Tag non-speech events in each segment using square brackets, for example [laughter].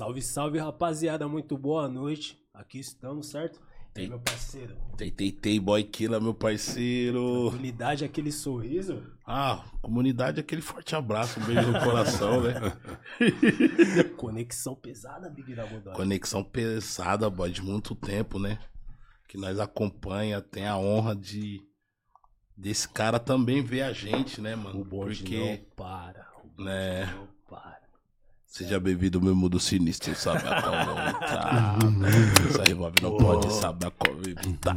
Salve, salve, rapaziada. Muito boa noite. Aqui estamos, certo? Aí, meu parceiro? Tem, tem, tem, boy killer, meu parceiro. Comunidade, aquele sorriso. Ah, comunidade, aquele forte abraço, um beijo no coração, né? [laughs] Conexão pesada, Big da Godoy. Conexão pesada, boy, de muito tempo, né? Que nós acompanha, tem a honra de desse cara também ver a gente, né, mano? O bonde Porque, não para. O bonde né? não. Seja bem-vindo mesmo do sinistro, sabe a qual tá. Essa revolve não pode saber a qual tá.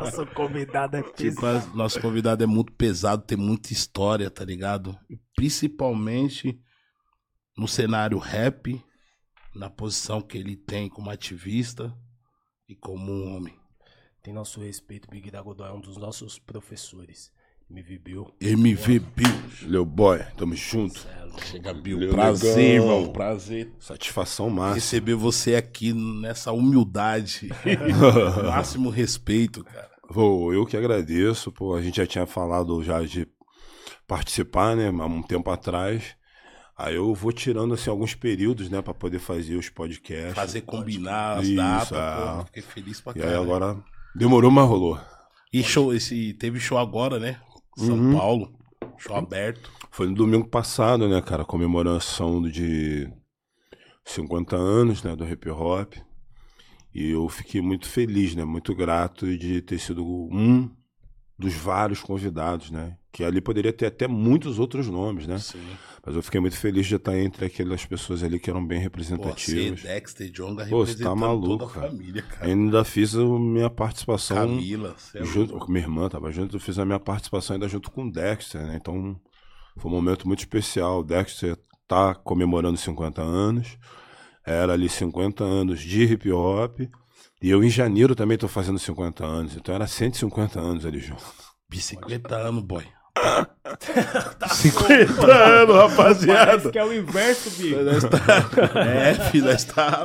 Nosso convidado é Tipo, pesado. a- nosso convidado é muito pesado, tem muita história, tá ligado? Principalmente no cenário rap, na posição que ele tem como ativista e como um homem. Tem nosso respeito, Big da Godoy, é um dos nossos professores. MV Bill. MV Bill. Meu boy, tamo junto. É. Chega, Bill. Meu Prazer, irmão. Prazer Satisfação máxima. receber você aqui nessa humildade. [laughs] Máximo respeito, cara. Pô, eu que agradeço, pô, a gente já tinha falado já de participar, né, há um tempo atrás. Aí eu vou tirando assim alguns períodos, né, pra poder fazer os podcasts. Fazer combinar as Isso, datas, é. pô, fiquei feliz pra E aí caralho. agora demorou, mas rolou. E show, esse, teve show agora, né? São Uhum. Paulo. Show aberto. Foi no domingo passado, né, cara, comemoração de 50 anos, né, do hip hop. E eu fiquei muito feliz, né, muito grato de ter sido um dos vários convidados, né, que ali poderia ter até muitos outros nomes, né, Sim. mas eu fiquei muito feliz de estar entre aquelas pessoas ali que eram bem Pô, você, representativas. Dexter, Jonga, Pô, você tá maluco, toda a cara. família, cara. Ainda fiz a minha participação Camila, é junto louco. minha irmã, tava junto, eu fiz a minha participação ainda junto com o Dexter, né? Então foi um momento muito especial. O Dexter tá comemorando 50 anos, era ali 50 anos de hip hop, e eu em janeiro também tô fazendo 50 anos, então era 150 anos ali junto. 50 anos, boy. 50 anos, Parece rapaziada! que é o inverso, Big. Nós tá... É, filho, nós tá...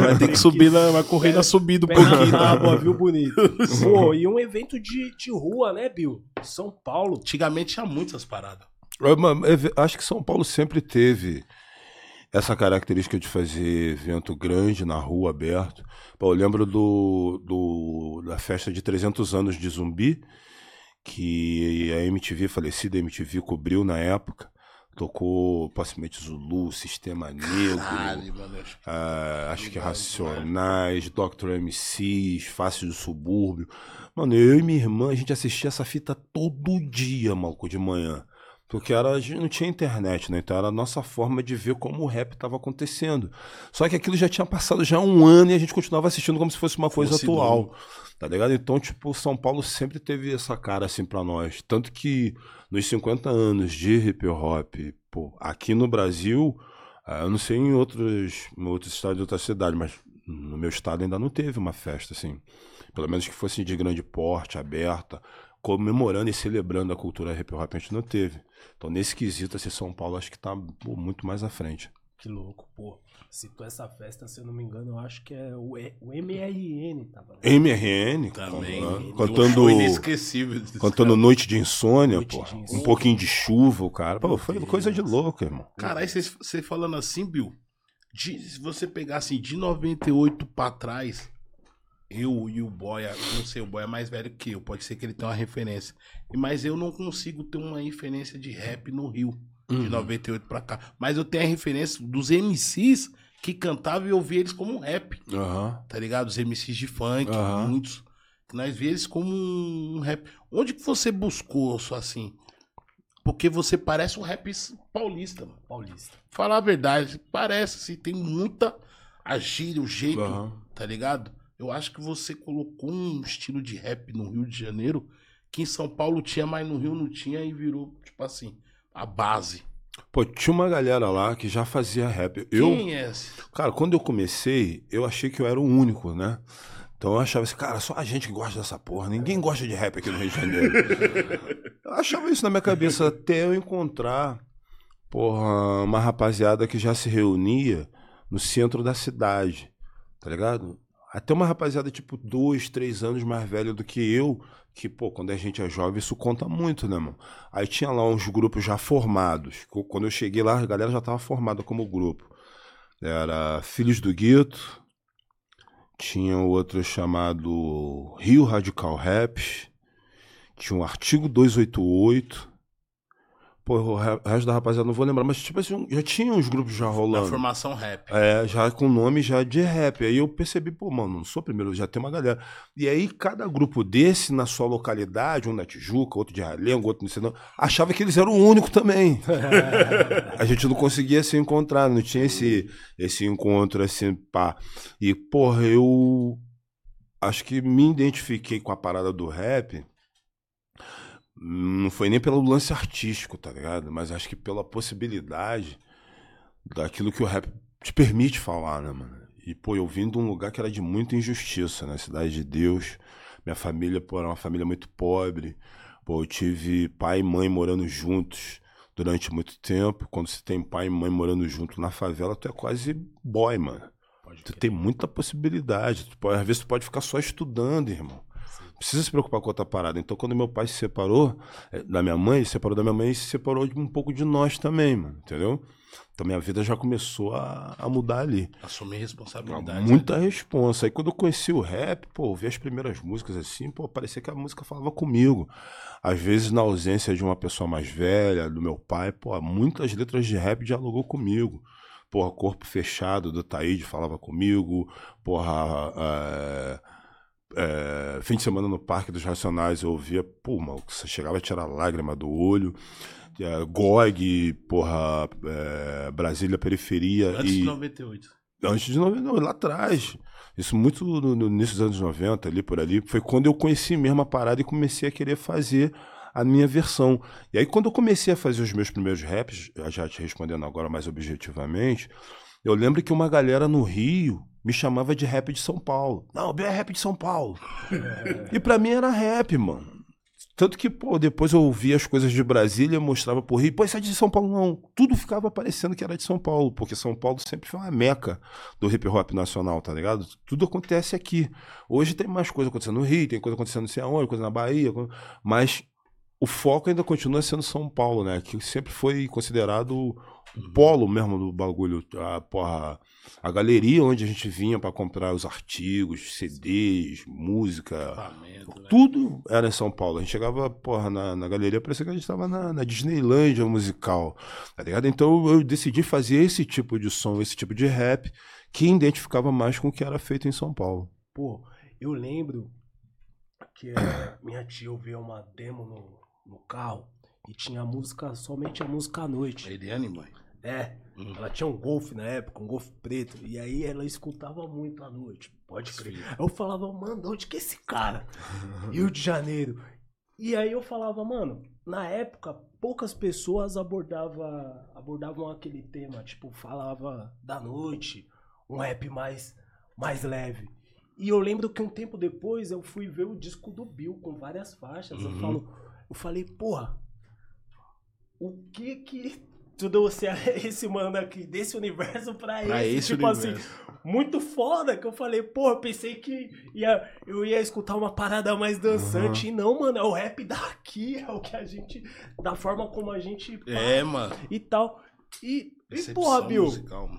Vai ter que subir, na... vai correr na subida um pouquinho. tábua, viu, bonito? [laughs] Pô, e um evento de, de rua, né, Bill? São Paulo. Antigamente tinha muitas paradas. É, mano, eve- Acho que São Paulo sempre teve essa característica de fazer evento grande na rua, aberto. Pô, eu lembro do, do- da festa de 300 anos de Zumbi, que a MTV, a falecida MTV, cobriu na época. Tocou Possivelmente Zulu, Sistema Negro, Caralho, eu acho que- ah, acho que Racionais, Dr. MCs, Fácil do Subúrbio. Mano, eu e minha irmã, a gente assistia essa fita todo dia, malco, de manhã. Porque era, a gente não tinha internet, né? Então era a nossa forma de ver como o rap estava acontecendo. Só que aquilo já tinha passado já um ano e a gente continuava assistindo como se fosse uma coisa Fosse atual. novo. Tá ligado? Então, tipo, São Paulo sempre teve essa cara assim pra nós. Tanto que nos 50 anos de hip hop, pô, aqui no Brasil, ah, eu não sei em outros, em outros estados de outras cidades, mas no meu estado ainda não teve uma festa assim. Pelo menos que fosse de grande porte, aberta, comemorando e celebrando a cultura hip hop, a gente não teve. Então, nesse quesito, assim, São Paulo acho que tá pô, muito mais à frente. Que louco, pô. Citou essa festa, se eu não me engano, eu acho que é o, E- o MRN, tava lá. MRN, Também. né? Um cantando. show inesquecível. Cantando [laughs] Noite de Insônia, Noite pô. de Um Insônia. pouquinho de chuva, o cara. Pô, foi Deus. coisa de louco, irmão. Caralho, você- você falando assim, Bill, de- se você pegar assim, de 98 pra trás, eu e o Boy, não sei, o Boy é mais velho que eu, pode ser que ele tenha uma referência. Mas eu não consigo ter uma referência de rap no Rio, de 98 pra cá. Mas eu tenho a referência dos MCs que cantavam e eu via eles como rap, Aham. tá ligado? Os MCs de funk, Aham. muitos. Que nós vemos eles como um rap. Onde que você buscou isso assim? Porque você parece um rap paulista, mano. Paulista. Falar a verdade, parece assim, tem muita a gíria, o jeito, Aham. tá ligado? Eu acho que você colocou um estilo de rap no Rio de Janeiro que em São Paulo tinha, mas no Rio não tinha e virou, tipo assim, a base. Pô, tinha uma galera lá que já fazia rap. Eu, Quem é esse? cara, quando eu comecei, eu achei que eu era o único, né? Então eu achava assim, cara, só a gente que gosta dessa porra. Ninguém gosta de rap aqui no Rio de Janeiro. [laughs] eu achava isso na minha cabeça até eu encontrar, porra, uma rapaziada que já se reunia no centro da cidade, tá ligado? Até uma rapaziada, tipo, dois, três anos mais velha do que eu, que, pô, quando a gente é jovem, isso conta muito, né, mano? Aí tinha lá uns grupos já formados. Quando eu cheguei lá, a galera já tava formada como grupo. Era Filhos do Gueto. Tinha outro chamado Rio Radical Rap. Tinha um Artigo 288. Pô, o re- o resto da rapaziada não vou lembrar, mas tipo assim, já tinha uns grupos já rolando. formação rap. É, já com nome já de rap. Aí eu percebi, pô, mano, não sou o primeiro, já tem uma galera. E aí cada grupo desse na sua localidade, um na Tijuca, outro de Realengo, outro não sei não, achava que eles eram o único também. [laughs] A gente não conseguia se encontrar, não tinha esse, esse encontro assim, pá. E, porra, eu acho que me identifiquei com a parada do rap. Não foi nem pelo lance artístico, tá ligado? Mas acho que pela possibilidade daquilo que o rap te permite falar, né, mano? E, pô, eu vim de um lugar que era de muita injustiça, né? Cidade de Deus. Minha família, pô, era uma família muito pobre. Pô, eu tive pai e mãe morando juntos durante muito tempo. Quando você tem pai e mãe morando junto na favela, tu é quase boy, mano. Pode Tu tem muita possibilidade. Tu pode- às vezes tu pode ficar só estudando, irmão. Precisa se preocupar com outra parada. Então, quando meu pai se separou eh, da minha mãe, se separou da minha mãe e se separou de um pouco de nós também, mano. Entendeu? Então, minha vida já começou a, a mudar ali. Assumir responsabilidade. Muita responsa. Aí quando eu conheci o rap, pô, ouvi as primeiras músicas assim, pô, parecia que a música falava comigo. Às vezes, na ausência de uma pessoa mais velha, do meu pai, pô, muitas letras de rap dialogou comigo. Porra, Corpo Fechado do Taíde falava comigo. Porra, é, é, fim de semana no Parque dos Racionais eu ouvia, pô, mano, você chegava a tirar lágrima do olho. É, GOG, porra, é, Brasília Periferia. Antes e... de 98. Antes de 90, não, lá atrás. Isso muito no, no início dos anos 90, ali por ali. Foi quando eu conheci mesmo a parada e comecei a querer fazer a minha versão. E aí, quando eu comecei a fazer os meus primeiros raps, já te respondendo agora mais objetivamente, eu lembro que uma galera no Rio me chamava de rap de São Paulo. Não, o Bill é rap de São Paulo. [laughs] e pra mim era rap, mano. Tanto que, pô, depois eu ouvia as coisas de Brasília, mostrava pro Rio, pô, isso é de São Paulo, não. Tudo ficava parecendo que era de São Paulo, porque São Paulo sempre foi uma meca do hip hop nacional, tá ligado? Tudo acontece aqui. Hoje tem mais coisa acontecendo no Rio, tem coisa acontecendo não sei aonde, coisa na Bahia, mas o foco ainda continua sendo São Paulo, né? Que sempre foi considerado o polo mesmo do bagulho. A, porra, a galeria onde a gente vinha pra comprar os artigos, CDs, música, né? tudo era em São Paulo. A gente chegava, porra, na, na galeria, parecia que a gente estava na, na Disneylândia musical, tá ligado? Então eu decidi fazer esse tipo de som, esse tipo de rap, que identificava mais com o que era feito em São Paulo. Pô, eu lembro que eh, minha tia ouviu uma demo no, no carro e tinha música, somente a música à noite. Eliane, mãe. É, Hum. ela tinha um Golf na época, um Golf preto, e aí ela escutava muito à noite, pode crer. Aí eu falava, mano, de onde que é esse cara? [laughs] Rio de Janeiro. E aí eu falava, mano, na época poucas pessoas abordava, abordavam aquele tema, tipo, falava da noite, um rap mais, mais leve. E eu lembro que um tempo depois eu fui ver o disco do Bill com várias faixas. Eu, Uhum. falo, eu falei, porra, o que que trouxe a- [laughs] esse mano aqui desse universo pra, Pra esse? esse tipo assim, universo. muito foda que eu falei, eu pensei que ia, eu ia escutar uma parada mais dançante. E não, mano, é o rap daqui, [laughs] é o que a gente. Da forma como a gente. É, mano. E tal. E, e porra, Bill,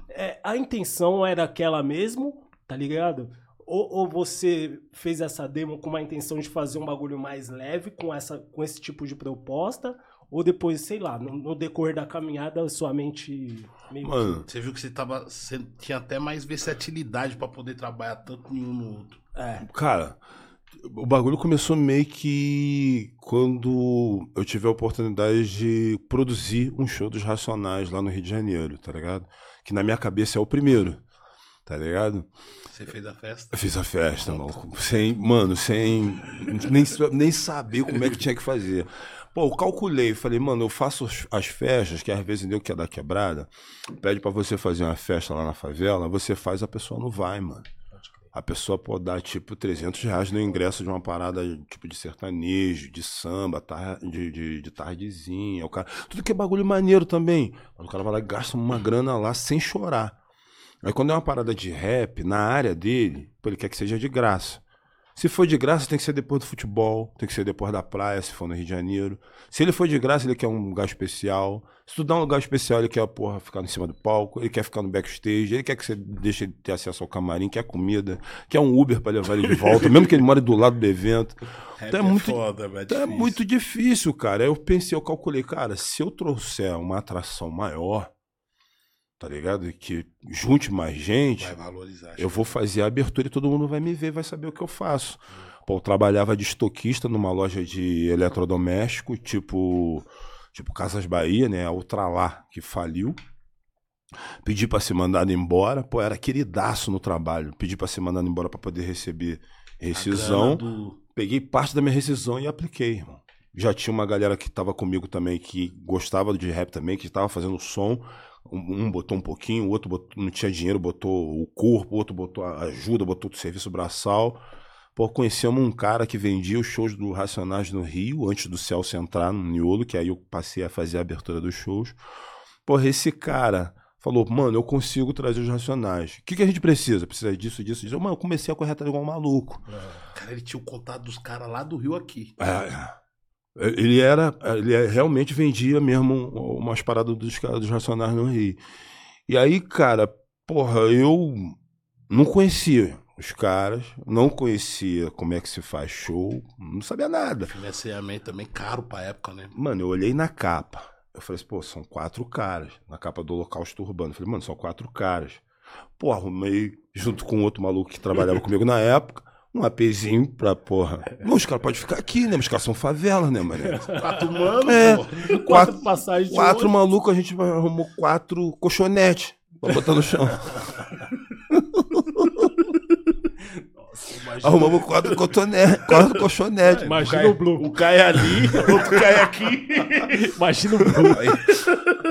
é, a intenção era aquela mesmo, tá ligado? Ou, ou você fez essa demo com uma intenção de fazer um bagulho mais leve com, essa, com esse tipo de proposta? Ou depois, sei lá, no, no decorrer da caminhada, sua mente meio que- Mano, Você viu que você tava. Você tinha até mais versatilidade pra poder trabalhar tanto em um no outro. É. cara, o bagulho começou meio que quando eu tive a oportunidade de produzir um show dos Racionais lá no Rio de Janeiro, tá ligado? Que na minha cabeça é o primeiro, tá ligado? Você fez a festa. Eu fiz a festa, maluco. Sem, mano, sem nem, nem saber como é que tinha que fazer. Pô, eu calculei, falei, mano, eu faço as- as festas, que às vezes deu que é da quebrada, pede pra você fazer uma festa lá na favela, você faz, a pessoa não vai, mano. A pessoa pode dar, tipo, 300 reais no ingresso de uma parada, tipo, de sertanejo, de samba, tar- de, de, de tardezinha. O cara, tudo que é bagulho maneiro também. O cara vai lá e gasta uma grana lá sem chorar. Aí quando é uma parada de rap, na área dele, ele quer que seja de graça. Se for de graça, tem que ser depois do futebol, tem que ser depois da praia, se for no Rio de Janeiro. Se ele for de graça, ele quer um lugar especial. Se tu dá um lugar especial, ele quer, porra, ficar em cima do palco, ele quer ficar no backstage, ele quer que você deixe ele ter acesso ao camarim, quer comida, quer um Uber pra levar ele de volta, mesmo que ele more do lado do evento. [laughs] Então é muito, foda, velho, então é muito difícil, cara. Aí eu pensei, eu calculei, cara, se eu trouxer uma atração maior, tá ligado? Que junte mais gente, Vai valorizar. eu vou fazer a abertura e todo mundo vai me ver, vai saber o que eu faço. Pô, eu trabalhava de estoquista numa loja de eletrodoméstico, tipo, tipo Casas Bahia, né? A Ultralá, que faliu. Pedi pra ser mandado embora. Pô, era queridaço no trabalho. Pedi pra ser mandado embora pra poder receber rescisão. do- Peguei parte da minha rescisão e apliquei, irmão. Já tinha uma galera que tava comigo também, que gostava de rap também, que tava fazendo som. Um, um botou um pouquinho, o outro botou- não tinha dinheiro, botou o corpo, o outro botou a ajuda, botou o serviço braçal. Pô, conhecemos um cara que vendia os shows do Racionais no Rio, antes do Celso entrar no Niolo, que aí eu passei a fazer a abertura dos shows. Porra, esse cara falou, mano, eu consigo trazer os Racionais. O que, que a gente precisa? Precisa disso, disso, disso. Mano, eu comecei a correr atrás igual um maluco. Cara, ele tinha o contato dos caras lá do Rio aqui. É, ele era, ele é- realmente vendia mesmo um- umas paradas dos caras dos Racionais no Rio. E aí, cara, porra, eu não conhecia os caras, não conhecia como é que se faz show, não sabia nada. Financiamento também caro pra época, né? Mano, eu olhei na capa. Eu falei assim, pô, são quatro caras. Na capa do Holocausto Urbano. Eu falei, mano, são quatro caras. Pô, arrumei, junto com outro maluco que trabalhava [laughs] comigo na época, um APzinho pra, porra. Não, os caras podem ficar aqui, né? Os caras são favela, né, mano? Quatro mano, É. pô. Quatro passagens de Quatro malucos, a gente arrumou quatro colchonetes pra botar no chão. Nossa, imagina, Arrumamos quatro, cotone- quatro colchonetes. imagina o Blue. Um cai ali, outro cai aqui. Imagina o Blue.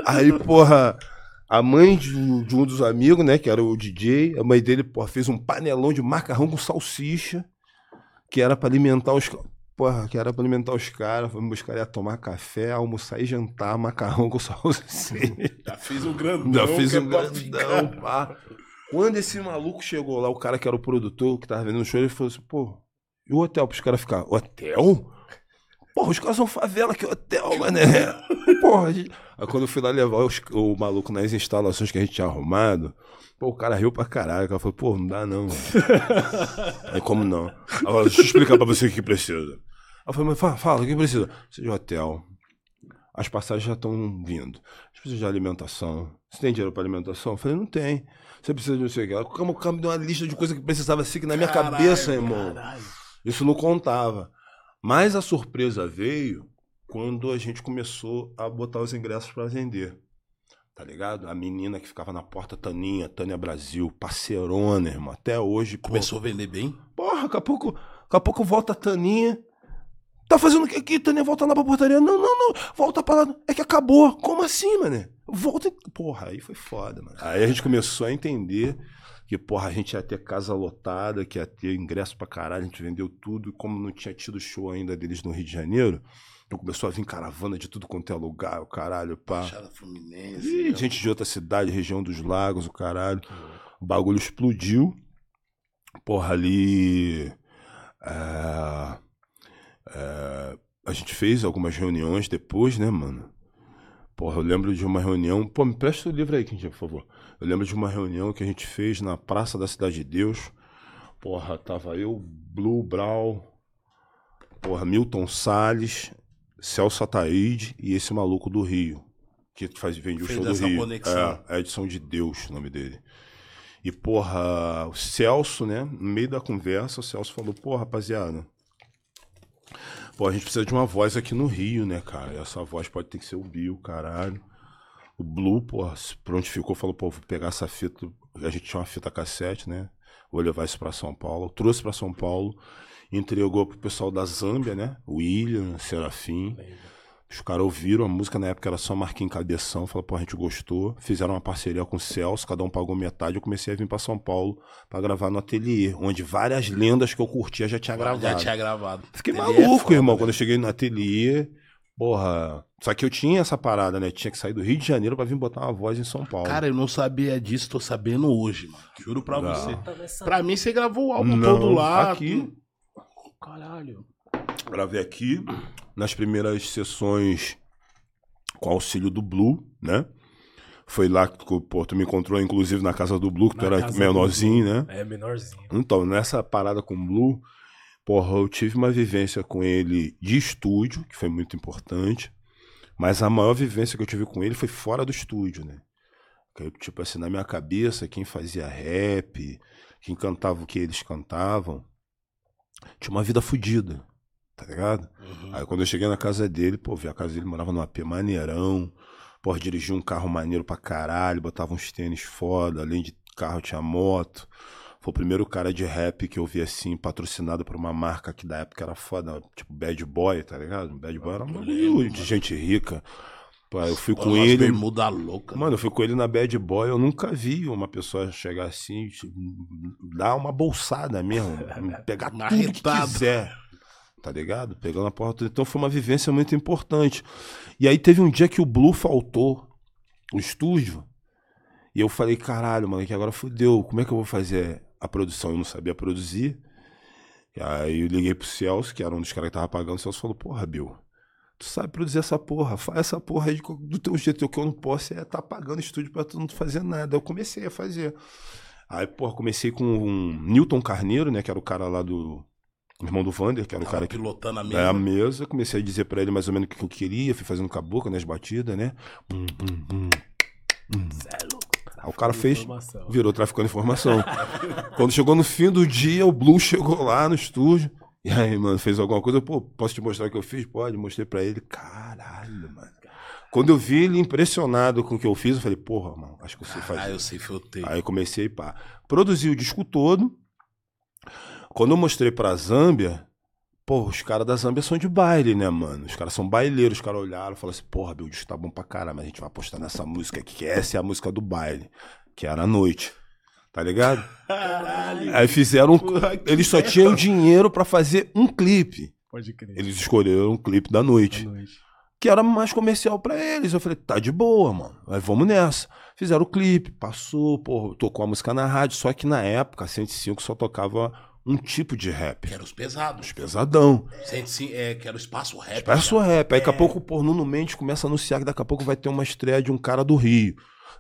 Aí, porra, a mãe de, um- de um dos amigos, né, que era o DJ, a mãe dele, porra, fez um panelão de macarrão com salsicha, que era pra alimentar os. Porra, que era pra alimentar os caras. Fomos buscar ia tomar café, almoçar e jantar, macarrão com [laughs] salsicha. Já fiz um grandão. Já é um pra grandão, pá. Quando esse maluco chegou lá, o cara que era o produtor, que tava vendendo o show, ele falou assim, pô, e o hotel pros caras ficar? Hotel? Porra, os caras são favela, que hotel, mané? [laughs] Porra, gente... Aí quando eu fui lá levar os- o maluco nas instalações que a gente tinha arrumado, pô, o cara riu pra caralho. O cara falou, pô, não dá não. [laughs] Aí como não? Agora, deixa eu explicar pra você o que precisa. Aí eu falei, mas fala, fala, o que precisa? Precisa de hotel. As passagens já estão vindo. Gente precisa de alimentação. Você tem dinheiro para alimentação? Eu falei, não tem. Você precisa de não sei o que. O cara me deu uma lista de coisas que precisava assim que na minha Caralho, cabeça, irmão. Caralho. Isso não contava. Mas a surpresa veio quando a gente começou a botar os ingressos para vender. Tá ligado? A menina que ficava na porta, Taninha, Tânia Brasil, parceirona, irmão. Até hoje. pô, Começou a vender bem? Porra, daqui a pouco, daqui a pouco volta a Taninha. Tá fazendo o que aqui, Taninha? Volta lá pra portaria. Não, não, não. Volta pra lá. É que acabou. Como assim, mano? Volta. Porra, aí foi foda, mano. Aí a gente começou a entender que, porra, a gente ia ter casa lotada, que ia ter ingresso pra caralho. A gente vendeu tudo. E como não tinha tido show ainda deles no Rio de Janeiro, então começou a vir caravana de tudo quanto é lugar, o caralho, pá. Baixada Fluminense. Ih, né? gente de outra cidade, região dos lagos, o caralho. O bagulho explodiu. Porra, ali. é, é, a gente fez algumas reuniões depois, né, mano? Porra, eu lembro de uma reunião. Pô, me presta o livro aí, Quintinho, por favor. Eu lembro de uma reunião que a gente fez na Praça da Cidade de Deus. Porra, tava eu, Blue Brau, porra, Milton Salles, Celso Ataíde e esse maluco do Rio, que faz, vende o show do Rio. conexão. É, a edição de Deus, o nome dele. E, porra, o Celso, né, no meio da conversa, o Celso falou, pô, rapaziada, pô, a gente precisa de uma voz aqui no Rio, né, cara? E essa voz pode ter que ser o Bill, caralho. O Blue, porra, prontificou, falou, pô, vou pegar essa fita. A gente tinha uma fita cassete, né? Vou levar isso pra São Paulo. Trouxe pra São Paulo, entregou pro pessoal da Zâmbia, né? William, Serafim. Os caras ouviram a música, na época era só Marquinhos Cabeção. Falaram, pô, a gente gostou. Fizeram uma parceria com o Celso, cada um pagou metade. Eu comecei a vir pra São Paulo pra gravar no ateliê, onde várias lendas que eu curtia já tinha gravado. Já tinha gravado. Fiquei Ele é maluco, foda, irmão, né? quando eu cheguei no ateliê. Porra. Só que eu tinha essa parada, né? Tinha que sair do Rio de Janeiro pra vir botar uma voz em São Paulo. Cara, eu não sabia disso, tô sabendo hoje, mano. Juro pra Não. você. Pra mim, você gravou o álbum Não, todo lá. aqui. Caralho. Gravei aqui, nas primeiras sessões com auxílio do Blue, né? Foi lá que pô, tu me encontrou, inclusive, na casa do Blue, que Na tu era menorzinho, né? É, menorzinho. Então, nessa parada com o Blue, porra, eu tive uma vivência com ele de estúdio, que foi muito importante. Mas a maior vivência que eu tive com ele foi fora do estúdio, né? Que, tipo assim, na minha cabeça, quem fazia rap, quem cantava o que eles cantavam, tinha uma vida fodida, tá ligado? Uhum. Aí quando eu cheguei na casa dele, pô, vi a casa dele, morava num AP maneirão, pô, dirigia um carro maneiro pra caralho, botava uns tênis foda, além de carro tinha moto. Foi o primeiro cara de rap que eu vi assim, patrocinado por uma marca que da época era foda, tipo Bad Boy, tá ligado? Bad Boy era um de gente rica. Pô, eu fui com ele. bermuda louca. Mano, eu fui com ele na Bad Boy, eu nunca vi uma pessoa chegar assim, tipo, dar uma bolsada mesmo, [laughs] pegar tudo que quiser, tá ligado? Pegando a porta. Então foi uma vivência muito importante. E aí teve um dia que o Blue faltou no estúdio, e eu falei, caralho, mano, que agora fodeu, como é que eu vou fazer a produção? Eu não sabia produzir. E aí eu liguei pro Celso, que era um dos caras que tava pagando, o Celso falou, porra, Bill, tu sabe produzir essa porra, faz essa porra aí do teu jeito. O que eu não posso é tá pagando estúdio pra tu não fazer nada. Eu comecei a fazer. Aí, porra, comecei com um Newton Carneiro, né, que era o cara lá do irmão do Vander, que era o Tava cara que pilotando a é a mesa. mesa, comecei a dizer pra ele mais ou menos o que eu queria, fui fazendo com a boca, nas batidas, né? Hum, hum, hum. Louco. Aí o cara fez, Informação. virou traficando informação. [laughs] Quando chegou no fim do dia, o Blue chegou lá no estúdio. E aí, mano, fez alguma coisa? Pô, posso te mostrar o que eu fiz? Pode, mostrei pra ele. Caralho, mano. Quando eu vi ele impressionado com o que eu fiz, eu falei, porra, mano, acho que eu sei fazer. Ah, eu sei, filtei. Aí eu comecei, pá. Produzi o disco todo. Quando eu mostrei pra Zâmbia, pô, os caras da Zâmbia são de baile, né, mano? Os caras são baileiros. Os caras olharam e falaram assim, porra, meu, disco tá bom pra caralho, mas a gente vai apostar nessa música aqui, que essa é a música do baile, que era a noite. Tá ligado? [laughs] Caralho. Aí fizeram. um- Porra, Eles só tinham dinheiro pra fazer um clipe. Pode crer. Eles escolheram um clipe da noite noite. que era mais comercial pra eles. Eu falei, tá de boa, mano. Aí vamos nessa. Fizeram o clipe, passou, pô, tocou a música na rádio, só que na época a 105 só tocava um tipo de rap. Que era os pesados. Pesadão. Sente sim, é, que era o espaço rap. Peço cara. rap. Aí daqui a pouco o Porno no Mendes começa a anunciar que daqui a pouco vai ter uma estreia de um cara do Rio.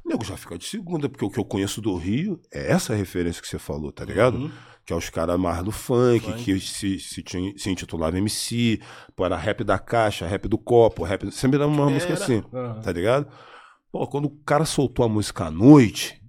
O nego já fica de segunda, porque o que eu conheço do Rio é essa referência que você falou, tá ligado? Uhum. Que é os caras mais do funk, Funk. que se, se, se intitulava MC, pô, era rap da caixa, rap do copo, rap. Sempre era uma música assim, Aham. tá ligado? Pô, quando o cara soltou a música à noite,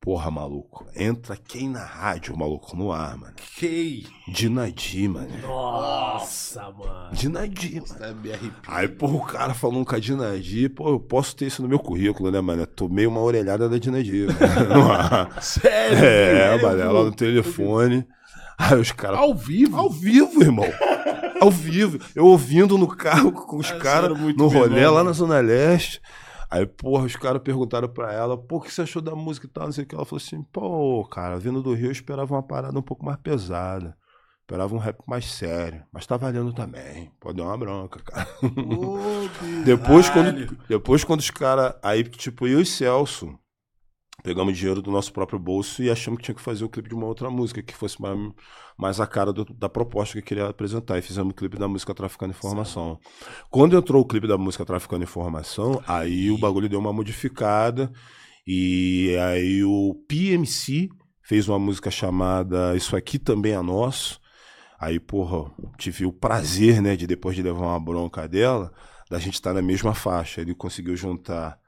porra, maluco, entra quem na rádio, maluco, no ar, mano. Que Dinadi, mano. Nossa, mano. Dinadi, mano. é BRP. Aí, pô, o cara falando com a Dinadi, pô, eu posso ter isso no meu currículo, né, mano? Eu tomei uma orelhada da Dinadi, mano. [laughs] Sério? É, velho? mano, ela no telefone. Aí os caras Ao vivo? Ao vivo, irmão. Ao vivo. Eu ouvindo no carro com os Ah, caras no rolê lá mano. na Zona Leste. Aí, porra, os caras perguntaram pra ela, pô, o que você achou da música e tal, não sei o que. Ela falou assim, pô, cara, vindo do Rio eu esperava uma parada um pouco mais pesada. Esperava um rap mais sério. Mas tá valendo também. Pode dar uma bronca, [laughs] cara. Depois, quando, depois, quando os caras. Aí, tipo, eu e Celso pegamos dinheiro do nosso próprio bolso e achamos que tinha que fazer o clipe de uma outra música que fosse mais, mais a cara do- da proposta que eu queria apresentar. E fizemos o clipe da música Traficando Informação. Quando entrou o clipe da música Traficando Informação, aí o bagulho deu uma modificada. E aí o PMC fez uma música chamada Isso Aqui Também é Nosso. Aí, porra, tive o prazer, né, de depois de levar uma bronca dela, da gente estar na mesma faixa. Ele conseguiu juntar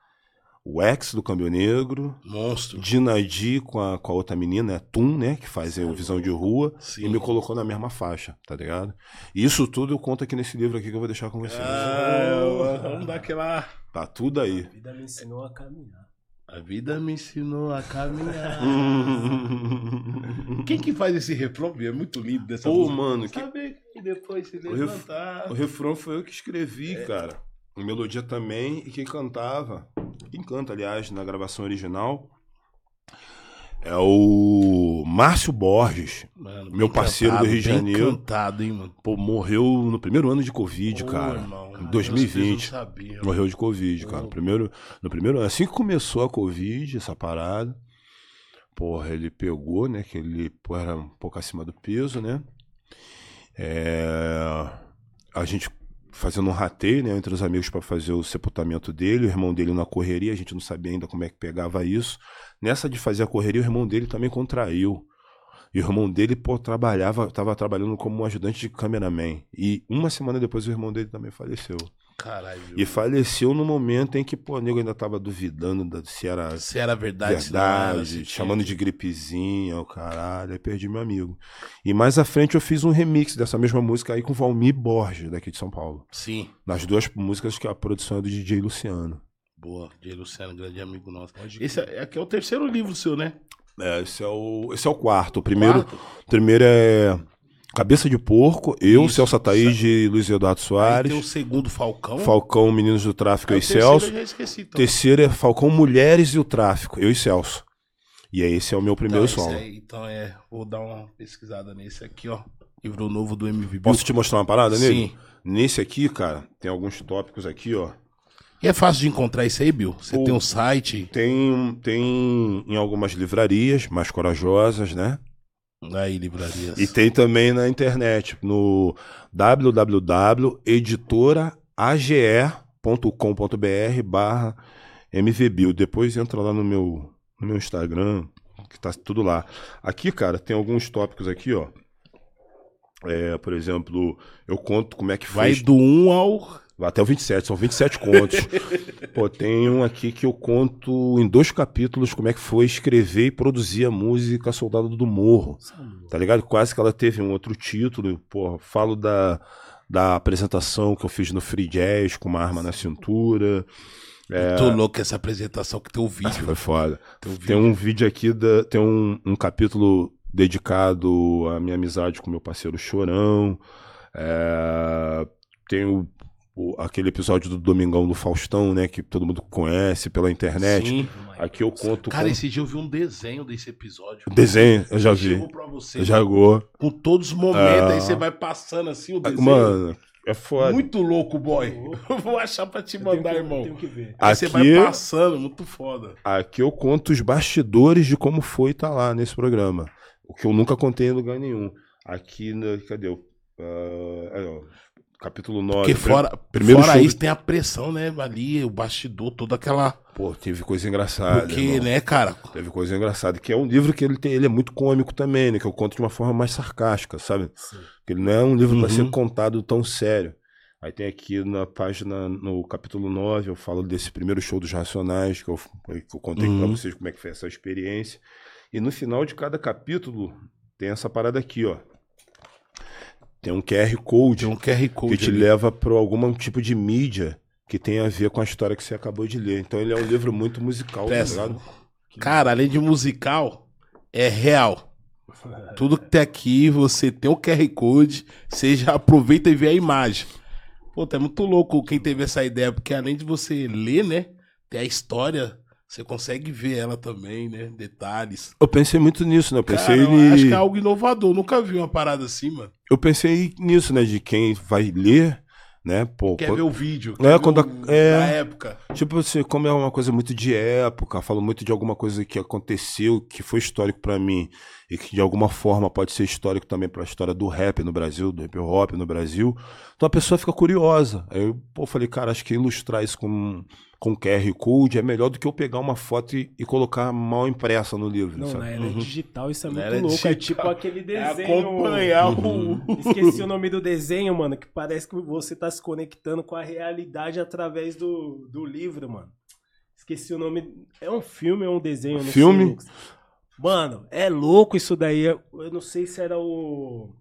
o ex do Câmbio Negro, Monstro. Dinadi com a, com a outra menina, a Tum, né, que faz o Visão de Rua, Sim. e me colocou na mesma faixa, tá ligado? E isso tudo eu conto aqui nesse livro aqui que eu vou deixar com vocês. Ah, vamos dar aquela. Tá tudo aí. A vida me ensinou a caminhar. A vida me ensinou a caminhar. [laughs] Quem que faz esse refrão? É muito lindo dessa Pô, música. mano, que- Saber que depois se O ref- levantar. O refrão foi eu que escrevi, É. cara. Melodia também, e quem cantava, quem canta, aliás, na gravação original, é o Márcio Borges. Mano, Meu parceiro do cantado, Rio de Janeiro. cantado, hein, mano. Pô, morreu no primeiro ano de Covid, Pô, cara. irmão, em meus 2020. filhos não sabiam. Morreu de Covid, cara. No primeiro, no primeiro ano. Assim que começou a Covid, essa parada, porra, ele pegou, né? Que ele pô, era um pouco acima do peso, né? É, a gente fazendo um rateio, né, entre os amigos para fazer o sepultamento dele, o irmão dele na correria, a gente não sabia ainda como é que pegava isso. Nessa de fazer a correria, o irmão dele também contraiu. E o irmão dele, pô, trabalhava, tava trabalhando como um ajudante de cameraman. E uma semana depois o irmão dele também faleceu. Caralho. E faleceu no momento em que, pô, o nego ainda tava duvidando da- se era Se era verdade, era, verdade, se tinha- chamando de gripezinha, o caralho, aí perdi meu amigo. E mais à frente eu fiz um remix dessa mesma música aí com o Valmir Borges, daqui de São Paulo. Sim. Nas duas músicas que a produção é do DJ Luciano. Boa. J. Luciano, grande amigo nosso. Esse é, aqui é o terceiro livro seu, né? É, esse é o, esse é o quarto. O primeiro, Quarto? o primeiro é Cabeça de Porco, eu, Isso, Celso Ataíde e Luiz Eduardo Aí Soares. tem o segundo Falcão. Falcão, Meninos do Tráfico, Aí eu o e Celso. Eu já esqueci. Então. Terceiro é Falcão Mulheres e o Tráfico, eu e Celso. E aí esse é o meu primeiro então, solo. aí, então é, vou dar uma pesquisada nesse aqui, ó. Livro novo do MV Bill. Posso te mostrar uma parada nele? Sim. Nesse aqui, cara, tem alguns tópicos aqui, ó. E é fácil de encontrar isso aí, Bill? Você O- tem um site Tem, tem em algumas livrarias mais corajosas, né? Aí, livrarias. E tem também na internet, no www.editoraage.com.br barra mvbill. Depois entra lá no meu, no meu Instagram, que tá tudo lá. Aqui, cara, tem alguns tópicos aqui, ó. É, por exemplo, eu conto como é que foi... Vai do 1 ao. Vai até o 27, são 27 contos. [laughs] Pô, tem um aqui que eu conto em dois capítulos como é que foi escrever e produzir a música Soldado do Morro. Tá ligado? Quase que ela teve um outro título. Pô, falo da, da apresentação que eu fiz no Free Jazz com uma arma na cintura. É. Tô louco essa apresentação que tem o vídeo. [laughs] Foi foda. Tem o Tem um vídeo aqui, da, tem um, um capítulo dedicado à minha amizade com meu parceiro Chorão. É, tem o, o- aquele episódio do Domingão do Faustão, né? Que todo mundo conhece pela internet. Sim. Aqui eu conto Cara, com esse dia eu vi um desenho desse episódio. desenho, eu já vi. Pra você. Eu já vou. Com todos os momentos, Ah. aí você vai passando assim o desenho. Mano, é foda. Muito louco, boy. Eu [laughs] vou achar pra te Eu tenho mandar, que- irmão. Tenho que ver. Aí você vai Aqui- passando, muito foda. Aqui eu conto os bastidores de como foi estar lá nesse programa. O que eu nunca contei em lugar nenhum. Aqui, no, cadê? o ah, aí, ó, capítulo 9. Porque fora, primeiro fora show isso tem a pressão, né? Ali, o bastidor, toda aquela. Pô, teve coisa engraçada. Porque, irmão. né, cara? Teve coisa engraçada. Que é um livro que ele, tem, ele é muito cômico também, né? Que eu conto de uma forma mais sarcástica, sabe? Que ele não é um livro para Uhum. ser contado tão sério. Aí tem aqui na página, no capítulo 9, eu falo desse primeiro show dos Racionais, que eu, que eu contei Uhum. pra vocês como é que foi essa experiência. E no final de cada capítulo tem essa parada aqui, ó. Tem um QR Code Tem um QR que Code. te ali. leva para algum tipo de mídia que tem a ver com a história que você acabou de ler. Então ele é um livro muito musical, tá? Cara, além de musical, é real. [laughs] Tudo que tem aqui, você tem o QR Code, você já aproveita e vê a imagem. Pô, tá muito louco quem teve essa ideia, porque além de você ler, né, tem a história, você consegue ver ela também, né, detalhes. Eu pensei muito nisso, né? Eu pensei, Cara, eu ni- acho que é algo inovador, nunca vi uma parada assim, mano. eu pensei nisso, né? De quem vai ler, né? Pô, Quer quando- ver o vídeo, É, quando a- o- é. na época. Tipo assim, como é uma coisa muito de época, falo muito de alguma coisa que aconteceu, que foi histórico pra mim e que de alguma forma pode ser histórico também pra história do rap no Brasil, do hip hop no Brasil. Então a pessoa fica curiosa. Aí eu pô, falei, cara, acho que ilustrar isso com com QR Code é melhor do que eu pegar uma foto e, e colocar mal impressa no livro. Não, sabe? na era digital isso é Na muito louco. É digital. tipo aquele É desenho. acompanhar Uhum. o. Esqueci o nome do desenho, mano, que parece que você tá se conectando com a realidade através do, do livro, mano. Esqueci o nome. É um filme ou um desenho? Filme? sei. Mano, é louco isso daí. Eu eu não sei se era o.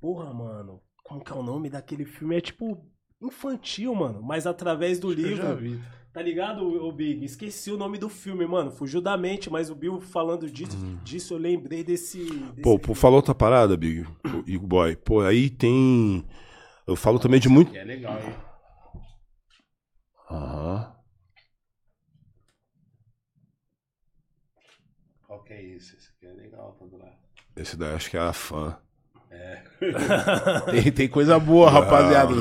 Porra, mano. Como que é o nome daquele filme? É tipo infantil, mano. Mas através do Eu já livro. vi. Tá ligado, o Big? Esqueci o nome do filme, mano. Fugiu da mente, mas o Bill falando disso, disso eu lembrei desse. desse. Pô, por falar outra parada, Big, o Igor Boy. Pô, aí tem. Eu falo também de muito. É legal, hein? Aham. Qual que é esse? Esse aqui é legal, tá do lado. Esse daí acho que é a fã. Tem, tem coisa boa, rapaziada.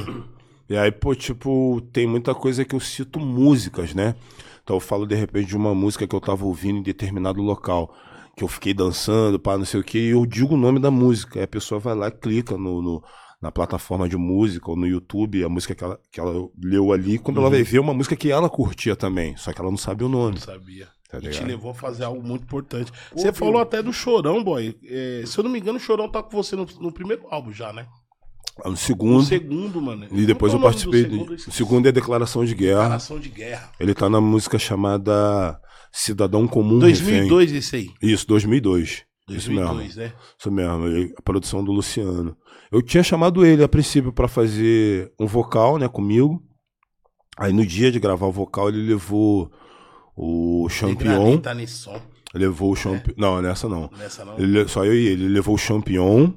E aí, pô, tipo, tem muita coisa que eu cito músicas, né? Então eu falo de repente de uma música que eu tava ouvindo em determinado local, que eu fiquei dançando, pá, não sei o que, e eu digo o nome da música. Aí a pessoa vai lá e clica no, no- na plataforma de música ou no YouTube, a música que ela, que ela leu ali, quando Uhum. ela vai ver uma música que ela curtia também, só que ela não sabe o nome. Não sabia. Tá E te levou a fazer algo muito importante. você falou até do Chorão, boy. É, se eu não me engano, o Chorão tá com você no, no primeiro álbum já, né? No No segundo, segundo, mano. e depois eu é do participei. segundo? do- Esqueci. O segundo é Declaração de Guerra. Declaração de Guerra. Ele tá na música chamada Cidadão Comum 2002 esse aí. Refém. Isso, 2002. Isso mesmo. 2002, né? Isso mesmo, a produção do Luciano. Eu tinha chamado ele a princípio pra fazer um vocal, né, comigo. Aí no dia de gravar o vocal ele levou o Champion, Tá nesse som. levou o Champion, não, nessa não. Nessa não. Ele, só eu e ele, ele levou o Champion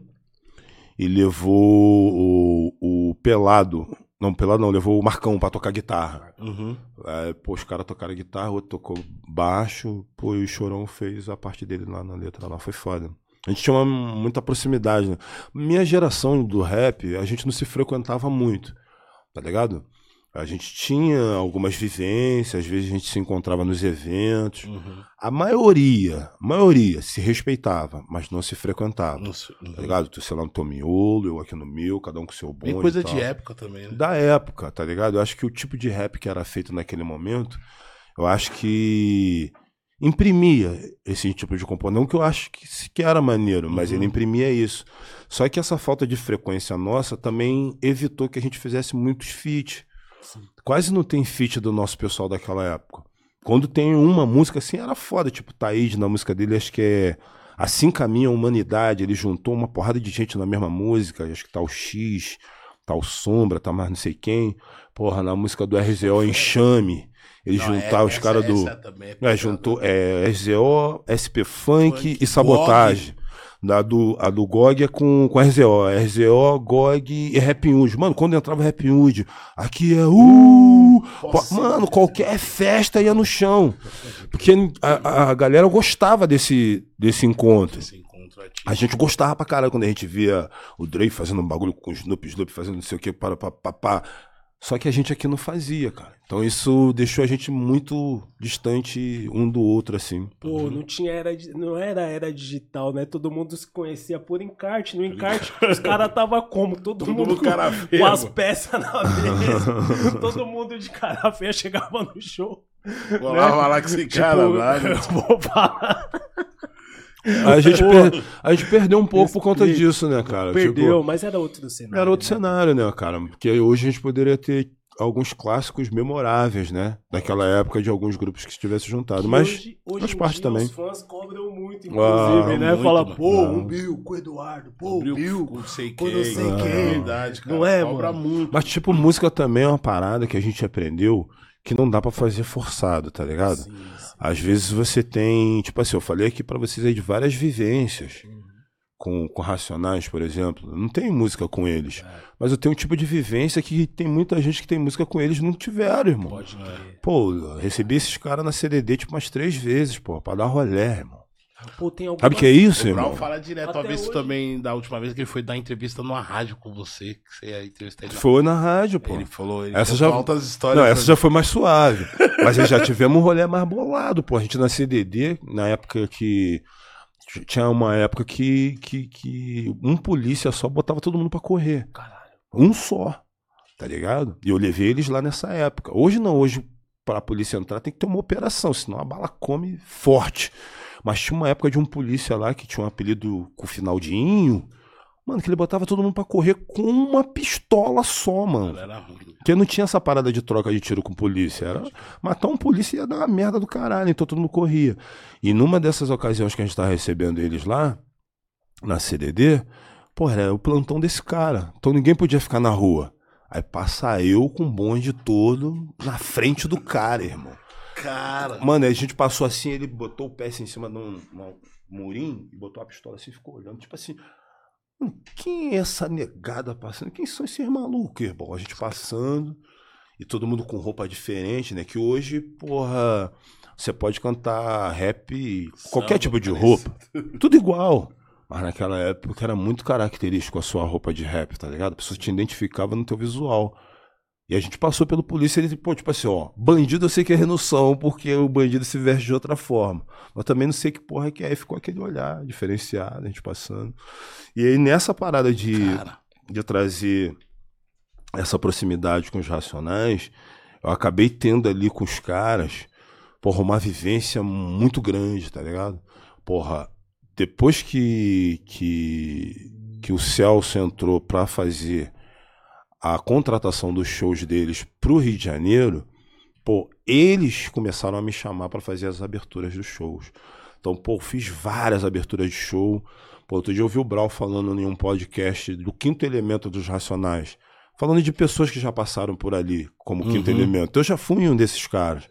e levou o, o Pelado. Não, Pelado não, levou o Marcão pra tocar guitarra. Uhum. Aí, pô, os caras tocaram guitarra, o outro tocou baixo, pô, e o Chorão fez a parte dele lá na letra, lá foi foda. A gente tinha uma, muita proximidade, né? Minha geração do rap, a gente não se frequentava muito, tá ligado? A gente tinha algumas vivências, às vezes a gente se encontrava nos eventos. Uhum. A maioria, a maioria se respeitava, mas não se frequentava. Não sei. Uhum. Tá ligado? Tu, sei lá, no teu miolo, eu aqui no meu, cada um com seu bonde. Bem coisa de época também, né? da época, tá ligado? Eu acho que o tipo de rap que era feito naquele momento, eu acho que imprimia esse tipo de componente. Não que eu acho que, se- que era maneiro, mas Uhum. ele imprimia isso. Só que essa falta de frequência nossa também evitou que a gente fizesse muitos feats. Quase não tem feat do nosso pessoal daquela época. Quando tem uma música assim, era foda. Tipo, Taíde na música dele, acho que é Assim Caminha a Humanidade. Ele juntou uma porrada de gente na mesma música. Acho que tá o X, tá o Sombra, tá mais não sei quem. Porra, na música do RZO Enxame. Ele Não, juntar é- os caras do. é É, juntou é, RZO, SP Funk, Funk, e Sabotagem. Da do, a do GOG é com, com RZO. RZO, GOG e Rap Hood. Mano, quando entrava Rap Hood, aqui é uh! Nossa, mano, qualquer festa ia no chão. Porque a, a galera gostava desse, desse encontro. A gente gostava pra caralho quando a gente via o Dre fazendo um bagulho com o Snoop, Snoop fazendo não sei o que, para, para, para, para. Só que a gente aqui não fazia, cara. Então isso deixou a gente muito distante um do outro, assim. Pô, não tinha era, não era era digital, né? Todo mundo se conhecia por encarte. No encarte, os [laughs] caras tava como? Todo, Todo mundo mundo com, com as peças na mesa. [laughs] Todo mundo de cara feia chegava no show. Vou lá falar com esse cara Tipo, lá. né? vou falar. A gente, per- a gente perdeu um pouco por conta disso, né, cara? Perdeu, Tipo, mas era outro cenário. era outro né? cenário, né, cara? Porque hoje a gente poderia ter alguns clássicos memoráveis, né? Daquela época de alguns grupos que se tivessem juntado. Que Mas hoje, hoje faz em parte dia também. Os fãs cobram muito, Ah, inclusive, né? muito, Fala, mano. pô, Ah. o Bill, com o Eduardo, pô, o Bill. com não sei com quem. não sei É quem. verdade, cara. Não é, Cobra mano? muito. Mas, tipo, música também é uma parada que a gente aprendeu que não dá pra fazer forçado, tá ligado? Sim. Às vezes você tem, tipo assim, eu falei aqui pra vocês aí de várias vivências com, com Racionais, por exemplo. Eu Não tenho música com eles, mas eu tenho um tipo de vivência que tem muita gente que tem música com eles e não tiveram, irmão. Pode crer. Pô, eu recebi esses caras na CDD tipo umas três vezes, pô, pra dar rolé, irmão. Pô, tem algumas... Sabe o que é isso, O irmão? fala direto. Até Talvez hoje- também da última vez que ele foi dar entrevista numa rádio com você, que você ia entrevistar ele. Foi na rádio, pô. Ele falou, ele Essa já- altas histórias. Não, essa já foi mais suave. Mas aí já tivemos um rolê mais bolado, pô. A gente na CDD, na época que. Tinha uma época que, que, que um polícia só botava todo mundo pra correr. Caralho. Um só. Tá ligado? E eu levei eles lá nessa época. Hoje não, hoje pra polícia entrar tem que ter uma operação, senão a bala come forte. Mas tinha uma época de um polícia lá que tinha um apelido com o final de Inho. Mano, que ele botava todo mundo pra correr com uma pistola só, mano. Era ruim. Porque não tinha essa parada de troca de tiro com polícia. Era matar um polícia ia dar uma merda do caralho, então todo mundo corria. E numa dessas ocasiões que a gente tava recebendo eles lá, na CDD, pô, era o plantão desse cara. Então ninguém podia ficar na rua. Aí passa eu com o bonde todo na frente do cara, irmão. Cara. Mano, a gente passou assim, ele botou o pé assim, em cima de um, um murim e botou a pistola assim e ficou olhando, tipo assim. "Hum, Quem é essa negada passando? Quem são esses malucos, irmão? A gente passando e todo mundo com roupa diferente, né? Que hoje, porra, você pode cantar rap, qualquer Samba, tipo de parece. roupa, [laughs] tudo igual. Mas naquela época era muito característico a sua roupa de rap, tá ligado? A pessoa te identificava no teu visual. E a gente passou pelo polícia e ele, pô, tipo assim, ó, bandido eu sei que é renoção, porque o bandido se veste de outra forma. Mas também não sei que porra que é. E ficou aquele olhar diferenciado, a gente passando. E aí nessa parada de, Cara. de trazer essa proximidade com os Racionais, eu acabei tendo ali com os caras, porra, uma vivência muito grande, tá ligado? Porra, depois que, que, que o Celso entrou para fazer a contratação dos shows deles pro Rio de Janeiro, pô, eles começaram a me chamar para fazer as aberturas dos shows. Então, pô, fiz várias aberturas de show. Pô, outro dia eu ouvi o Brau falando em um podcast do quinto elemento dos Racionais. Falando de pessoas que já passaram por ali, como quinto Uhum. elemento. Eu já fui um desses caras.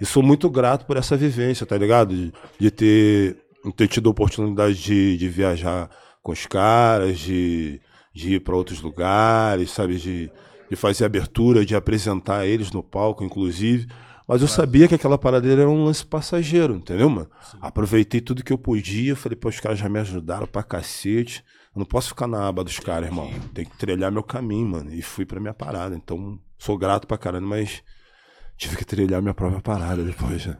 E sou muito grato por essa vivência, tá ligado? De, de ter, ter tido a oportunidade de, de viajar com os caras, de, de ir para outros lugares, sabe? De, de fazer abertura, de apresentar eles no palco, inclusive. Mas eu sabia que aquela parada era um lance passageiro, entendeu, mano? Aproveitei tudo que eu podia, falei, pô, os caras já me ajudaram pra cacete. Eu não posso ficar na aba dos caras, irmão. Tem que trilhar meu caminho, mano. E fui pra minha parada. Então, sou grato pra caramba, mas tive que trilhar minha própria parada depois, né?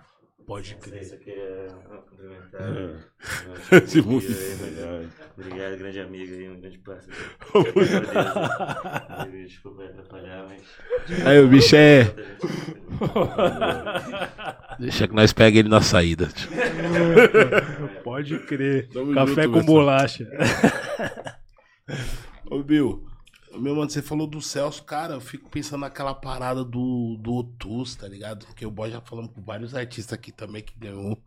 Pode crer. Isso aqui é complementar. Esse [laughs] muito- aí? Obrigado, grande amigo aí, um grande parceiro. [laughs] Desculpa atrapalhar, mas. Aí o bicho é. [laughs] Deixa que nós pega ele na saída. Pode crer. Tamo Café junto, com bolacha. Ô, Bill, meu mano, você falou do Celso, cara, eu fico pensando naquela parada do, do Otus, tá ligado? Porque o boy já falamos com vários artistas aqui também que ganhou,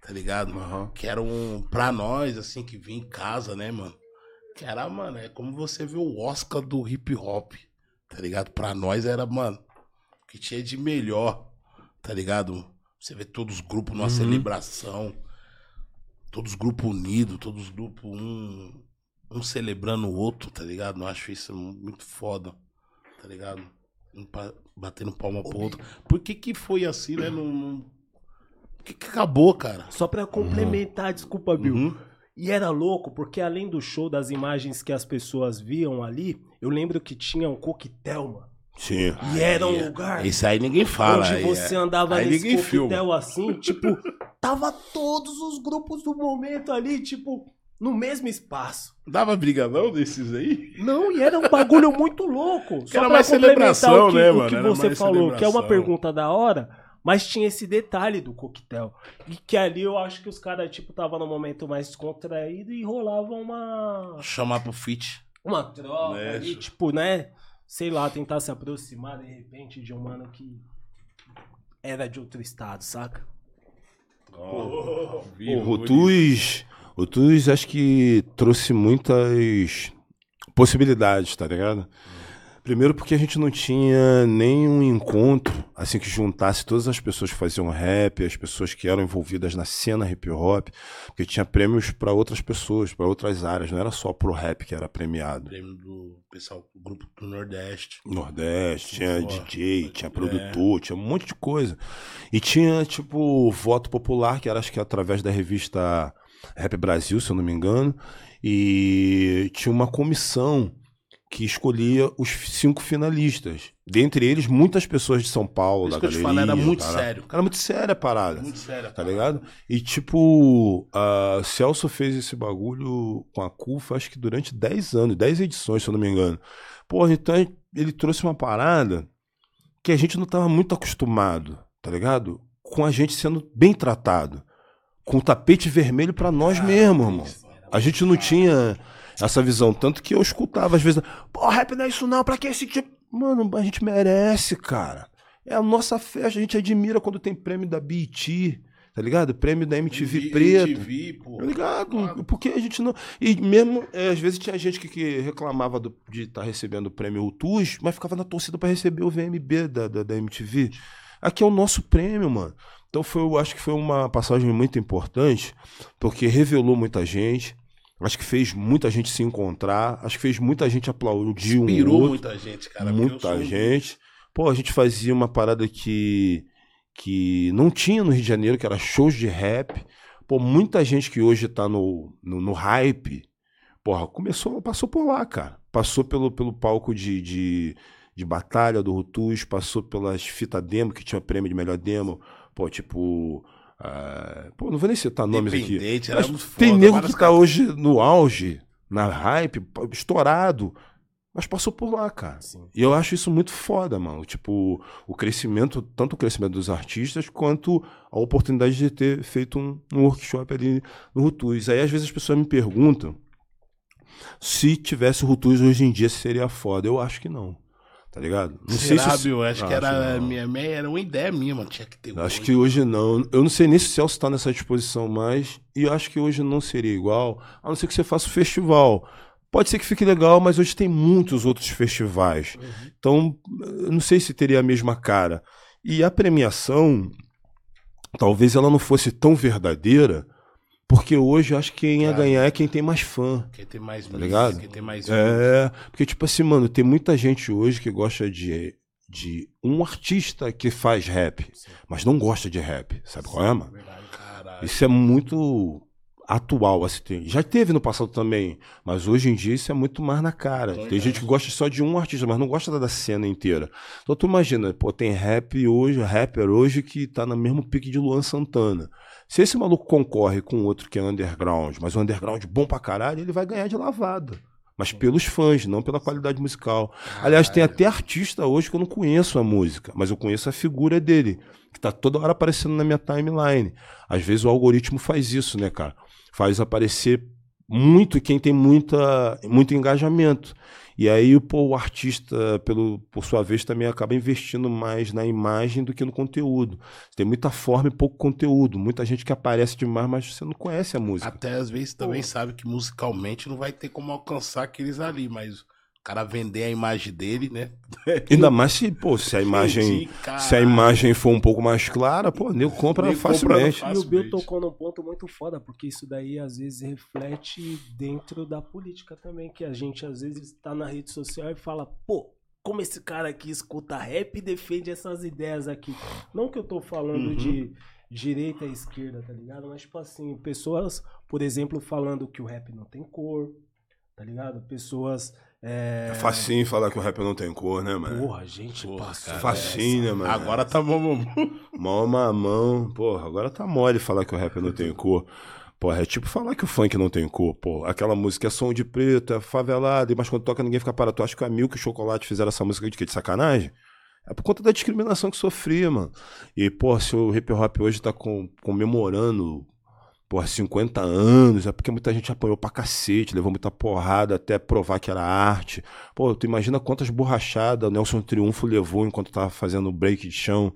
tá ligado? Que era um, pra nós, assim, que vinha em casa, né, mano? Que era, mano, é como você vê o Oscar do hip hop, tá ligado? Pra nós era, mano, o que tinha de melhor, tá ligado? Você vê todos os grupos numa celebração, todos os grupos unidos, todos os grupos um, um celebrando o outro, tá ligado? Eu acho isso muito foda, tá ligado? Um pa- batendo palma pro outro. Por que que foi assim, né? Não, Por que que acabou, cara? Só pra complementar, desculpa, Bill. Uhum. E era louco, porque além do show, das imagens que as pessoas viam ali, eu lembro que tinha um coquetel, mano. Sim. E era um lugar Isso aí ninguém fala. onde aí você é- andava aí nesse coquetel filma. assim, tipo, tava todos os grupos do momento ali, tipo, no mesmo espaço. Dava briga não desses aí? Não, e era um bagulho muito louco. Que era mais complementar celebração, o que, né, o que Era você falou, que é uma pergunta da hora, mas tinha esse detalhe do coquetel. E que ali eu acho que os caras, tipo, tava no momento mais descontraído e rolava uma, Chamar pro fit. uma troca Né, ali, tipo, né? Sei lá, tentar se aproximar de repente de um mano que era de outro estado, saca? O Rutuz, o Rutuz acho que trouxe muitas possibilidades, tá ligado? Primeiro porque a gente não tinha nenhum encontro, assim, que juntasse todas as pessoas que faziam rap, as pessoas que eram envolvidas na cena hip hop, porque tinha prêmios para outras pessoas, para outras áreas, não era só pro rap que era premiado. Prêmio do pessoal do grupo do Nordeste. Nordeste, tinha. DJ, tinha produtor, tinha um monte de coisa. E tinha, tipo, voto popular, que era acho que através da revista Rap Brasil, se eu não me engano. E tinha uma comissão que escolhia os cinco finalistas. Dentre eles, muitas pessoas de São Paulo, Isso da que eu te galeria. falo, era muito cara. sério. Era muito séria a parada. Muito sério. Tá ligado? E tipo, a Celso fez esse bagulho com a CUFA, acho que durante 10 anos, 10 edições, se eu não me engano. Porra, então ele trouxe uma parada que a gente não tava muito acostumado, tá ligado? Com a gente sendo bem tratado. Com o tapete vermelho pra nós mesmos, irmão. A gente não tinha essa visão. Tanto que eu escutava às vezes, pô, rap não é isso não, pra que esse tipo. Mano, a gente merece, cara. É a nossa festa, a gente admira quando tem prêmio da BET, tá ligado? Prêmio da MTV preto. MTV, pô. Tá ligado? Porque a gente não. E mesmo, é, às vezes tinha gente que, que reclamava do- de estar recebendo o prêmio UTUS, mas ficava na torcida pra receber o VMB da, da, da MTV. Aqui é o nosso prêmio, mano. Então foi, eu acho que foi uma passagem muito importante, porque revelou muita gente. Acho que fez muita gente se encontrar. Acho que fez muita gente aplaudir um Inspirou muita gente, cara. Muita gente. Pô, a gente fazia uma parada que, que não tinha no Rio de Janeiro, que era shows de rap. Pô, muita gente que hoje tá no, no, no hype, porra, começou, passou por lá, cara. Passou pelo, pelo palco de, de, de batalha do Rutus, passou pelas fitas demo, que tinha prêmio de melhor demo. Pô, tipo. ah, pô, não vou nem citar nomes aqui. Mas tem nego que tá hoje no auge, na hype, estourado. mas passou por lá, cara. Sim. E eu acho isso muito foda, mano. Tipo, o crescimento, tanto o crescimento dos artistas, quanto a oportunidade de ter feito um, um workshop ali no Rutuz. Aí às vezes as pessoas me perguntam se tivesse o Rutuz hoje em dia se seria foda. Eu acho que não. Tá ligado? Não Será, se- Bill? Acho que Acho era, não. minha, minha- era uma ideia minha, mano. Tinha que ter Acho que hoje não. Eu não sei nem se o Celso tá nessa disposição mais. E eu acho que hoje não seria igual, a não ser que você faça o festival. Pode ser que fique legal, mas hoje tem muitos outros festivais. Então, eu não sei se teria a mesma cara. E a premiação, talvez ela não fosse tão verdadeira, porque hoje eu acho que quem ia ganhar é quem tem mais fã. Quem tem mais Tá ligado? Quem tem mais É, porque, tipo assim, mano, tem muita gente hoje que gosta de, de um artista que faz rap, mas não gosta de rap. Sabe qual é, mano? Verdade. Isso é muito atual, assim. Já teve no passado também, mas hoje em dia isso é muito mais na cara. Tem gente que gosta só de um artista, mas não gosta da cena inteira. Então tu imagina, pô, tem rap hoje, rapper hoje que tá no mesmo pique de Luan Santana. Se esse maluco concorre com outro que é underground, mas um underground bom pra caralho, ele vai ganhar de lavada. Mas pelos fãs, não pela qualidade musical. Aliás, tem até artista hoje que eu não conheço a música, mas eu conheço a figura dele, que tá toda hora aparecendo na minha timeline. Às vezes o algoritmo faz isso, né, cara? Faz aparecer muito quem tem muita, muito engajamento. E aí pô, o artista, pelo, por sua vez, também acaba investindo mais na imagem do que no conteúdo. Tem muita forma e pouco conteúdo. Muita gente que aparece demais, mas você não conhece a música. Até às vezes também sabe que musicalmente não vai ter como alcançar aqueles ali, mas o cara vender a imagem dele, né? [laughs] Ainda mais se, pô, se a imagem, Entendi, se a imagem for um pouco mais clara, pô, nego compra Nego compra facilmente. no E o Bill tocou num ponto muito foda, porque isso daí às vezes reflete dentro da política também, que a gente às vezes tá na rede social e fala, pô, como esse cara aqui escuta rap e defende essas ideias aqui. Não que eu tô falando Uhum. de direita e esquerda, tá ligado? Mas, tipo assim, pessoas, por exemplo, falando que o rap não tem cor, tá ligado? Pessoas. É, É facinho falar que o rap não tem cor, né, mano? Porra, gente, Porra, passa. Facinho, né, mano? Agora tá bom. Mó mamão. Porra, agora tá mole falar que o rap não tem cor. Porra, é tipo falar que o funk não tem cor. Pô, aquela música é som de preto, é favelado, mas quando toca ninguém fica parado. Tu acha que a Milk e o Chocolate fizeram essa música de quê? De sacanagem? É por conta da discriminação que sofria, mano. E, pô, se o hip hop hoje tá com- comemorando, porra, 50 anos, é porque muita gente apanhou pra cacete, levou muita porrada até provar que era arte. Pô, tu imagina quantas borrachadas o Nelson Triunfo levou enquanto tava fazendo break de chão.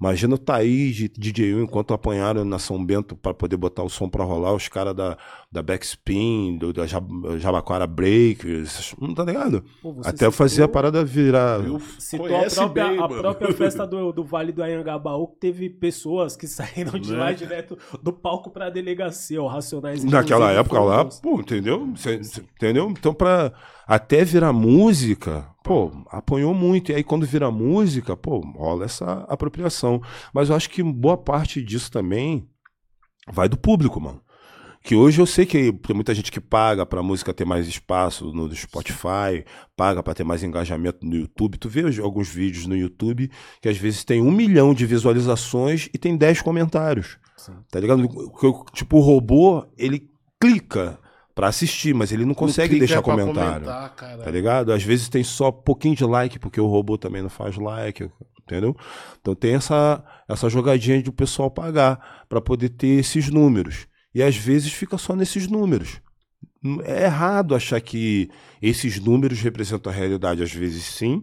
Imagina o Thaís de DJ U enquanto apanharam na São Bento pra poder botar o som pra rolar, os caras da, da Backspin, do, da Jab- Jabaquara Breakers, não tá ligado? Pô, Até eu fazer a parada virar. Eu Citou a própria, bem, a própria [laughs] festa do, do Vale do Anhangabaú, que teve pessoas que [laughs] saíram de Né? lá direto do palco pra delegacia, o Racionais. Naquela época lá, pô, entendeu? Cê- cê- entendeu? Então, pra até virar música, pô, apanhou muito. E aí, quando vira música, pô, rola essa apropriação. Mas eu acho que boa parte disso também vai do público, mano. Que hoje eu sei que tem muita gente que paga pra música ter mais espaço no Spotify, paga pra ter mais engajamento no YouTube. Tu vê alguns vídeos no YouTube que às vezes tem um milhão de visualizações e tem 10 comentários. Tá ligado? Tipo, o robô, ele clica pra assistir, mas ele não consegue deixar pra comentário. comentar. Tá ligado? Às vezes tem só pouquinho de like, porque o robô também não faz like, entendeu? Então tem essa, essa jogadinha de o pessoal pagar pra poder ter esses números. E às vezes fica só nesses números. É errado achar que esses números representam a realidade. Às vezes sim,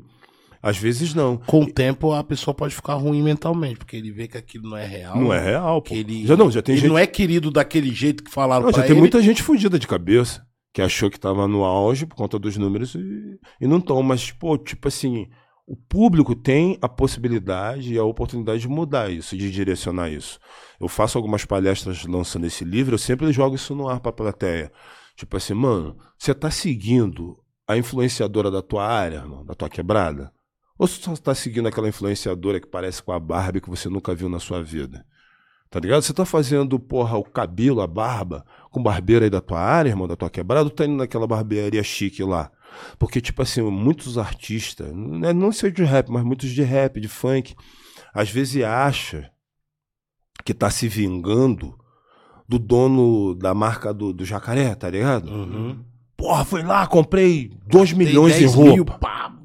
às vezes não. Com o tempo a pessoa pode ficar ruim mentalmente, porque ele vê que aquilo não é real. Não é real, pô. Que ele, Já não, já tem ele gente. não é querido daquele jeito que falaram Não, já tem ele. muita gente fudida de cabeça que achou que tava no auge por conta dos números e, e não estão. Mas, pô, tipo assim, o público tem a possibilidade e a oportunidade de mudar isso, de direcionar isso. Eu faço algumas palestras lançando esse livro, eu sempre jogo isso no ar pra plateia. Tipo assim, mano, você tá seguindo a influenciadora da tua área, irmão, da tua quebrada? Ou você só tá seguindo aquela influenciadora que parece com a Barbie que você nunca viu na sua vida? Tá ligado? Você tá fazendo, porra, o cabelo, a barba, com barbeiro aí da tua área, irmão, da tua quebrada, ou tá indo naquela barbearia chique lá? Porque, tipo assim, muitos artistas, né, não sei de rap, mas muitos de rap, de funk, às vezes acha que tá se vingando do dono da marca do, do jacaré, tá ligado? Uhum. Porra, foi lá, comprei 2 Tem milhões em 10 roupa. mil, pá, 20 mil.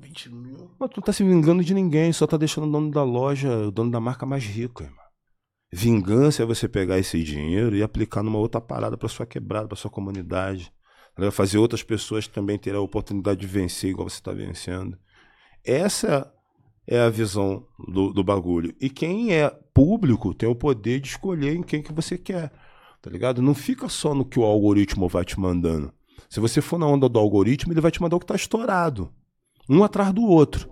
Mas tu não tá se vingando de ninguém, só tá deixando o dono da loja, o dono da marca mais rico, irmão. Vingança é você pegar esse dinheiro e aplicar numa outra parada pra sua quebrada, pra sua comunidade. Fazer outras pessoas também terem a oportunidade de vencer igual você tá vencendo. Essa é a visão do, do bagulho. E quem é público tem o poder de escolher em quem que você quer. Tá ligado? Não fica só no que o algoritmo vai te mandando. Se você for na onda do algoritmo, ele vai te mandar o que tá estourado. Um atrás do outro.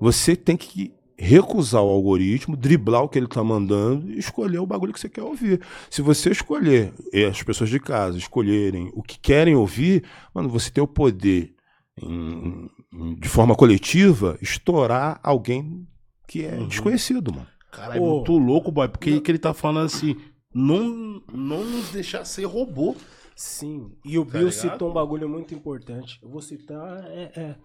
Você tem que recusar o algoritmo, driblar o que ele tá mandando e escolher o bagulho que você quer ouvir. Se você escolher, e as pessoas de casa escolherem o que querem ouvir, mano, você tem o poder, em- em- de forma coletiva, estourar alguém que é desconhecido, mano. Cara, é muito louco, boy, porque que ele tá falando assim, não, não nos deixar ser robô. Sim, e o Tá Bill ligado? citou um bagulho muito importante. Eu vou citar é, é,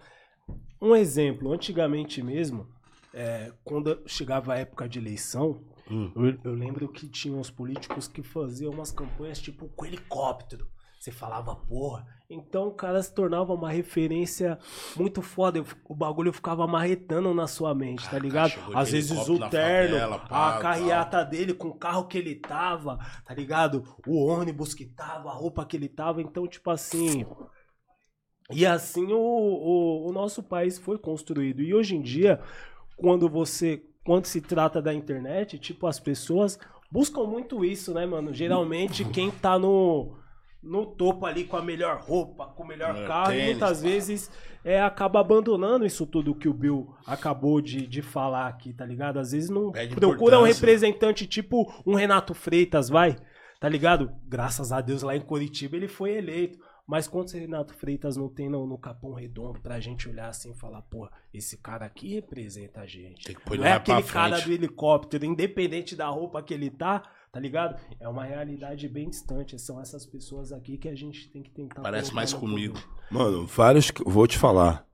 um exemplo. Antigamente mesmo, é, quando chegava a época de eleição, Hum. eu, eu lembro que tinha uns políticos que faziam umas campanhas tipo com helicóptero. Você falava, porra. Então o cara se tornava uma referência muito foda. Eu- O bagulho ficava marretando na sua mente, tá ligado? Às vezes o terno, favela, pá, a carreata dele com o carro que ele tava, tá ligado? O ônibus que tava, a roupa que ele tava. Então, tipo assim. E assim o, o, o nosso país foi construído. E hoje em dia, quando você. Quando se trata da internet, tipo, as pessoas buscam muito isso, né, mano? Geralmente quem tá no, no topo ali com a melhor roupa, com o melhor É, carro, tênis, muitas pá. vezes é, acaba abandonando isso tudo que o Bill acabou de, de falar aqui, tá ligado? Às vezes não procura um representante tipo um Renato Freitas, vai, tá ligado? Graças a Deus lá em Curitiba ele foi eleito. Mas quantos Renato Freitas não tem no, no Capão Redondo pra gente olhar assim e falar, pô, esse cara aqui representa a gente. Tem que pôr ele Não é aquele cara do helicóptero, independente da roupa que ele tá, tá ligado? É uma realidade bem distante. São essas pessoas aqui que a gente tem que tentar. Parece mais comigo. Mano, várias. Vou te falar.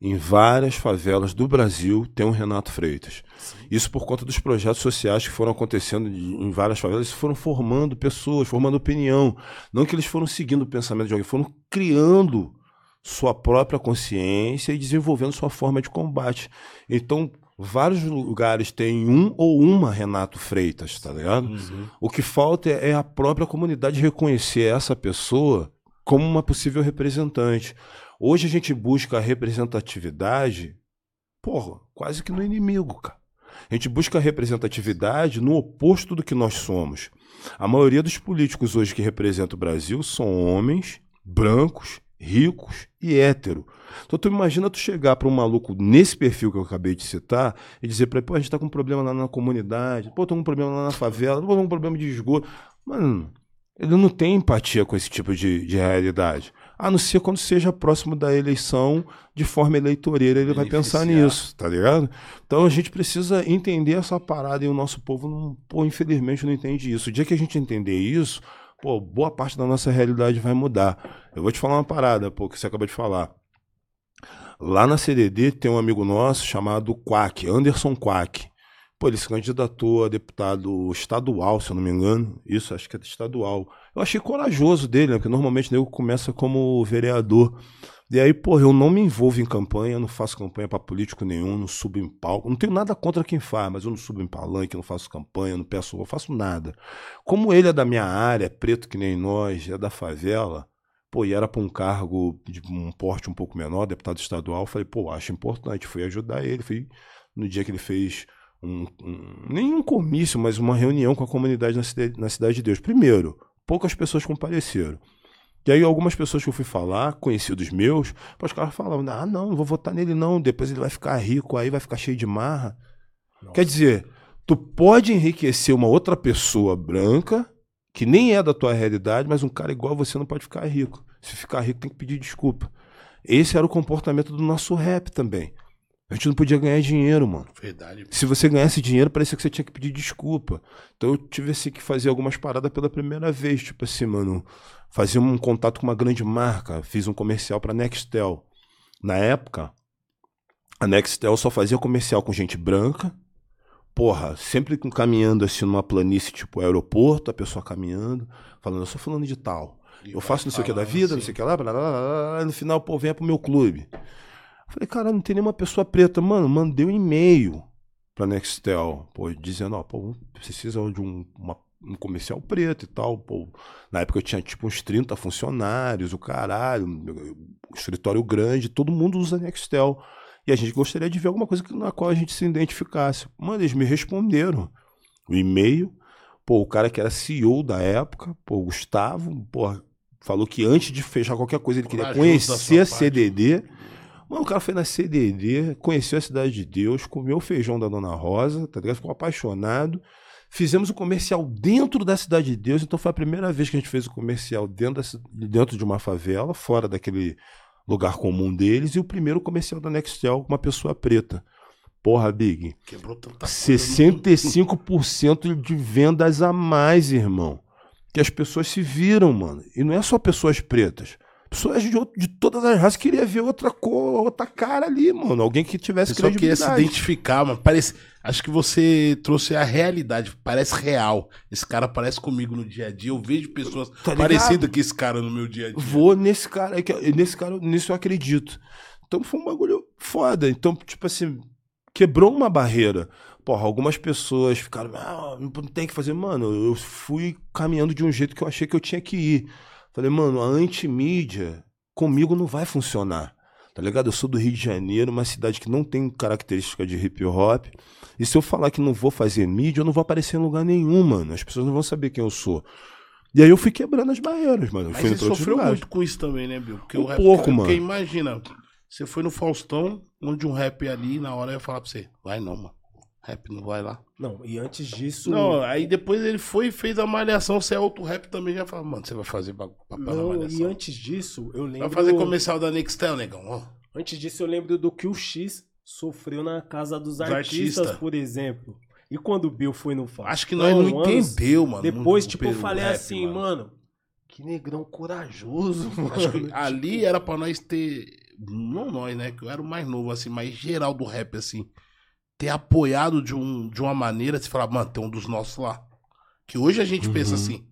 Em várias favelas do Brasil tem um Renato Freitas. Isso por conta dos projetos sociais que foram acontecendo em várias favelas, foram formando pessoas, formando opinião. Não que eles foram seguindo o pensamento de alguém, foram criando sua própria consciência e desenvolvendo sua forma de combate. Então, vários lugares têm um ou uma Renato Freitas, tá ligado? Uhum. O que falta é a própria comunidade reconhecer essa pessoa como uma possível representante. Hoje a gente busca a representatividade, porra, quase que no inimigo, cara. A gente busca representatividade no oposto do que nós somos. A maioria dos políticos hoje que representam o Brasil são homens brancos, ricos e hétero. Então tu imagina tu chegar para um maluco nesse perfil que eu acabei de citar e dizer para ele, pô, a gente tá com um problema lá na comunidade, pô, tô com um problema lá na favela, pô, tô com um problema de esgoto. Mano, ele não tem empatia com esse tipo de, de realidade. A não ser quando seja próximo da eleição, de forma eleitoreira, ele vai pensar nisso, tá ligado? Então a gente precisa entender essa parada e o nosso povo, não, pô, infelizmente não entende isso. O dia que a gente entender isso, pô, boa parte da nossa realidade vai mudar. Eu vou te falar uma parada, pô, que você acabou de falar. Lá na CDD tem um amigo nosso chamado Quack, Anderson Quack. Pô, ele se candidatou a deputado estadual, se eu não me engano. Isso, acho que é estadual. Eu achei corajoso dele, né? Porque normalmente o nego começa como vereador. E aí, pô, eu não me envolvo em campanha, não faço campanha pra político nenhum, não subo em palco. Não tenho nada contra quem faz, mas eu não subo em palanque, não faço campanha, não peço, não faço nada. Como ele é da minha área, é preto que nem nós, é da favela, pô, e era pra um cargo de um porte um pouco menor, deputado estadual, falei, pô, acho importante, fui ajudar ele, fui no dia que ele fez um, um- nenhum comício, mas uma reunião com a comunidade na cidade, na cidade de Deus. Primeiro, poucas pessoas compareceram. E aí algumas pessoas que eu fui falar, conhecidos meus, os caras falavam, ah, não, não vou votar nele não, depois ele vai ficar rico, aí vai ficar cheio de marra. Quer dizer, tu pode enriquecer uma outra pessoa branca, que nem é da tua realidade, mas um cara igual a você não pode ficar rico. Se ficar rico tem que pedir desculpa. Esse era o comportamento do nosso rap também. A gente não podia ganhar dinheiro, mano. Verdade. Se você ganhasse dinheiro, parecia que você tinha que pedir desculpa. Então eu tive assim, que fazer algumas paradas pela primeira vez. Tipo assim, mano, fazer um contato com uma grande marca. Fiz um comercial pra Nextel. Na época, a Nextel só fazia comercial com gente branca. Porra, sempre caminhando assim numa planície, tipo aeroporto, a pessoa caminhando, falando, eu sou falando de tal. E eu faço não sei o que da vida, não assim. sei o que lá, blá, blá, blá, blá, no final, pô, venha pro meu clube. Falei, cara, não tem nenhuma pessoa preta. Mano, mandei um e-mail pra Nextel, pô, dizendo, ó, pô, precisa de um, uma- um comercial preto e tal, pô. Na época eu tinha tipo uns 30 funcionários, o caralho, o escritório grande, todo mundo usa Nextel. E a gente gostaria de ver alguma coisa na qual a gente se identificasse. Mano, eles me responderam. O e-mail, pô, o cara que era CEO da época, pô, o Gustavo, pô, falou que antes de fechar qualquer coisa ele queria Corajoso conhecer a parte. Mano, o cara foi na CDD, conheceu a Cidade de Deus, comeu o feijão da Dona Rosa, tá ligado? Ficou apaixonado. Fizemos o comercial dentro da Cidade de Deus, então foi a primeira vez que a gente fez o comercial dentro, da dentro de uma favela, fora daquele lugar comum deles, e o primeiro comercial da Nextel com uma pessoa preta. Porra, Big. Quebrou tanta coisa. 65% de vendas a mais, irmão. Que as pessoas se viram, mano. E não é só pessoas pretas. Pessoas de, outro- de todas as raças queria ver outra cor, outra cara ali, mano. Alguém que tivesse só queria se identificar, mano. Parece, acho que você trouxe a realidade. Parece real. Esse cara parece comigo no dia a dia. Eu vejo pessoas Tá parecidas com esse cara no meu dia a dia. Vou nesse cara, nesse cara, nisso eu acredito. Então foi um bagulho foda. Então, tipo assim, quebrou uma barreira. Porra, algumas pessoas ficaram, ah, não tem que fazer. Mano, eu fui caminhando de um jeito que eu achei que eu tinha que ir. Falei, mano, a antimídia comigo não vai funcionar. Tá ligado? Eu sou do Rio de Janeiro, uma cidade que não tem característica de hip hop. E se eu falar que não vou fazer mídia, eu não vou aparecer em lugar nenhum, mano. As pessoas não vão saber quem eu sou. E aí eu fui quebrando as barreiras, mano. Eu Mas fui você sofreu lugares. muito com isso também, né, Bill? Porque Um o rap, pouco, porque mano. imagina, você foi no Faustão, onde um rap ali, na hora eu ia falar pra você, vai não, mano. Rap não vai lá. Não, e antes disso. Não, aí depois ele foi e fez a malhação, você é outro rap também, já fala, mano, você vai fazer papel na Não, malhação. e antes disso, eu lembro. Vai fazer comercial da Nextel, negão, ó. Antes disso, eu lembro do que o X sofreu na casa dos Dos artistas, artistas. por exemplo. E quando o Bill foi no Faustão, Acho que nós não anos entendeu, mano. Depois, no- tipo, eu falei rap, assim, mano. que negrão corajoso, [laughs] mano. Acho que ali era pra nós ter. Não nós, né? Que eu era o mais novo, assim, mas geral do rap, assim. Ter apoiado de, um, de uma maneira, você falar, mano, tem um dos nossos lá. Que hoje a gente pensa Uhum. assim,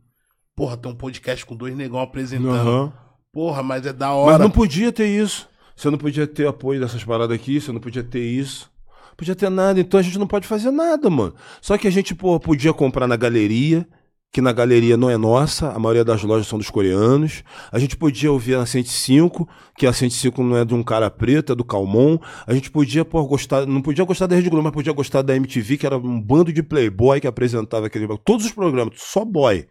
porra, tem um podcast com dois negão apresentando. Aham. Porra, mas é da Mas hora. não podia ter isso. Você não podia ter apoio dessas paradas aqui, você não podia ter isso. Não podia ter nada, então a gente não pode fazer nada, mano. Só que a gente, pô, podia comprar na galeria, que na galeria não é nossa, a maioria das lojas são dos coreanos. A gente podia ouvir a 105, que a 105 não é de um cara preto, é do Calmon. A gente podia, pô, gostar, não podia gostar da Rede Globo, mas podia gostar da MTV, que era um bando de playboy que apresentava aquele todos os programas, só boy.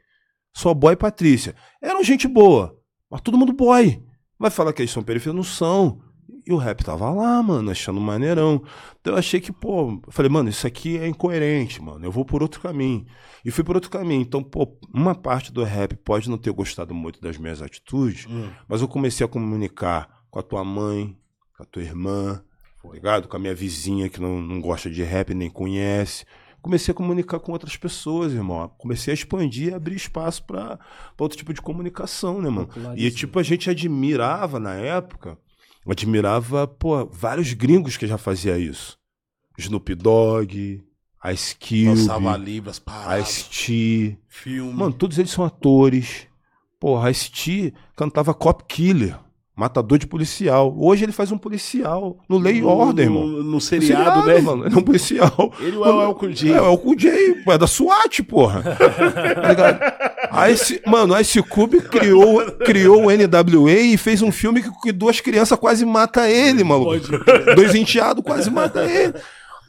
Só boy e Patrícia. Eram gente boa, mas todo mundo boy. Vai falar que eles são periferia? Não são. E o rap tava lá, mano, achando maneirão. Então eu achei que, pô, falei, mano, isso aqui é incoerente, mano. Eu vou por outro caminho. E fui por outro caminho. Então, pô, uma parte do rap pode não ter gostado muito das minhas atitudes, Hum. mas eu comecei a comunicar com a tua mãe, com a tua irmã, tá ligado? Com a minha vizinha que não, não gosta de rap nem conhece. Comecei a comunicar com outras pessoas, irmão. Comecei a expandir e abrir espaço pra outro tipo de comunicação, né, mano? E tipo, a gente admirava na época, admirava, pô, vários gringos que já fazia isso. Snoop Dogg, Ice Lançava Cube, livros, paradas, Ice-T. filme. Mano, todos eles são atores. Porra, Ice-T cantava Cop Killer, matador de policial. Hoje ele faz um policial no Lei e Ordem, irmão. No, no No seriado, né? mano. Ele é um policial. Ele é o El Cool J. É, é o Cool J, é da SWAT, porra. tá ligado? Aí esse, mano, a Ice Cube criou, criou o NWA e fez um filme que, que duas crianças quase matam ele, mano. Dois enteados quase matam ele.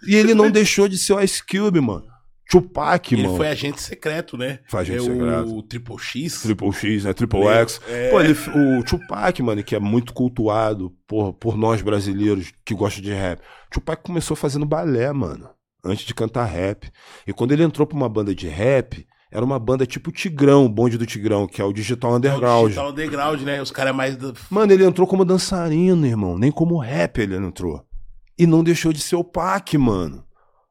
E ele não deixou de ser o Ice Cube, mano. Tupac, Ele mano. foi agente secreto, né? Foi agente é secreto. O Triple X. Triple X, né? Triple Meu, X. é. Pô, ele, o Tupac, mano, que é muito cultuado por, por nós brasileiros que gostam de rap. Tupac começou fazendo balé, mano, antes de cantar rap. E quando ele entrou pra uma banda de rap, era uma banda tipo Tigrão, o bonde do Tigrão, que é o Digital É o Underground. digital underground, né? Os caras mais. do- Mano, ele entrou como dançarino, irmão. Nem como rap ele entrou. E não deixou de ser o Pac, mano.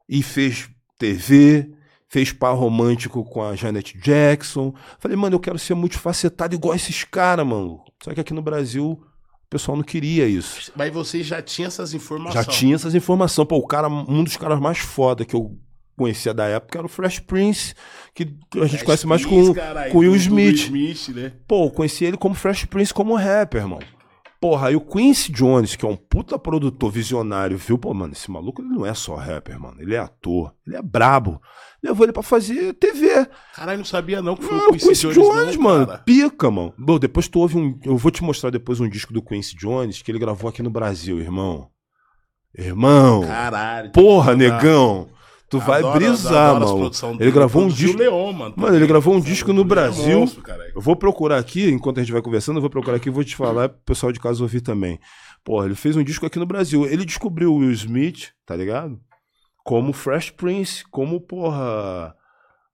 E fez TV, fez par romântico com a Janet Jackson. Falei, mano, eu quero ser multifacetado igual esses caras, mano. Só que aqui no Brasil, o pessoal não queria isso. Mas você já tinha essas informações. Já tinha essas informações. Pô, o cara, um dos caras mais foda que eu conhecia da época era o Fresh Prince, que a gente Fresh conhece mais Prince, com, caralho, com o Will Smith. Smith, né? Pô, eu conheci ele como Fresh Prince, como rapper, irmão. Porra, aí o Quincy Jones, que é um puta produtor visionário, viu? Pô, mano, esse maluco ele não é só rapper, mano. Ele é ator, ele é brabo. Levou ele pra fazer TV. Caralho, não sabia não que foi Ah, o Quincy, Jones, não, mano. cara. Pica, mano. Bom, depois tu ouve um. Eu vou te mostrar depois um disco do Quincy Jones que ele gravou aqui no Brasil, irmão. Irmão. Caralho. Porra, negão. Tu vai Adoro- brisar, adoro mano. Ele gravou um disco. Leon, mano. Mano, ele gravou um disco no é Brasil. monstro. Eu vou procurar aqui, enquanto a gente vai conversando, eu vou procurar aqui e vou te falar pro pessoal de casa ouvir também. Porra, ele fez um disco aqui no Brasil. Ele descobriu o Will Smith, tá ligado? Como Fresh Prince, como, porra,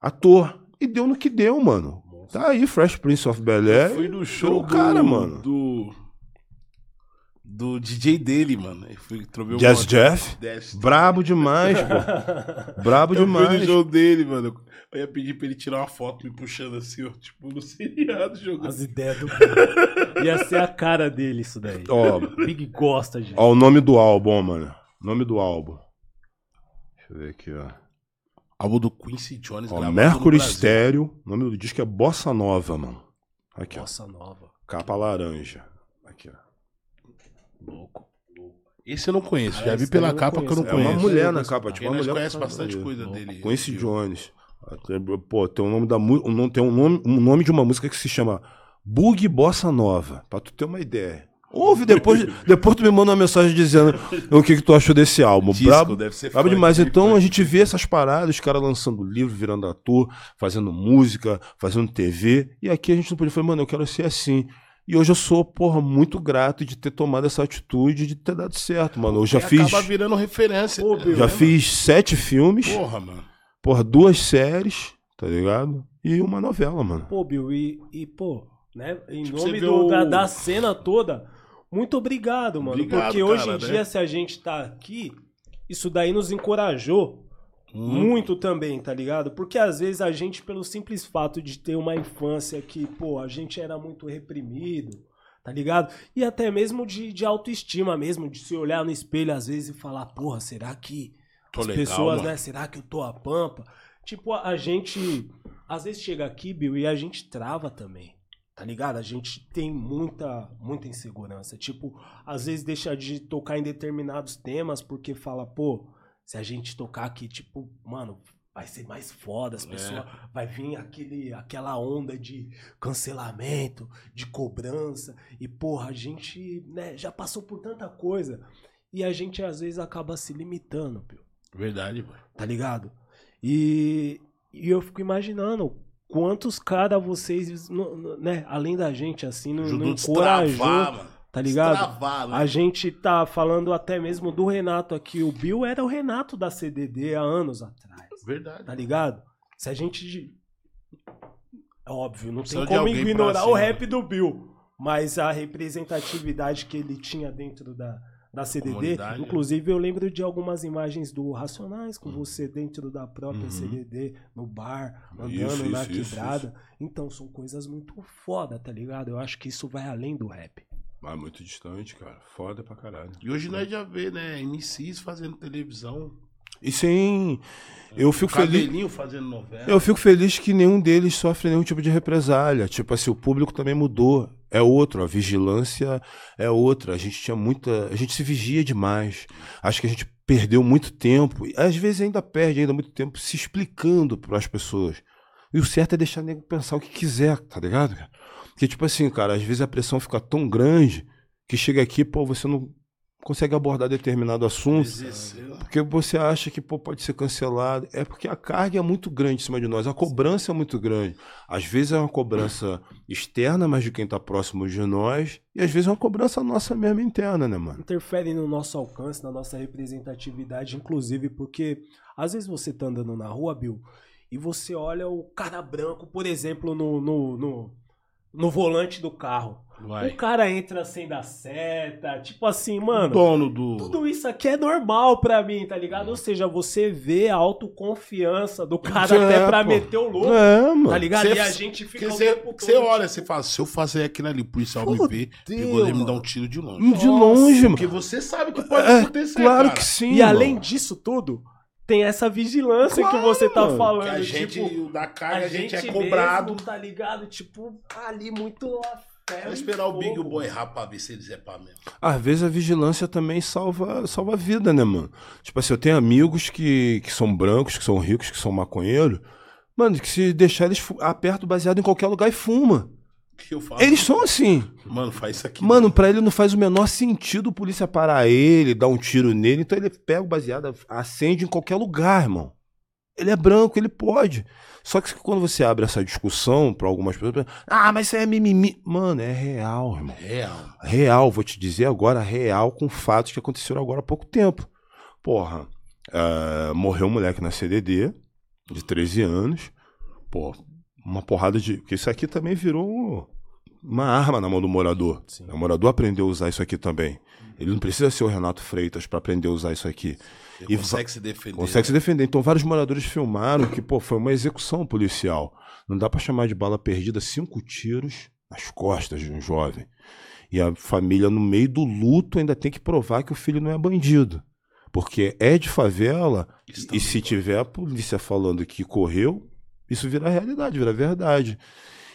ator. E deu no que deu, mano. Tá aí, Fresh Prince of Bel Eu Air. fui no show o cara, do, mano. Do, do DJ dele, mano. Eu fui, trovei Jazz monte. Jeff. Brabo demais, pô. Brabo Eu fui no demais. show dele, mano. Eu ia pedir pra ele tirar uma foto me puxando assim, ó. Tipo, no seriado jogando. As ideias do. Ia ser a cara dele isso daí. Ó, Big gosta, gente. ó, o nome do álbum, mano. Nome do álbum. Deixa eu ver aqui, ó. Álbum do Quincy Jones Ó, Mercury no. Stereo. O nome do disco é Bossa Nova, mano. Aqui, ó. Nossa nova. Capa laranja. Aqui, ó. Louco. Esse eu não conheço. Já vi pela capa que eu não É conheço. uma conheço. mulher na capa, tipo uma mulher. conhece bastante coisa dele. Quincy Viu? Jones. Pô, tem o nome da um tem um nome, um nome de uma música que se chama Bug Bossa Nova, pra tu ter uma ideia. Ouve depois, [laughs] depois tu me manda uma mensagem dizendo o que, que tu achou desse álbum. Disco, Brabo, deve ser brabo funk, demais. Então funk. a gente vê essas paradas, os caras lançando livro, virando ator, fazendo música, fazendo TV. E aqui a gente não podia falar, mano, eu quero ser assim. E hoje eu sou, porra, muito grato de ter tomado essa atitude, de ter dado certo, mano. Eu já E fiz, Acaba virando referência. Pô, né, já mano? fiz sete filmes, Porra, mano. porra, duas séries, tá ligado? E uma novela, mano. Pô, Bill, e, e, pô, né? Em Tipo, nome do- o- da, da cena toda, muito obrigado, mano. Obrigado, porque hoje cara, em né? dia, se a gente tá aqui, isso daí nos encorajou. Muito também, tá ligado? Porque às vezes a gente, pelo simples fato de ter uma infância que, pô, a gente era muito reprimido, tá ligado? E até mesmo de, de autoestima mesmo, de se olhar no espelho às vezes e falar, porra, será que Tô as legal, pessoas, mano. né? Será que eu tô a pampa? Tipo, a, a gente às vezes chega aqui, Bill, e a gente trava também. Tá ligado? A gente tem muita, muita insegurança. Tipo, às vezes deixa de tocar em determinados temas porque fala, pô, se a gente tocar aqui, tipo, mano, vai ser mais foda, as pessoas vai vir aquele aquela onda de cancelamento, de cobrança e porra, a gente, né, já passou por tanta coisa e a gente às vezes acaba se limitando, Bill Verdade, mano. tá ligado? E, e eu fico imaginando quantos caras vocês, né, além da gente, assim, não, não encorajou. Tá ligado? Né? A gente tá falando até mesmo do Renato aqui. O Bill era o Renato da CDD há anos atrás, Verdade. tá ligado? Se a gente. É óbvio, não Precisa tem como ignorar o rap do Bill. Mas a representatividade que ele tinha dentro da, da CDD. Comunidade. Inclusive, eu lembro de algumas imagens do Racionais com você dentro da própria Uhum. CDD, no bar, andando Isso, na isso, isso, quebrada. Então, são coisas muito foda, tá ligado? Eu acho que isso vai além do rap. Mas muito distante, cara. Foda pra caralho. E hoje nós já vê, né? MCs fazendo televisão. E sem. Eu fico feliz. Cabelinho fazendo novela. Eu fico feliz que nenhum deles sofre nenhum tipo de represália. Tipo assim, o público também mudou. É outro, a vigilância é outra. A gente tinha muita. A gente se vigia demais. Acho que a gente perdeu muito tempo. E às vezes ainda perde ainda muito tempo se explicando para as pessoas. E o certo é deixar o nego pensar o que quiser, tá ligado? cara? Porque, tipo assim, cara, às vezes a pressão fica tão grande que chega aqui, pô, você não consegue abordar determinado assunto. Exercer. Porque você acha que pô, pode ser cancelado. É porque a carga é muito grande em cima de nós. A cobrança é muito grande. Às vezes é uma cobrança externa, mas de quem está próximo de nós. E às vezes é uma cobrança nossa mesmo interna, né, mano? interfere no nosso alcance, na nossa representatividade, inclusive porque às vezes você tá andando na rua, Bill, e você olha o cara branco, por exemplo, no, no, no, no volante do carro. Vai. O cara entra sem dar seta, tipo assim, O mano. dono do. Tudo isso aqui é normal pra mim, tá ligado? Ou seja, você vê a autoconfiança do cara É, até pra pô. meter o louco, É, mano. tá ligado? Cê- e a gente fica o você, olha, você fala, se eu fazer aquilo ali, o policial me ver, pegou ele me dar um tiro de longe. De longe, mano. Porque você sabe que pode É, acontecer. claro cara. que sim. E além mano. disso tudo, tem essa vigilância que Claro, você tá falando. Que a gente, tipo, da carga, a gente, é cobrado. mesmo, tá ligado? Tipo, ali muito Só e esperar o Big fogo. Boy errar pra ver se eles é pá mesmo. Às vezes a vigilância também salva, salva a vida, né, mano? Tipo assim, eu tenho amigos que, que são brancos, que são ricos, que são maconheiros. Mano, que se deixar eles apertam baseado em qualquer lugar e fuma. Que eu. Eles são assim. Mano, faz isso aqui. Mano, pra ele não faz o menor sentido o polícia parar ele, dar um tiro nele. Então ele pega o baseado, acende em qualquer lugar, irmão. Ele é branco, ele pode. Só que quando você abre essa discussão pra algumas pessoas, ah, mas isso é mimimi. Mano, é real, irmão. Real. Real, vou te dizer agora, real com fatos que aconteceram agora há pouco tempo. Porra, ah, morreu um moleque na CDD, de 13 anos. Pô, uma porrada de. Porque isso aqui também virou um- uma arma na mão do morador. Sim. O morador aprendeu a usar isso aqui também. Ele não precisa ser o Renato Freitas para aprender a usar isso aqui. Ele E consegue se defender. Consegue se defender. Então, vários moradores filmaram que, pô, foi uma execução policial. Não dá pra chamar de bala perdida cinco tiros nas costas de um jovem. E a família, no meio do luto, ainda tem que provar que o filho não é bandido. Porque é de favela, e se tiver a polícia falando que correu, isso vira realidade, vira verdade.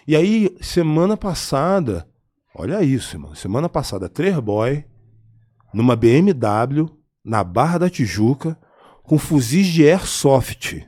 E aí, semana passada, olha isso, irmão. Semana passada, três boy, numa BMW, na Barra da Tijuca, com fuzis de airsoft.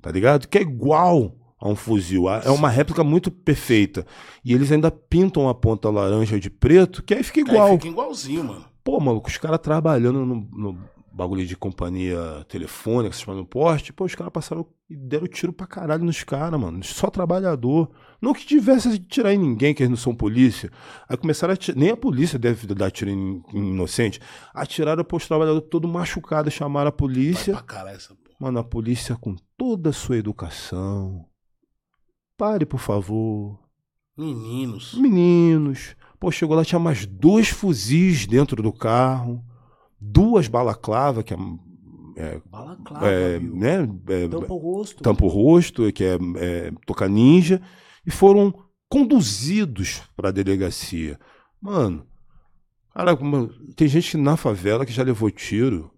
Tá ligado? Que é igual a um fuzil. É uma réplica muito perfeita. E eles ainda pintam a ponta laranja de preto, que aí fica Aí igual. fica igualzinho, mano. Pô, maluco, os caras trabalhando no, no bagulho de companhia telefônica, se chama no poste, pô, os caras passaram e deram tiro pra caralho nos caras, mano. Só trabalhador. Não que tivesse a tirar em ninguém, que eles não são polícia. Aí começaram a atirar, nem a polícia deve dar tiro em, em inocente. Atiraram pros trabalhadores todo machucado, chamaram a Vai polícia. pra caralho essa porra. Mano, a polícia com toda a sua educação. Pare, por favor. Meninos. Meninos. Pô, chegou lá, tinha mais dois fuzis dentro do carro, duas balaclava, que é, é, Balaclava, é, né, é, Tampa o rosto. tampa o rosto, que é, é toca ninja, e foram conduzidos para a delegacia. Mano, cara, mano, tem gente na favela que já levou tiro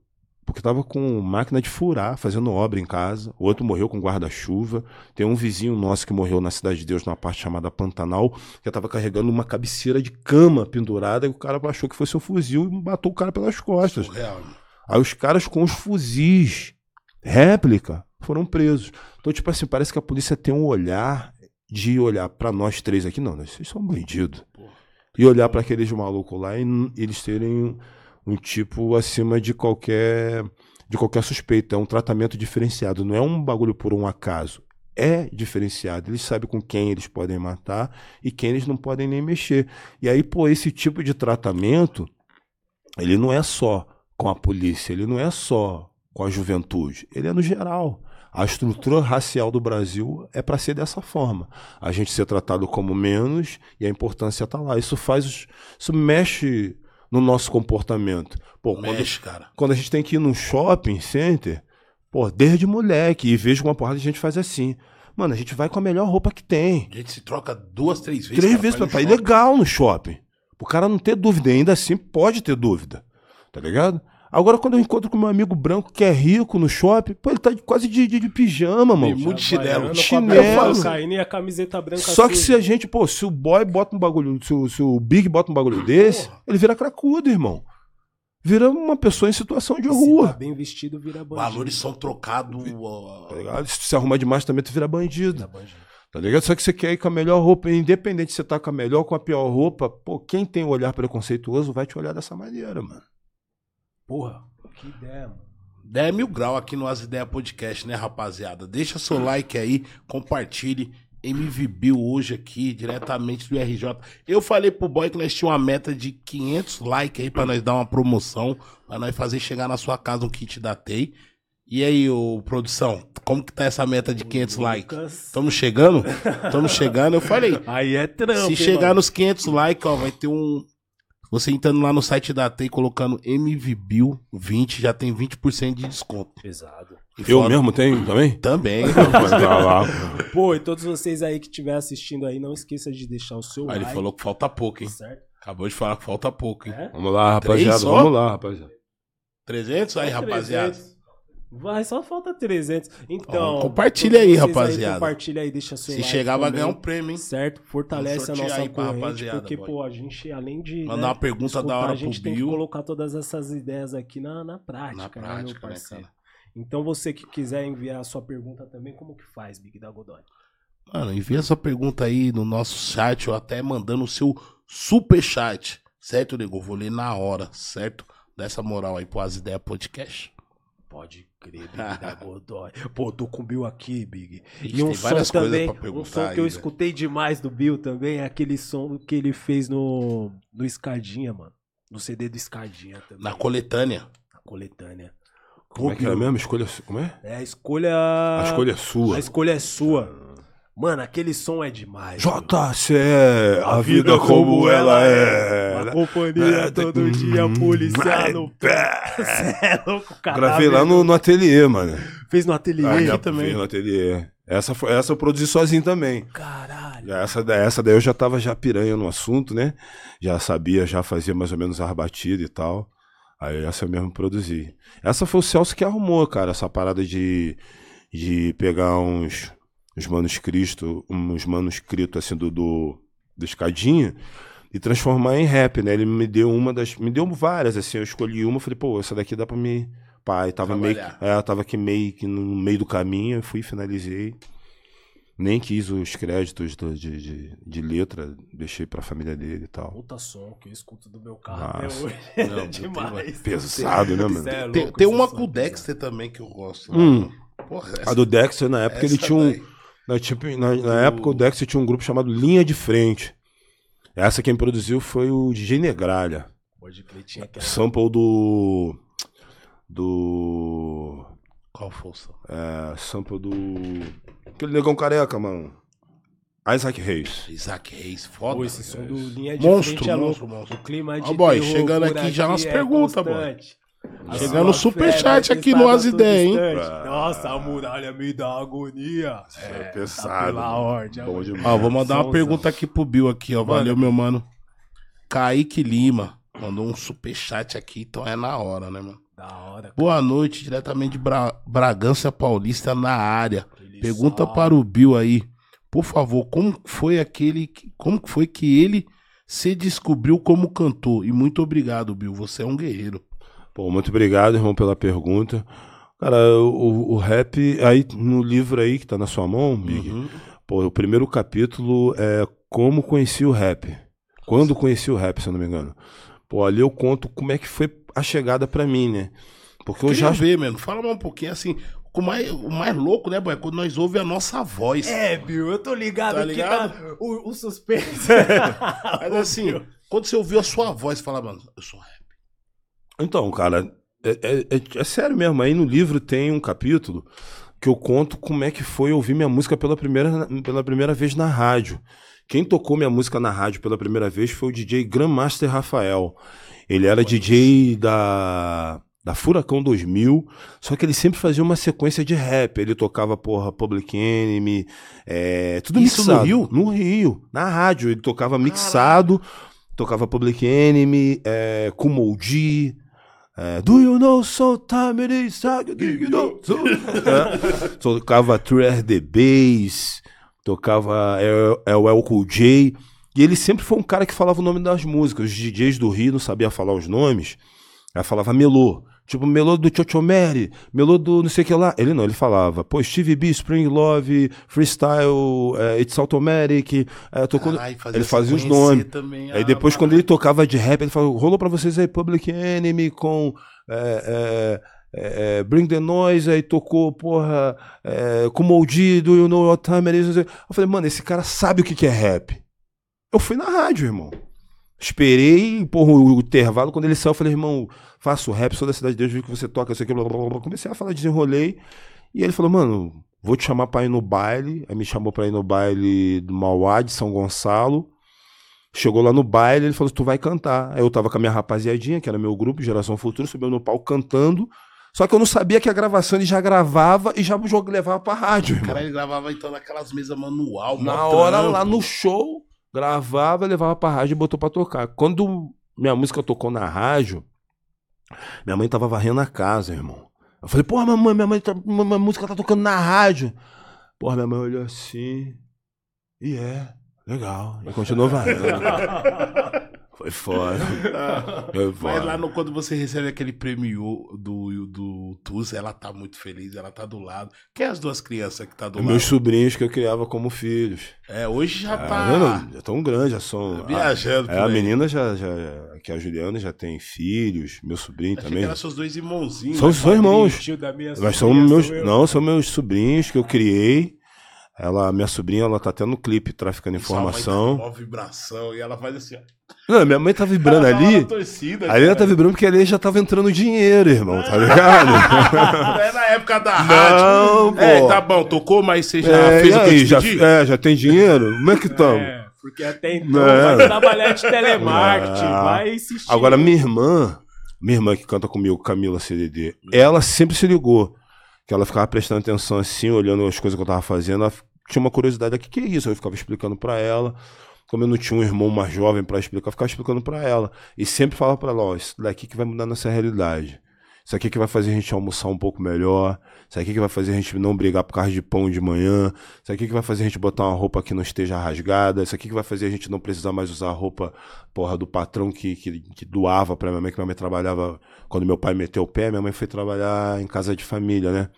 porque tava com máquina de furar, fazendo obra em casa. O outro morreu com guarda-chuva. Tem um vizinho nosso que morreu na Cidade de Deus, numa parte chamada Pantanal, que tava carregando uma cabeceira de cama pendurada e o cara achou que fosse um fuzil e matou o cara pelas costas. Surreal. Aí os caras com os fuzis, réplica, foram presos. Então, tipo assim, parece que a polícia tem um olhar de olhar pra nós três aqui, não, vocês são bandidos. E olhar pra aqueles malucos lá e eles terem um tipo acima de qualquer de qualquer suspeita, é um tratamento diferenciado, não é um bagulho por um acaso. É diferenciado, eles sabem com quem eles podem matar e quem eles não podem nem mexer. E aí, pô, esse tipo de tratamento, ele não é só com a polícia, ele não é só com a juventude, ele é no geral. A estrutura racial do Brasil é para ser dessa forma. A gente ser tratado como menos e a importância tá lá. Isso faz, isso mexe no nosso comportamento. Pô, quando, Mexe, cara. quando a gente tem que ir num shopping center, pô, desde moleque, e vejo uma porrada de gente faz assim. Mano, a gente vai com a melhor roupa que tem. A gente se troca duas, três vezes. Três cara, vezes pra ir legal no shopping. O cara não ter dúvida, ainda assim pode ter dúvida. Tá ligado? Agora, quando eu encontro com meu amigo branco que é rico no shopping, pô, ele tá quase de, de, de pijama, mano. Muito chinelo. Chinelo. caindo e a camiseta branca Só que se a gente, pô, se o boy bota um bagulho, se o, se o Big bota um bagulho desse, ele vira cracudo, irmão. Vira uma pessoa em situação de Se rua. tá bem vestido, vira bandido. Valores são trocados. ó, Tá ligado? Se tu se arrumar demais também, tu vira bandido. Vira bandido. Tá ligado? Só que você quer ir com a melhor roupa, independente se você tá com a melhor ou com a pior roupa, pô, quem tem o olhar preconceituoso vai te olhar dessa maneira, mano. Porra, que ideia, mano. 10 mil grau aqui no As Ideias Podcast, né, rapaziada? Deixa seu like aí, compartilhe. MV Bill hoje aqui, diretamente do RJ. Eu falei pro boy que nós tínhamos uma meta de 500 likes aí pra nós dar uma promoção, pra nós fazer chegar na sua casa um kit da TEI. E aí, ô, produção, como que tá essa meta de 500 likes? Estamos chegando? Estamos chegando. Eu falei, Aí é trampo, se chegar mano? nos 500 likes, ó, vai ter um. Você entrando lá no site da TEI colocando MVBIL 20, já tem 20% de desconto. Pesado. E Eu fora- mesmo tenho também? Também. [laughs] Tá lá. Pô, e todos vocês aí que estiver assistindo aí, não esqueça de deixar o seu Ah, ele like. falou que falta pouco, hein? Certo? Acabou de falar que falta pouco, hein? É? Vamos lá, Três rapaziada. só? Vamos lá, rapaziada. 300 aí, rapaziada. 300. Vai, só falta 300. Então. Ó, compartilha aí, rapaziada. compartilha aí, deixa seu Se like chegar, vai ganhar um prêmio, hein? Certo? Fortalece a nossa aí corrente, porque, boy. pô, a gente, além de. Mandar né, uma pergunta da escutar, hora A gente tem que Bill. colocar todas essas ideias aqui na, na prática, Na né, prática, meu né, parceiro? cara? Então, você que quiser enviar a sua pergunta também, como que faz, Big da Godoy? Mano, envia sua pergunta aí no nosso chat ou até mandando o seu super chat. Certo, nego? Vou ler na hora, certo? Dessa moral aí pro As Ideias Podcast. Pode crer, Big da Godoy. [laughs] Pô, tô com o Bill aqui, Big. Ixi, E um tem som também, pra um som que eu aí, velho. escutei demais do Bill também, é aquele som que ele fez no, no Escadinha, mano. No CD do Escadinha também. Na coletânea. na coletânea. Como é que é mesmo? Escolha. Como é? É, a escolha. A escolha é sua. A escolha é sua. Mano, aquele som é demais. JC, a vida como ela é. Uma companhia É, todo hum, dia, policial no pé. [laughs] Cê é louco, cara. Gravei lá no, no ateliê, mano. Fez no ateliê Ah, já também. fiz no ateliê. Essa, foi, essa eu produzi sozinho também. Caralho. Essa, essa daí eu já tava já piranha no assunto, né? Já sabia, já fazia mais ou menos as batidas e tal. Aí essa eu mesmo produzi. Essa foi o Celso que arrumou, cara, essa parada de, de pegar uns, uns manuscritos, uns manuscritos assim do, do, do escadinha e transformar em rap, né? Ele me deu uma das. Me deu várias, assim, eu escolhi uma, falei, pô, essa daqui dá pra me. Pai, tava meio. Trabalhar. É, tava aqui meio que no meio do caminho, eu fui e finalizei. Nem quis os créditos do- de, de, de letra, deixei pra família dele e tal. Puta som que eu escuto do meu carro até Nossa. hoje. Não, [laughs] É demais. Pesado, né, mano? É Tem, louco, tem uma com o. Dexter também que eu gosto. Hum. mano. Porra, A do Dexter, na época, ele essa tinha um. daí. Na, tipo, na, na época, o Dexter tinha um grupo chamado Linha de Frente. Essa quem produziu foi o DJ Negralha. Pode crer, tinha aquela. Sample do. Do. Qual força? É, sample do. Aquele negão careca, mano. Isaac Reis. Isaac Reis, foda. Pô, esse som do Linha de Monstro, Frente é monstro, louco. monstro. O clima de Ó, boy, terror chegando aqui já nas é perguntas, boy. A Chegando o superchat aqui no As Ideias, hein? Nossa, a muralha me dá agonia. É, pesado, Tá pela ordem. Bom demais. Ó, vou mandar uma pergunta aqui pro Bill aqui, ó. Valeu, meu mano. Kaique Lima mandou um superchat aqui, então é na hora, né, mano? Da hora. Boa noite, diretamente de Bra- Bragança Paulista na área. Pergunta salve. para o Bill aí. Por favor, como foi aquele. que- Como foi que ele se descobriu como cantor? E muito obrigado, Bill. Você é um guerreiro. Pô, muito obrigado, irmão, pela pergunta. Cara, o, o rap, aí no livro aí que tá na sua mão, Big, Uhum. pô, o primeiro capítulo é como conheci o rap. Quando conheci o rap, se eu não me engano. Pô, ali eu conto como é que foi a chegada pra mim, né? Porque eu Queria já. ver, mano. Fala mais um pouquinho assim. O mais, o mais louco, né, boy? É quando nós ouvimos a nossa voz. É, Bill, eu tô ligado Tá que ligado? tá o, o suspense. [laughs] Mas assim, [laughs] quando você ouviu a sua voz, fala, mano, eu sou rap. Então, cara, é, é- é- é sério mesmo. Aí no livro tem um capítulo que eu conto como é que foi ouvir minha música pela primeira, pela primeira vez na rádio. Quem tocou minha música na rádio pela primeira vez foi o DJ Grandmaster Rafael. Ele era DJ da, da Furacão 2000, só que ele sempre fazia uma sequência de rap. Ele tocava, porra, Public Enemy, é, tudo Isso no mixado. Rio? No Rio, na rádio. Ele tocava mixado, tocava Public Enemy, é, Kumo G, é, Do you know sometimes it is like you know so- É, Tocava True the Bass, tocava El Cool J. E ele sempre foi um cara que falava o nome das músicas. Os DJs do Rio não sabiam falar os nomes. Aí falava melô. Tipo, melô do Chochomere, melô do não sei o que lá. Ele não, ele falava, pô, Steve B, Spring Love, Freestyle, é, It's Automatic. É, tocou... Caralho, fazia ele fazia os nomes. também Aí depois, quando ele tocava de rap, ele falou: rolou pra vocês aí Public Enemy com é, é, Bring the Noise, aí tocou, porra, é, com Moldido, You Know What Time It Is. Eu falei, mano, esse cara sabe o que que é rap. Eu fui na rádio, irmão. Esperei, porra, o intervalo, quando ele saiu, eu falei, irmão, faço rap, sou da Cidade de Deus, vi que você toca, isso aqui, blá, blá, blá, blá. Comecei a falar, desenrolei. E ele falou, mano, vou te chamar pra ir no baile. Aí me chamou pra ir no baile do Mauá, de São Gonçalo. Chegou lá no baile, ele falou: Tu vai cantar. Aí eu tava com a minha rapaziadinha, que era meu grupo, Geração Futura, subiu no palco cantando. Só que eu não sabia que a gravação ele já gravava e já jogo levava pra rádio, O irmão. cara ele gravava então naquelas mesas manual, Na hora, trampo. lá no show, gravava, levava pra rádio e botou pra tocar. Quando minha música tocou na rádio, minha mãe tava varrendo a casa, irmão. Eu falei, porra, mamãe, minha mãe tá, minha música tá tocando na rádio. Porra, minha mãe olhou assim. E é, legal. E continuou varrendo. [laughs] Foi foda. Foi [laughs] Mas foda. lá no, quando você recebe aquele prêmio do, do Tuz, ela tá muito feliz, ela tá do lado. Quem é as duas crianças que tá do lado? Meus sobrinhos que eu criava como filhos. É, hoje já Ah, tá não, já tão grandes, já são. viajando. É, por a menina já, já. Que a Juliana já tem filhos, meu sobrinho Achei que também. eram seus dois irmãozinhos. São, né, são irmãos. Mas são meus. sou. Não, são meus sobrinhos que eu criei. Ela, minha sobrinha, ela tá até no clipe traficando Sua mãe tá informação. mó vibração e ela faz assim, ó. Não, minha mãe tá vibrando Ela ali. torcida, Ali ela cara. tá vibrando porque ali já tava entrando dinheiro, irmão, tá ligado? É na época da rádio. Não, É, pô. tá bom, tocou, mas você já É, fez o que aí, já, pedi? é, já tem dinheiro? Como é que estamos? É, porque até então É. vai trabalhar de telemarketing, Ah. vai insistir. Agora, minha irmã, minha irmã que canta comigo, Camila CDD, ela sempre se ligou. Que ela ficava prestando atenção assim, olhando as coisas que eu tava fazendo. Ela tinha uma curiosidade, o que, é isso? Eu ficava explicando pra ela. Como eu não tinha um irmão mais jovem pra explicar, eu ficava explicando pra ela. E sempre falava pra ela, ó, isso daqui que vai mudar nossa realidade. Isso aqui que vai fazer a gente almoçar um pouco melhor. Isso aqui que vai fazer a gente não brigar por causa de pão de manhã. Isso aqui que vai fazer a gente botar uma roupa que não esteja rasgada. Isso aqui que vai fazer a gente não precisar mais usar a roupa, porra, do patrão que, que, que doava pra minha mãe, que minha mãe trabalhava. Quando meu pai meteu o pé, minha mãe foi trabalhar em casa de família, né?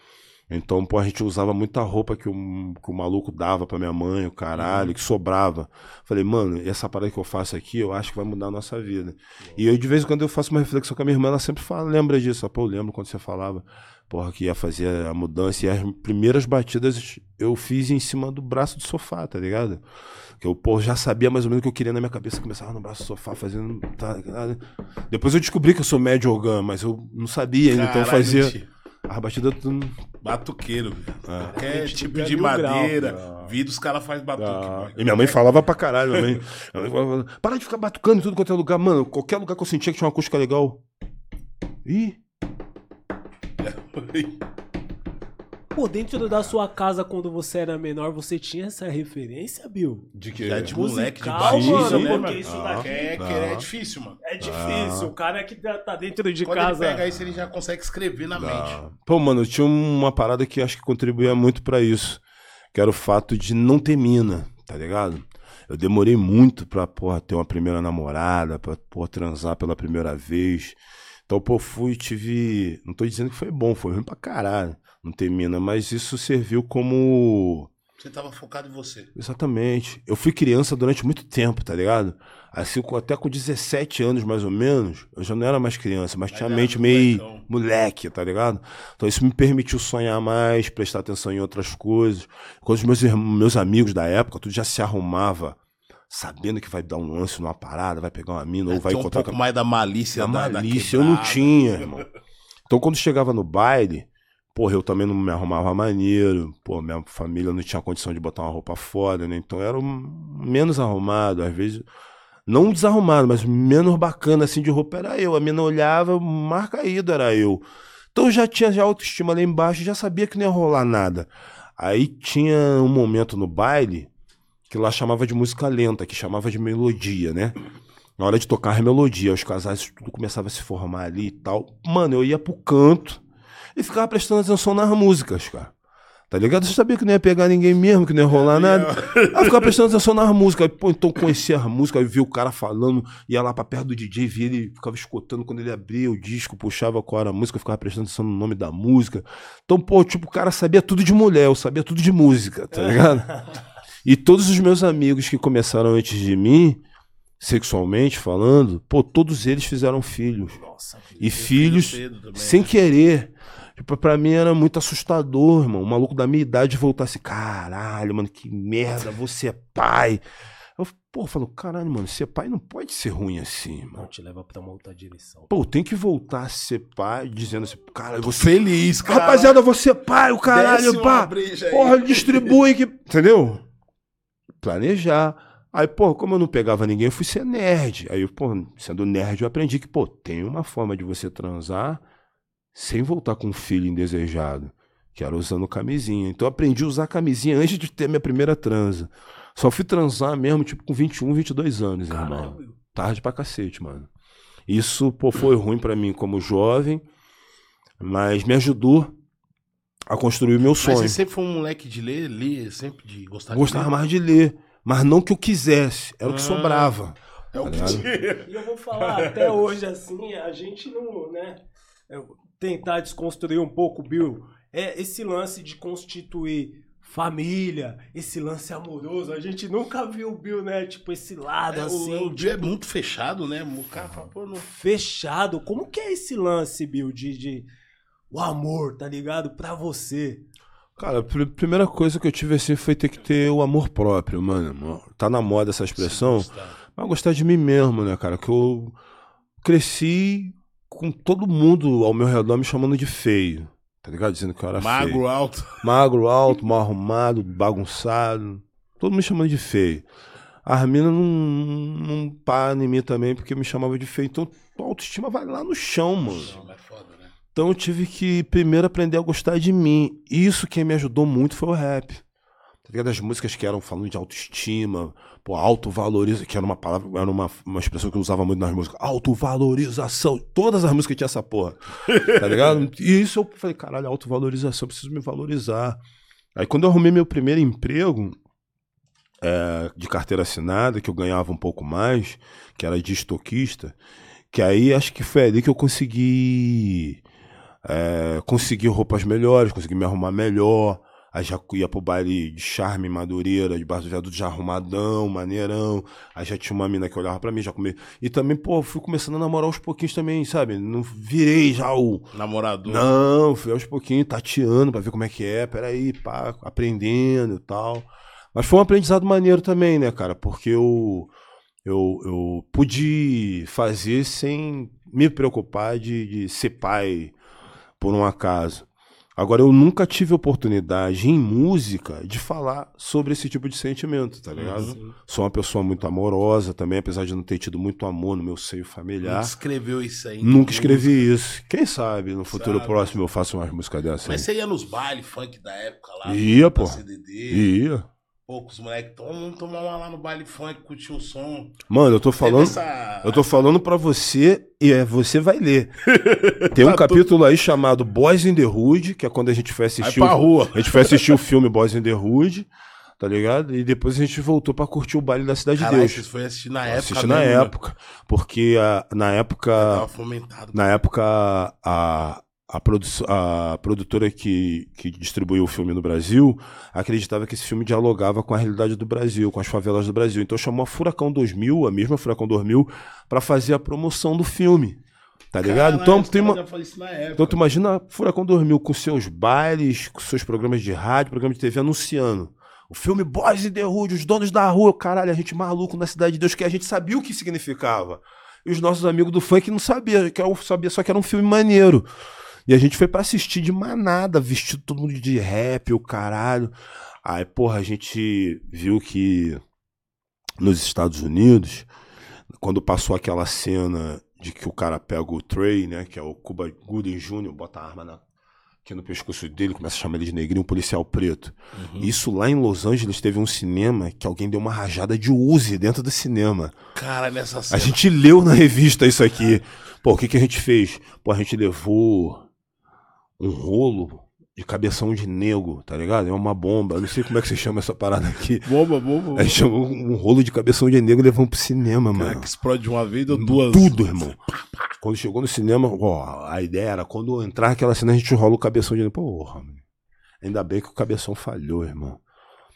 Então, pô, a gente usava muita roupa que o, que o maluco dava pra minha mãe, o caralho, que sobrava. Falei, mano, essa parada que eu faço aqui, eu acho que vai mudar a nossa vida. E eu, de vez em quando, eu faço uma reflexão com a minha irmã, ela sempre fala, lembra disso. Pô, eu lembro quando você falava, porra, que ia fazer a mudança. E as primeiras batidas eu fiz em cima do braço do sofá, tá ligado? Que eu, pô, já sabia mais ou menos o que eu queria na minha cabeça. Começava no braço do sofá, fazendo. Tá? Depois eu descobri que eu sou médio organ, mas eu não sabia ainda, então eu fazia. As batidas tudo. Batuqueiro. É. Qualquer Tipo tipo de grau. madeira. Vidro, os caras fazem batuque. Ah, mano. e minha mãe falava pra caralho. Minha mãe, minha mãe falava, para de ficar batucando em tudo quanto é lugar. Mano, qualquer lugar que eu sentia que tinha uma acústica legal. Ih, [laughs] Pô, dentro da sua casa, quando você era menor, você tinha essa referência, Bill? de que? Já de moleque, de Musical, baixo, mano, né, porque mano? isso Ah. daqui É, que Não. é difícil, mano. é difícil. O cara que tá tá dentro de Quando casa. ele pega isso, ele já consegue escrever na mente. Ah, Pô, mano, tinha uma parada que acho que contribuía muito pra isso. Que era o fato de não ter mina, tá ligado? Eu demorei muito pra, porra, ter uma primeira namorada, pra, porra, transar pela primeira vez. Então, pô, fui, tive. Não tô dizendo que foi bom, foi ruim pra caralho não ter mina, mas isso serviu como. Você tava focado em você. Exatamente. Eu fui criança durante muito tempo, tá ligado? Assim, até com 17 anos, mais ou menos, eu já não era mais criança, mas tinha a mente meio molecão. moleque, tá ligado? Então isso me permitiu sonhar mais, prestar atenção em outras coisas. Quando os meus, meus amigos da época, tudo já se arrumava, sabendo que vai dar um lance numa parada, vai pegar uma mina, ou vai Tem um encontrar pouco com mais da malícia da da, da malícia. Eu não tinha, irmão. Então quando chegava no baile, porra, eu também não me arrumava maneiro, pô, minha família não tinha condição de botar uma roupa foda, né? Então era menos arrumado, às vezes. Não desarrumado, mas menos bacana assim de roupa era eu. A mina olhava, mais caído era eu. Então eu já tinha já autoestima lá embaixo, já sabia que não ia rolar nada. Aí tinha um momento no baile que lá chamava de música lenta, que chamava de melodia, né? Na hora de tocar a melodia, os casais tudo começava a se formar ali e tal. Mano, eu ia pro canto e ficava prestando atenção nas músicas, cara. Tá ligado? Você sabia que não ia pegar ninguém mesmo, que não ia rolar nada. Aí ficava prestando atenção nas músicas. Aí, pô, então conhecia as músicas, aí via o cara falando, ia lá pra perto do DJ, via ele, ficava escutando quando ele abria o disco, puxava qual era a música, ficava prestando atenção no nome da música. Então, pô, tipo, o cara sabia tudo de mulher, eu sabia tudo de música, tá ligado? E todos os meus amigos que começaram antes de mim, sexualmente falando, pô, todos eles fizeram filhos. Nossa. E filhos também, sem né? querer. Tipo, pra mim era muito assustador, irmão. Um maluco da minha idade voltasse, caralho, mano, que merda, você é pai. Eu, pô, falo, caralho, mano, ser pai não pode ser ruim assim, Não mano. te leva pra uma outra direção. Pô, tem que voltar a ser pai, dizendo assim, cara, Tô você. feliz, cara. Rapaziada, você é pai, o caralho, pá. Porra, distribui que. Entendeu? Planejar. Aí, pô, como eu não pegava ninguém, eu fui ser nerd. Aí, pô, sendo nerd, eu aprendi que, pô, tem uma forma de você transar sem voltar com um filho indesejado, que era usando camisinha. Então, eu aprendi a usar camisinha antes de ter minha primeira transa. Só fui transar mesmo, tipo, com 21, 22 anos, irmão. Caralho, Bill. Tarde pra cacete, mano. Isso, pô, foi ruim pra mim como jovem. Mas me ajudou a construir o meu Mas sonho. você sempre foi um moleque de ler, ler, sempre de gostar gostava de ler. mais de ler, mas não que eu quisesse, era o que Ah. sobrava. É o tá que ligado? tinha. E eu vou falar, até hoje, assim, a gente não, né? eu tentar desconstruir um pouco, Bill, é esse lance de constituir família, esse lance amoroso, a gente nunca viu o Bill, né? Tipo, esse lado, É, o- assim, o dia é muito fechado, né? O cara fala, pô, não... fechado. Como que é esse lance, Bill, de, de o amor, tá ligado? Pra você. Cara, a pr- primeira coisa que eu tive assim foi ter que ter o amor próprio, mano. Tá na moda essa expressão. Mas gostar de mim mesmo, né, cara? Que eu cresci com todo mundo ao meu redor me chamando de feio. Tá ligado? Dizendo que eu era feio. Magro, alto. [laughs] Magro, alto, mal arrumado, bagunçado. Todo mundo me chamando de feio. As minas não, não em mim também porque me chamava de feio. Então, a autoestima vai lá no chão, mano. Não, é foda, né? Então eu tive que primeiro aprender a gostar de mim. Isso quem me ajudou muito foi o rap. Ligado? As músicas que eram falando de autoestima, pô, autovaloriza, que era uma palavra, era uma, uma expressão que eu usava muito nas músicas. Autovalorização. Todas as músicas tinham essa porra. Tá ligado? [laughs] E isso eu falei, caralho, autovalorização, eu preciso me valorizar. Aí quando eu arrumei meu primeiro emprego é, de carteira assinada, que eu ganhava um pouco mais, que era de estoquista, que aí acho que foi ali que eu consegui é, consegui roupas melhores, consegui me arrumar melhor. Aí já ia pro baile de charme, madureira, debaixo do viaduto já arrumadão, maneirão. Aí já tinha uma mina que olhava pra mim, já comia. E também, pô, fui começando a namorar aos pouquinhos também, sabe? Não virei já o. Namorador. Não, fui aos pouquinhos tateando pra ver como é que é. Peraí, pá, aprendendo e tal. Mas foi um aprendizado maneiro também, né, cara? Porque eu, eu, eu pude fazer sem me preocupar de, de ser pai por um acaso. Agora, eu nunca tive oportunidade em música de falar sobre esse tipo de sentimento, tá ligado? Sou uma pessoa muito amorosa também, apesar de não ter tido muito amor no meu seio Nunca familiar. escreveu isso aí. Nunca escrevi isso. Quem sabe no futuro Sabe. próximo eu faço umas músicas dessas. Mas aí. você ia nos bailes funk da época lá? Ia, pô. CDD. Ia. Poucos moleques, vamos tomar uma lá no baile funk, curtir o som. Mano, eu tô falando. essa- Eu tô falando pra você e é, você vai ler. [laughs] Tem um Tá capítulo aí chamado Boys in the Hood, que é quando a gente foi assistir. Vai pra o- rua. A gente foi assistir o filme Boys in the Hood, tá ligado? E depois a gente voltou pra curtir o baile da Cidade de Caralho, Deus. foram assistir na época Assisti na mesmo, né? época. Porque a- na época. Tava fomentado. Na época, a, a, produ a produtora que, que distribuiu o filme no Brasil acreditava que esse filme dialogava com a realidade do Brasil, com as favelas do Brasil. Então chamou a Furacão 2000, a mesma Furacão 2000, para fazer a promoção do filme. Tá ligado? Então, tem uma, então tu imagina Furacão 2000 com seus bailes, com seus programas de rádio, programas de TV anunciando. O filme Boys in the Hood, os donos da rua, caralho, a gente maluco na Cidade de Deus, que a gente sabia o que significava. E os nossos amigos do funk não sabiam, que eu sabia só que era um filme maneiro. E a gente foi pra assistir de manada, vestido todo mundo de rap, o caralho. Aí, porra, a gente viu que nos Estados Unidos, quando passou aquela cena de que o cara pega o Trey, né, que é o Cuba Gooding Jr., bota a arma na, aqui no pescoço dele, começa a chamar ele de negrinho, um policial preto. Isso lá em Los Angeles teve um cinema que alguém deu uma rajada de Uzi dentro do cinema. Cara, nessa A cena. gente leu na revista isso aqui. Pô, o que, que a gente fez? Pô, a gente levou um rolo de cabeção de nego, tá ligado? É uma bomba. Eu não sei como é que se chama essa parada aqui. Bomba, bomba. A gente chamou um rolo de cabeção de nego e levamos pro cinema, Cara, mano. que explode de uma vez, deu duas. Tudo, irmão. Quando chegou no cinema, ó, a ideia era quando entrar aquela cena a gente rola o cabeção de nego. Porra, mano. Ainda bem que o cabeção falhou, irmão.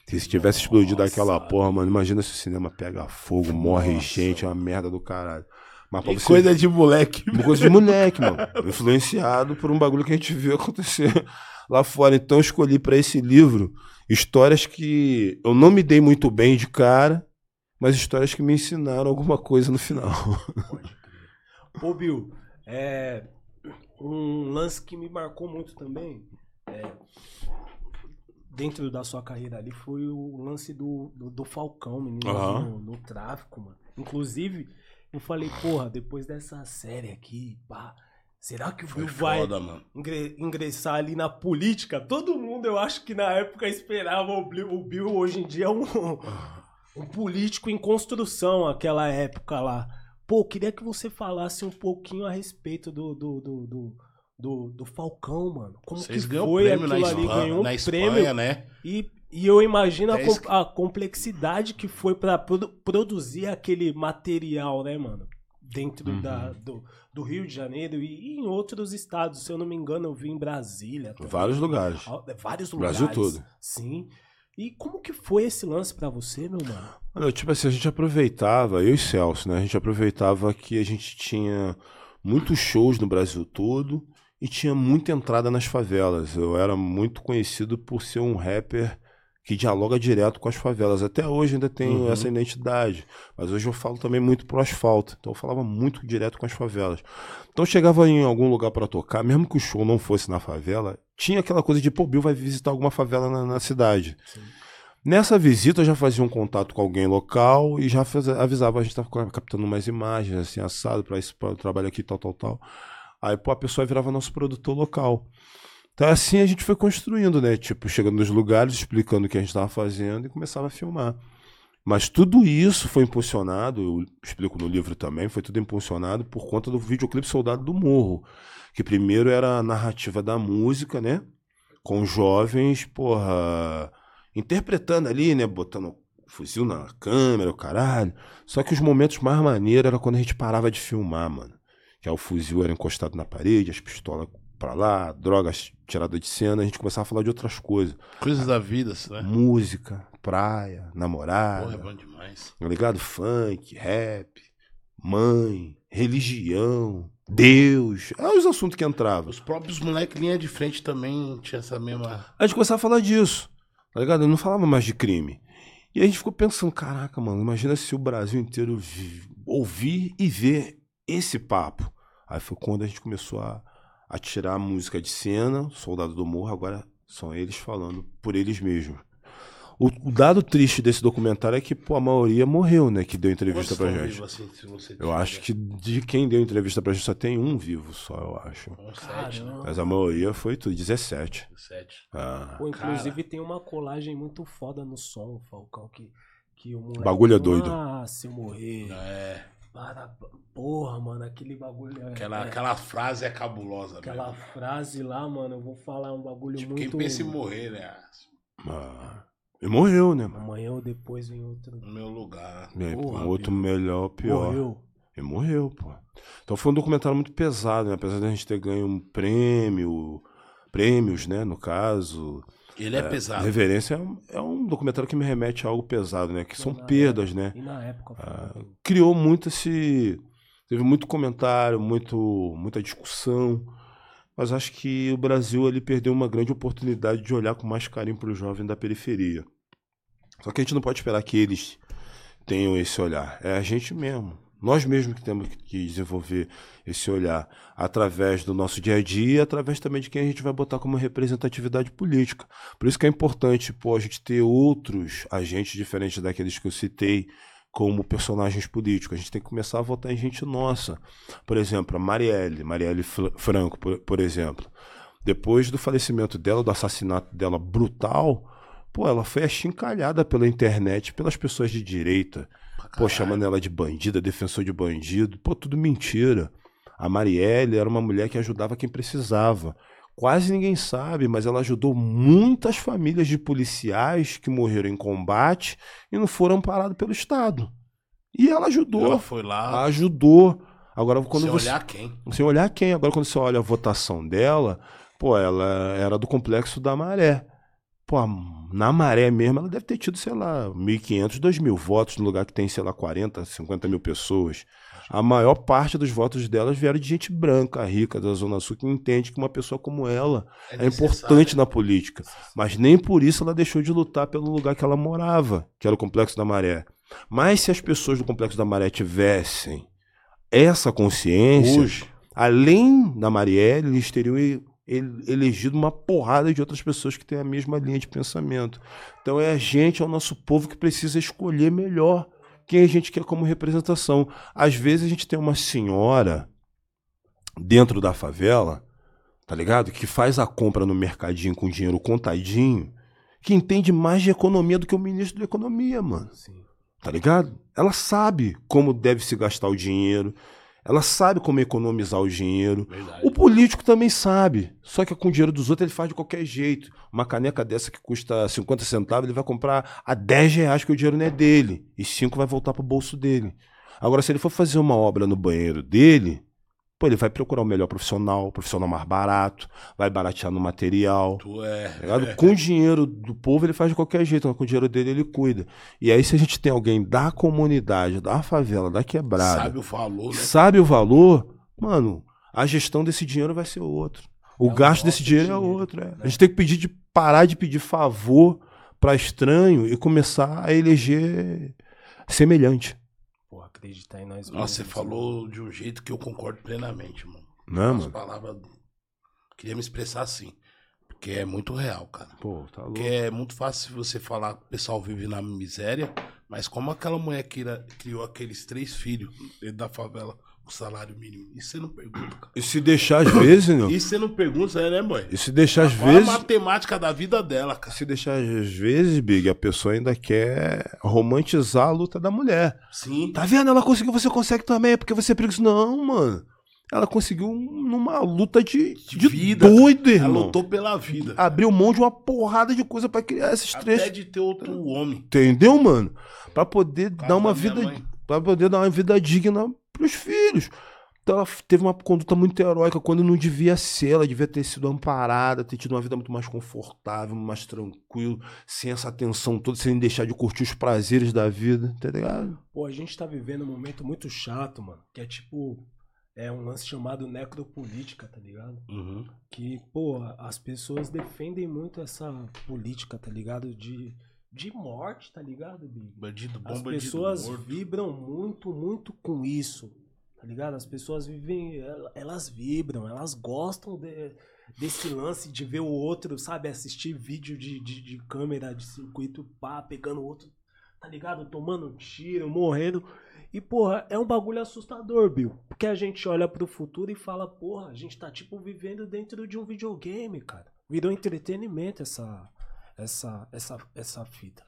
Se tivesse explodido aquela porra, mano, imagina se o cinema pega fogo, morre Nossa. gente, é uma merda do caralho. Mas pra você coisa de moleque. uma coisa de moleque, mano. [laughs] Influenciado por um bagulho que a gente viu acontecer [laughs] lá fora. Então eu escolhi pra esse livro histórias que eu não me dei muito bem de cara, mas histórias que me ensinaram alguma coisa no final. Ô, Bill, é, um lance que me marcou muito também, é, dentro da sua carreira ali, foi o lance do, do, do Falcão, menino, Aham. no, no tráfico, mano. Inclusive, eu falei, porra, depois dessa série aqui, pá, será que o Foi Bill vai foda, mano. ingre- ingressar ali na política? Todo mundo, eu acho que na época esperava o Bill, o Bill hoje em dia é um, um político em construção, aquela época lá. Pô, queria que você falasse um pouquinho a respeito do, do, do, do, do, do Falcão, mano. Como Vocês que foi prêmio na aquilo ali? Espanha, Ganhou um na Espanha, prêmio. né? E, e eu imagino a, É com- a complexidade que foi pra produ- produzir aquele material, né, mano? Dentro Uhum. da, do, do Rio de Janeiro e em outros estados. Se eu não me engano, eu vi em Brasília. também. Vários lugares. Ah, Vários lugares. Brasil todo. Sim. E como que foi esse lance pra você, meu mano? Olha, tipo assim, a gente aproveitava, eu e Celso, né? A gente aproveitava que a gente tinha muitos shows no Brasil todo e tinha muita entrada nas favelas. Eu era muito conhecido por ser um rapper que dialoga direto com as favelas. Até hoje ainda tenho Uhum. essa identidade, mas hoje eu falo também muito pro asfalto. Então eu falava muito direto com as favelas. Então eu chegava em algum lugar pra tocar, mesmo que o show não fosse na favela, tinha aquela coisa de, pô, Bill vai visitar alguma favela na- na cidade. Sim. Nessa visita eu já fazia um contato com alguém local e já faz- avisava, a gente estava captando umas imagens, assim, assado para esse pra, trabalho aqui, tal, tal, tal. Aí, pô, a pessoa virava nosso produtor local. Então, assim a gente foi construindo, né? Tipo, chegando nos lugares, explicando o que a gente estava fazendo e começava a filmar. Mas tudo isso foi impulsionado, eu explico no livro também, foi tudo impulsionado por conta do videoclipe Soldado do Morro. Que primeiro era a narrativa da música, né? Com jovens, porra, interpretando ali, né? Botando fuzil na câmera, o caralho. Só que os momentos mais maneiros era quando a gente parava de filmar, mano. Que aí o fuzil era encostado na parede, as pistolas pra lá, drogas tiradas de cena, a gente começava a falar de outras coisas. Coisas da vida, né? Música, praia, namorada, Porra, é bom demais. tá ligado? Funk, rap, mãe, religião, Deus. É os assuntos que entravam. Os próprios moleques linha de frente também tinha essa mesma. A gente começava a falar disso, tá ligado? Eu não falava mais de crime. E a gente ficou pensando, caraca, mano, imagina se o Brasil inteiro vi- ouvir e ver esse papo. Aí foi quando a gente começou a, a tirar a música de cena, Soldado do Morro, agora são eles falando por eles mesmos. O, o dado triste desse documentário é que, pô, a maioria morreu, né, que deu entrevista Quantos pra tão gente. vivos, assim, se você Eu acho que de quem deu entrevista pra gente só tem um vivo só, eu acho. Né? Caramba. Mas a maioria foi tudo, 17. Sete. Ah. Pô, inclusive tem uma colagem muito foda no som, Falcão, que, que o moleque. Bagulho é doido. Ah, se eu morrer. É. Para, porra, mano, aquele bagulho. é- Aquela, é- aquela frase é cabulosa, aquela mesmo. frase lá, mano, eu vou falar um bagulho Tipo, muito. quem pensa em morrer, né? Ah, e morreu, né, mano? Amanhã ou depois vem outro. No meu lugar. Aí, Porra, um outro Bill. melhor, pior. Morreu. E morreu, pô. Então foi um documentário muito pesado, né? Apesar de a gente ter ganho um prêmio, prêmios, né, no caso. Ele é, pesado. Reverência é um, é um documentário que me remete a algo pesado, né? Que são Na perdas, né? E na época. foi- Ah, criou muito esse. Teve muito comentário, muito, muita discussão. Mas acho que o Brasil ele perdeu uma grande oportunidade de olhar com mais carinho para o jovem da periferia. Só que a gente não pode esperar que eles tenham esse olhar. É a gente mesmo. Nós mesmos que temos que desenvolver esse olhar através do nosso dia a dia, através também de quem a gente vai botar como representatividade política. Por isso que é importante pô, a gente ter outros agentes diferentes daqueles que eu citei como personagens políticos. A gente tem que começar a votar em gente nossa. Por exemplo, a Marielle, Marielle Franco, por, por exemplo. Depois do falecimento dela, do assassinato dela brutal, pô, ela foi achincalhada pela internet, pelas pessoas de direita. Pô, chamando ela de bandida, defensor de bandido. Pô, tudo mentira. A Marielle era uma mulher que ajudava quem precisava. Quase ninguém sabe, mas ela ajudou muitas famílias de policiais que morreram em combate e não foram parados pelo Estado. E ela ajudou. Ela foi lá. Ajudou. Agora, quando sem você. olhar quem. Sem olhar quem. Agora, quando você olha a votação dela, pô, ela era do complexo da maré. Pô, na maré mesmo, ela deve ter tido, sei lá, 1.500, 2.000 votos, no lugar que tem, sei lá, 40, 50 mil pessoas. A maior parte dos votos delas vieram de gente branca, rica, da Zona Sul, que entende que uma pessoa como ela é importante na política. Mas nem por isso ela deixou de lutar pelo lugar que ela morava, que era o Complexo da Maré. Mas se as pessoas do Complexo da Maré tivessem essa consciência, Hoje. além da Marielle, eles teriam elegido uma porrada de outras pessoas que têm a mesma linha de pensamento. Então é a gente, é o nosso povo que precisa escolher melhor quem a gente quer como representação. Às vezes a gente tem uma senhora dentro da favela, tá ligado? Que faz a compra no mercadinho com dinheiro contadinho, que entende mais de economia do que o ministro da economia, mano Sim. tá ligado? Ela sabe como deve se gastar o dinheiro. Ela sabe como economizar o dinheiro. Verdade. O político também sabe. Só que com o dinheiro dos outros ele faz de qualquer jeito. Uma caneca dessa que custa 50 centavos, ele vai comprar a 10 reais, que o dinheiro não é dele. E 5 vai voltar pro bolso dele. Agora, se ele for fazer uma obra no banheiro dele, pô, ele vai procurar o melhor profissional, o profissional mais barato, vai baratear no material. Tu é. Tá ligado? Com o dinheiro do povo ele faz de qualquer jeito, mas com o dinheiro dele ele cuida. E aí, se a gente tem alguém da comunidade, da favela, da quebrada, Sabe o valor, né? sabe o valor, mano, a gestão desse dinheiro vai ser outro. O É gasto desse nosso dinheiro, é dinheiro, outro. é. né? A gente tem que pedir de parar de pedir favor para estranho e começar a eleger semelhante. Acreditar em nós Nossa, você mesmos, falou de um jeito que eu concordo plenamente, mano. Não, As mano? palavras. Queria me expressar assim. Porque é muito real, cara. Pô, tá louco. Porque é muito fácil você falar que o pessoal vive na miséria, mas como aquela mulher que criou aqueles três filhos dentro da favela, o salário mínimo. Isso você não pergunta, cara. E se deixar às vezes, não? Isso você não pergunta, é, né, mãe? E se deixar às Olha vezes. a matemática da vida dela, cara. Se deixar às vezes, Big, a pessoa ainda quer romantizar a luta da mulher. Sim. Tá vendo? Ela conseguiu, você consegue também, é porque você é preguiçoso. Não, mano. Ela conseguiu numa luta de, De vida, doido, Ela irmão. lutou pela vida. Abriu mão de uma porrada de coisa pra criar esses Até três. de ter outro homem. Entendeu, mano? Pra poder dar uma vida. Pra poder dar uma vida digna pros filhos. Então ela teve uma conduta muito heróica quando não devia ser. Ela devia ter sido amparada, ter tido uma vida muito mais confortável, mais tranquilo, sem essa tensão toda, sem deixar de curtir os prazeres da vida, tá ligado? Pô, a gente tá vivendo um momento muito chato, mano. Que é tipo. É um lance chamado necropolítica, tá ligado? Uhum. Que, pô, as pessoas defendem muito essa política, tá ligado? De, de morte, tá ligado, Big? Bandido bom, As bandido pessoas morto. vibram muito, muito com isso, tá ligado? As pessoas vivem, el- elas vibram, elas gostam de- desse lance de ver o outro, sabe? Assistir vídeo de, de, de câmera, de circuito, pá, pegando o outro, tá ligado? Tomando tiro, morrendo. E, porra, é um bagulho assustador, Bill. Porque a gente olha pro futuro e fala, porra, a gente tá, tipo, vivendo dentro de um videogame, cara. Virou entretenimento essa, essa, essa, essa fita,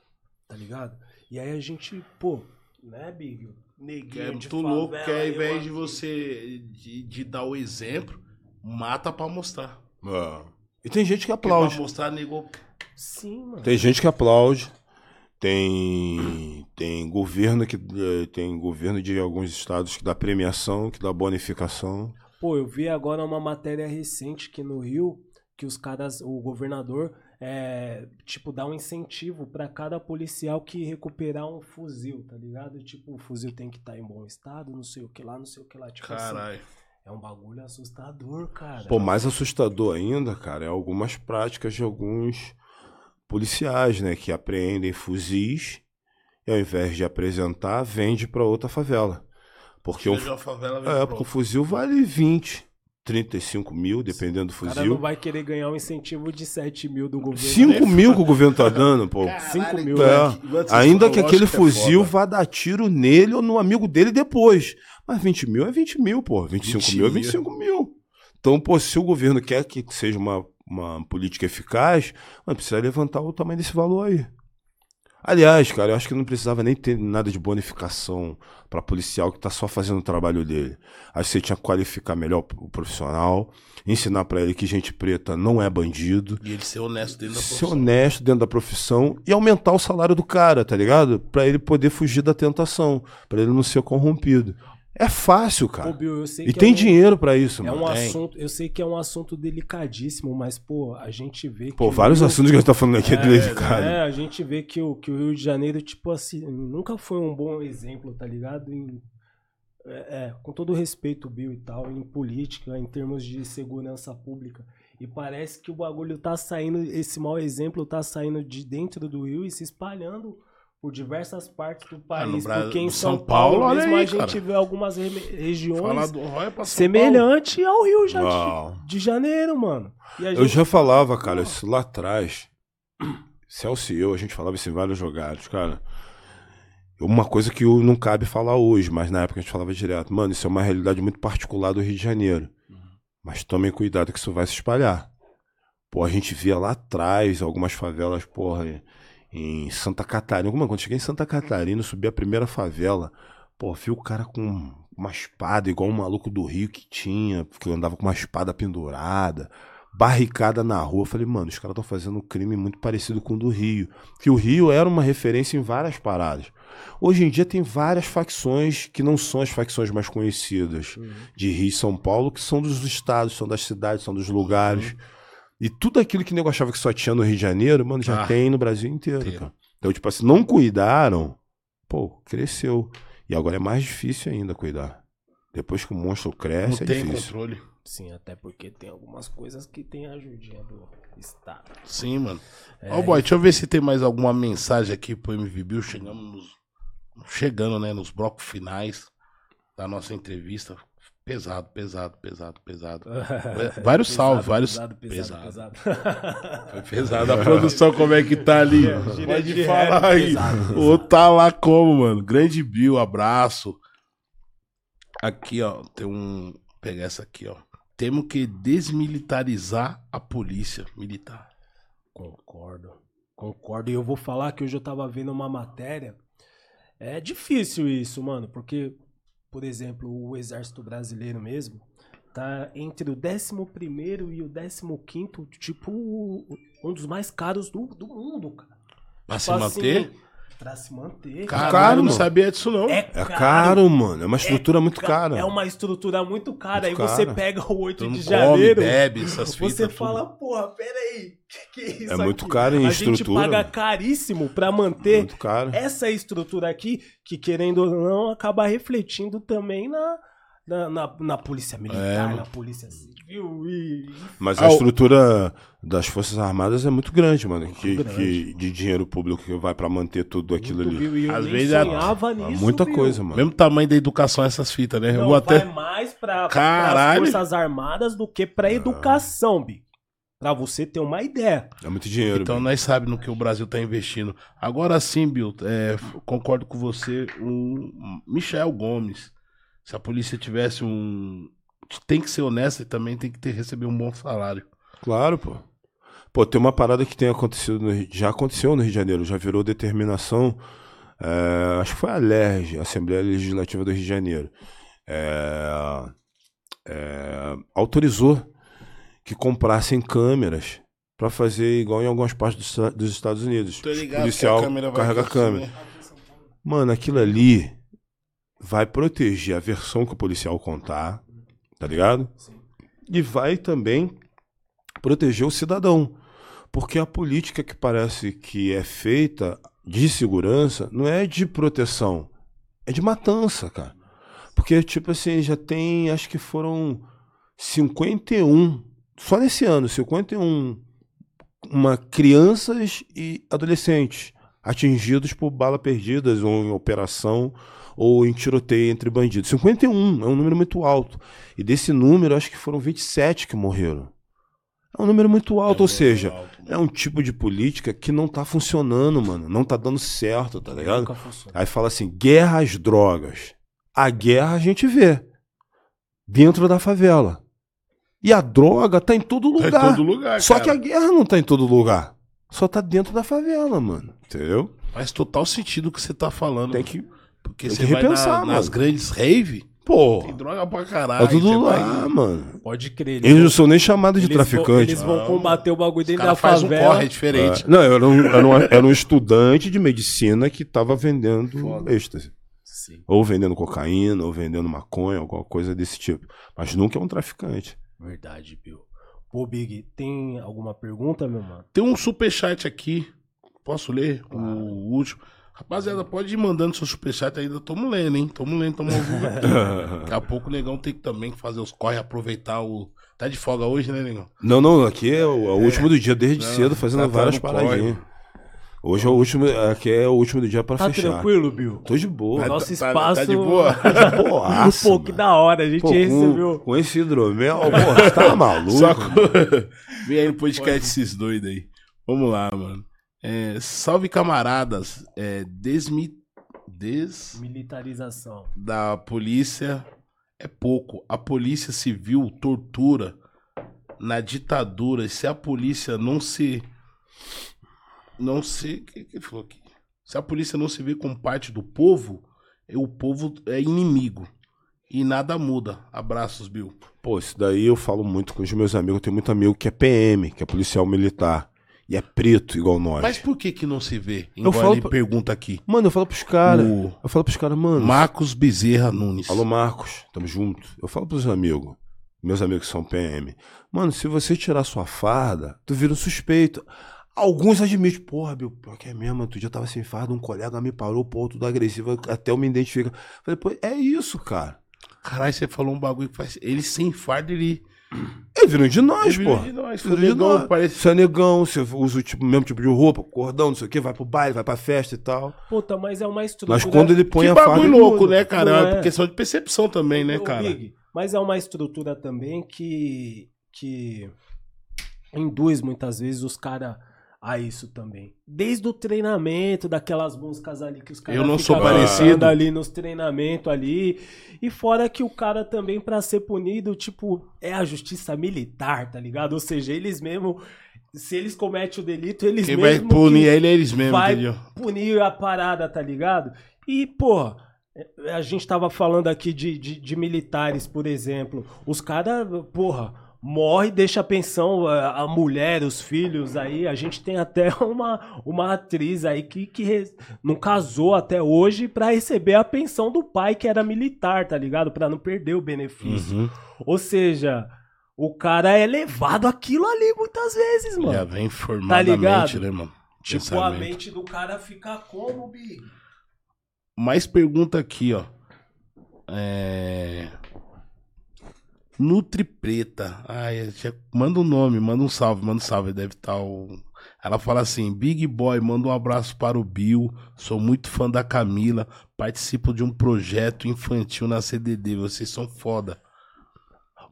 tá ligado? E aí a gente, pô, né, Big? Neguinho é de muito louco que ao invés de você de, de dar o exemplo, mata pra mostrar. E tem gente que Porque pra aplaude. mostrar, nego. Sim, mano. Tem gente que aplaude. Tem, tem governo que eh, tem governo de alguns estados que dá premiação, que dá bonificação. Pô, eu vi agora uma matéria recente que no Rio, que os caras, o governador, é, tipo, dá um incentivo pra cada policial que recuperar um fuzil, tá ligado? Tipo, o fuzil tem que estar em bom estado, não sei o que lá, não sei o que lá. Tipo assim, Caralho. é um bagulho assustador, cara. Pô, mais assustador ainda, cara, é algumas práticas de alguns policiais, né, que apreendem fuzis e ao invés de apresentar, vende pra outra favela. Porque uma favela, é, porque um outra. fuzil vale 20, 35 mil, dependendo do o cara fuzil. não vai querer ganhar um incentivo de 7 mil do governo. 5 mil que o governo tá dando, pô. Caralho, 5 mil, É. vocês Ainda que aquele é fuzil foda. vá dar tiro nele ou no amigo dele depois. Mas 20 mil é 20 mil, pô. 25 20 mil é mil. 25 mil. Então, pô, se o governo quer que seja uma, uma política eficaz, mano, precisa levantar o tamanho desse valor aí. Aliás, cara, eu acho que não precisava nem ter nada de bonificação para policial que tá só fazendo o trabalho dele. Acho que você tinha que qualificar melhor o profissional, ensinar para ele que gente preta não é bandido, E ele ser honesto dentro da ser profissão. honesto dentro da profissão e aumentar o salário do cara, tá ligado? Pra ele poder fugir da tentação, pra ele não ser corrompido. É fácil, cara. Bill, eu sei E que tem é um- dinheiro pra isso, É mano. um assunto, eu sei que é um assunto delicadíssimo, mas, pô, a gente vê Pô, que. vários assuntos que a gente tá falando aqui é, É, delicado. É, a gente vê que o, que o Rio de Janeiro, tipo assim, nunca foi um bom exemplo, tá ligado? Em, é, é, com todo respeito, Bill e tal, em política, em termos de segurança pública. E parece que o bagulho tá saindo, esse mau exemplo tá saindo de dentro do Rio e se espalhando por diversas partes do país. Bra- porque em São, São Paulo, Paulo, mesmo aí, a gente cara. vê algumas re- regiões São semelhante ao Rio já de, de Janeiro, mano. E a Eu gente- já falava, cara, isso lá atrás. Celso e eu, a gente falava isso em vários jogados, cara. Uma coisa que não cabe falar hoje, mas na época a gente falava direto. Mano, isso é uma realidade muito particular do Rio de Janeiro. Mas tomem cuidado que isso vai se espalhar. Pô, a gente via lá atrás algumas favelas, porra, em Santa Catarina. Mano, quando eu cheguei em Santa Catarina, eu subi a primeira favela. Pô, vi o cara com uma espada, igual um maluco do Rio que tinha, que andava com uma espada pendurada, barricada na rua. Eu falei, mano, os caras estão fazendo um crime muito parecido com o do Rio. Que o Rio era uma referência em várias paradas. Hoje em dia tem várias facções que não são as facções mais conhecidas de Rio e São Paulo, que são dos estados, são das cidades, são dos lugares. E tudo aquilo que nego achava que só tinha no Rio de Janeiro, mano, já Ah, tem no Brasil inteiro, inteiro. cara. Então, tipo assim, não cuidaram, pô, cresceu. E agora é mais difícil ainda cuidar. Depois que o monstro Não cresce, é tem difícil. controle. Sim, até porque tem algumas coisas que tem a ajudinha do Estado. Sim, mano. É, Ó, boy, deixa eu ver se tem mais alguma mensagem aqui pro MV Bill. Chegamos nos- chegando, né, nos blocos finais da nossa entrevista. Pesado, pesado, pesado, pesado. [laughs] Vários Pesado, salves, vários. Pesado, pesado, Pesado. pesado. Foi [laughs] pesado. A produção, como é que tá ali? gíria Pode de falar aí. pesado, O outro tá lá como, mano? Grande Bill, abraço. Aqui, ó, tem um. Vou pegar essa aqui, ó. Temos que desmilitarizar a polícia militar. Concordo. Concordo. E eu vou falar que hoje eu tava vendo uma matéria. É difícil isso, mano, porque, por exemplo, o Exército Brasileiro mesmo tá entre o 11 e o 15, tipo, um dos mais caros do, do mundo, cara. Pra se Tipo manter? assim, pra se manter. Caro, eu não mano. sabia disso, não. É É caro, mano. É uma estrutura muito ca- cara. É uma estrutura muito cara. Muito Aí você cara. pega o 8 Todo de janeiro. come, bebe, essas fitas. Você tudo. fala, porra, peraí, que, que é isso É muito aqui? caro em A gente estrutura, paga mano. caríssimo pra manter Muito caro. essa estrutura aqui, que querendo ou não, acaba refletindo também na, na, na, na polícia militar, É, na polícia civil e... Mas Ah, a o- estrutura das Forças Armadas é muito grande, mano. Que, grande. que- de dinheiro público que vai pra manter tudo aquilo ali. Viu? E eu Às nem vezes sonhava É nisso, muita viu? coisa, mano. Mesmo tamanho da educação, essas fitas, né? eu Não, vou até. vai mais pra, as Forças Armadas do que pra educação, Bi. Pra você ter uma ideia. É muito dinheiro. Então nós sabemos no que o Brasil tá investindo. Agora sim, Bill, é, concordo com você. O Michel Gomes. Se a polícia tivesse um. Tem que ser honesta e também tem que ter, receber um bom salário. Claro, pô. Pô, tem uma parada que tem acontecido no já aconteceu no Rio de Janeiro, já virou determinação. é, acho que foi a LERJ, Assembleia Legislativa do Rio de Janeiro. é, é, autorizou que comprassem câmeras pra fazer igual em algumas partes dos, dos Estados Unidos. Tô O ligado policial que a câmera carrega a câmera. né? Mano, aquilo ali vai proteger a versão que o policial contar, tá ligado? E vai também proteger o cidadão. Porque a política que parece que é feita de segurança não é de proteção, é de matança, cara. Porque, tipo assim, já tem, acho que foram 51, só nesse ano, 51 uma, crianças e adolescentes atingidos por bala perdidas ou em operação ou em tiroteio entre bandidos. 51 é um número muito alto. E desse número, acho que foram 27 que morreram. É um número muito alto, ou seja, é um tipo de política que não tá funcionando, mano. Não tá dando certo, tá ligado? Aí fala assim: guerra às drogas. A guerra a gente vê dentro da favela. E a droga tá em todo Tá lugar. em todo lugar, Só cara. que a guerra não tá em todo lugar. Só tá dentro da favela, mano. Entendeu? Faz total sentido o que você tá falando. Tem que. Porque tem você que vai na- repensar, nas mano. grandes rave, Pô, tem droga pra caralho. tá tudo lá, vai- mano. Pode crer. Eles não são nem chamados de eles vão- traficante. Eles vão combater o bagulho dentro da faz um corre diferente. É. Não, eu era um, era, um, era um estudante de medicina que tava vendendo Foda. êxtase. Sim, Ou vendendo cocaína, ou vendendo maconha, alguma coisa desse tipo. Mas nunca é um traficante. verdade, Bill. Pô, Big, tem alguma pergunta, meu mano? Tem um superchat aqui. Posso ler? O último. Rapaziada, pode ir mandando seu superchat ainda. Tamo lendo, hein? Tamo lendo, tamo vivo aqui. [laughs] Daqui a pouco o negão tem que também fazer os corre, aproveitar o. Tá de folga hoje, né, negão? Não, não, aqui é o, é o último do dia, desde Não, cedo, fazendo tá- tá várias corre. paradinhas. Hoje é o último, aqui é o último do dia pra Tá fechar. tranquilo, Bill? Tô de boa. Tá- Nosso tá- espaço. tá de boa? [laughs] Boaça, Pô, que da hora. A gente Pô, com, recebeu. com esse hidromel, você tá [laughs] maluco? Só com... Vem aí no podcast esses doidos aí. Vamos lá, mano. É, salve camaradas. É, desmi... Des... Militarização. da polícia é pouco. A polícia civil tortura na ditadura. E se a polícia não se. Não se. O que, que falou aqui? Se a polícia não se vê como parte do povo, o povo é inimigo. e nada muda. Abraços, Bill. Pô, isso daí eu falo muito com os meus amigos. Eu tenho muito amigo que é PM, que é policial militar. E é preto igual nós. Mas por que que não se vê? Igual falo ele pra- pergunta aqui. Mano, eu falo pros caras. O Eu falo pros caras, mano. Marcos Bezerra Nunes. Alô, Marcos, tamo junto. Eu falo pros amigos, meus amigos que são PM. Mano, se você tirar sua farda, tu vira um suspeito. Alguns admitem, porra, Bill, pior que é mesmo, outro dia eu tava sem farda, um colega me parou, pô, tudo agressivo, até eu me identifico. Falei, pô, é isso, cara. Caralho, você falou um bagulho que faz. Ele sem farda, ele. Ele virou de nós, Ele virou pô. de nós, Virou foi negão, parece- Você é negão, você usa o tipo, mesmo tipo de roupa, cordão, não sei o quê, vai pro baile, vai pra festa e tal. Puta, mas é uma estrutura. Mas quando ele põe que a farda. bagulho louco, muda. né, cara? É é? uma questão de percepção também, né, cara? Big, mas é uma estrutura também que, que induz muitas vezes os caras a isso também. Desde o treinamento, daquelas músicas ali que os caras Eu não sou parecido. ali nos treinamentos ali. E fora que o cara também, pra ser punido, tipo, é a justiça militar, tá ligado? Ou seja, eles mesmo. Se eles cometem o delito, eles Quem vai mesmo punir que ele é eles mesmos, vai entendeu? punir a parada, tá ligado? E, pô, a gente tava falando aqui de, de, de militares, por exemplo. Os caras, porra, morre deixa a pensão, a, a mulher, os filhos aí. A gente tem até [laughs] uma, uma atriz aí que, que re- não casou até hoje pra receber a pensão do pai, que era militar, tá ligado? Pra não perder o benefício. Uhum. Ou seja, o cara é levado aquilo ali muitas vezes, mano. Já vem Tá formadamente, ligado? né, mano? Tipo, a Pensamento. mente do cara fica como, Big? Mais pergunta aqui, ó. É... Nutri Preta. Ai, já- manda um nome, manda um salve, manda um salve. Deve estar o. Ela fala assim: Big Boy, manda um abraço para o Bill. Sou muito fã da Camila. Participo de um projeto infantil na CDD. Vocês são foda.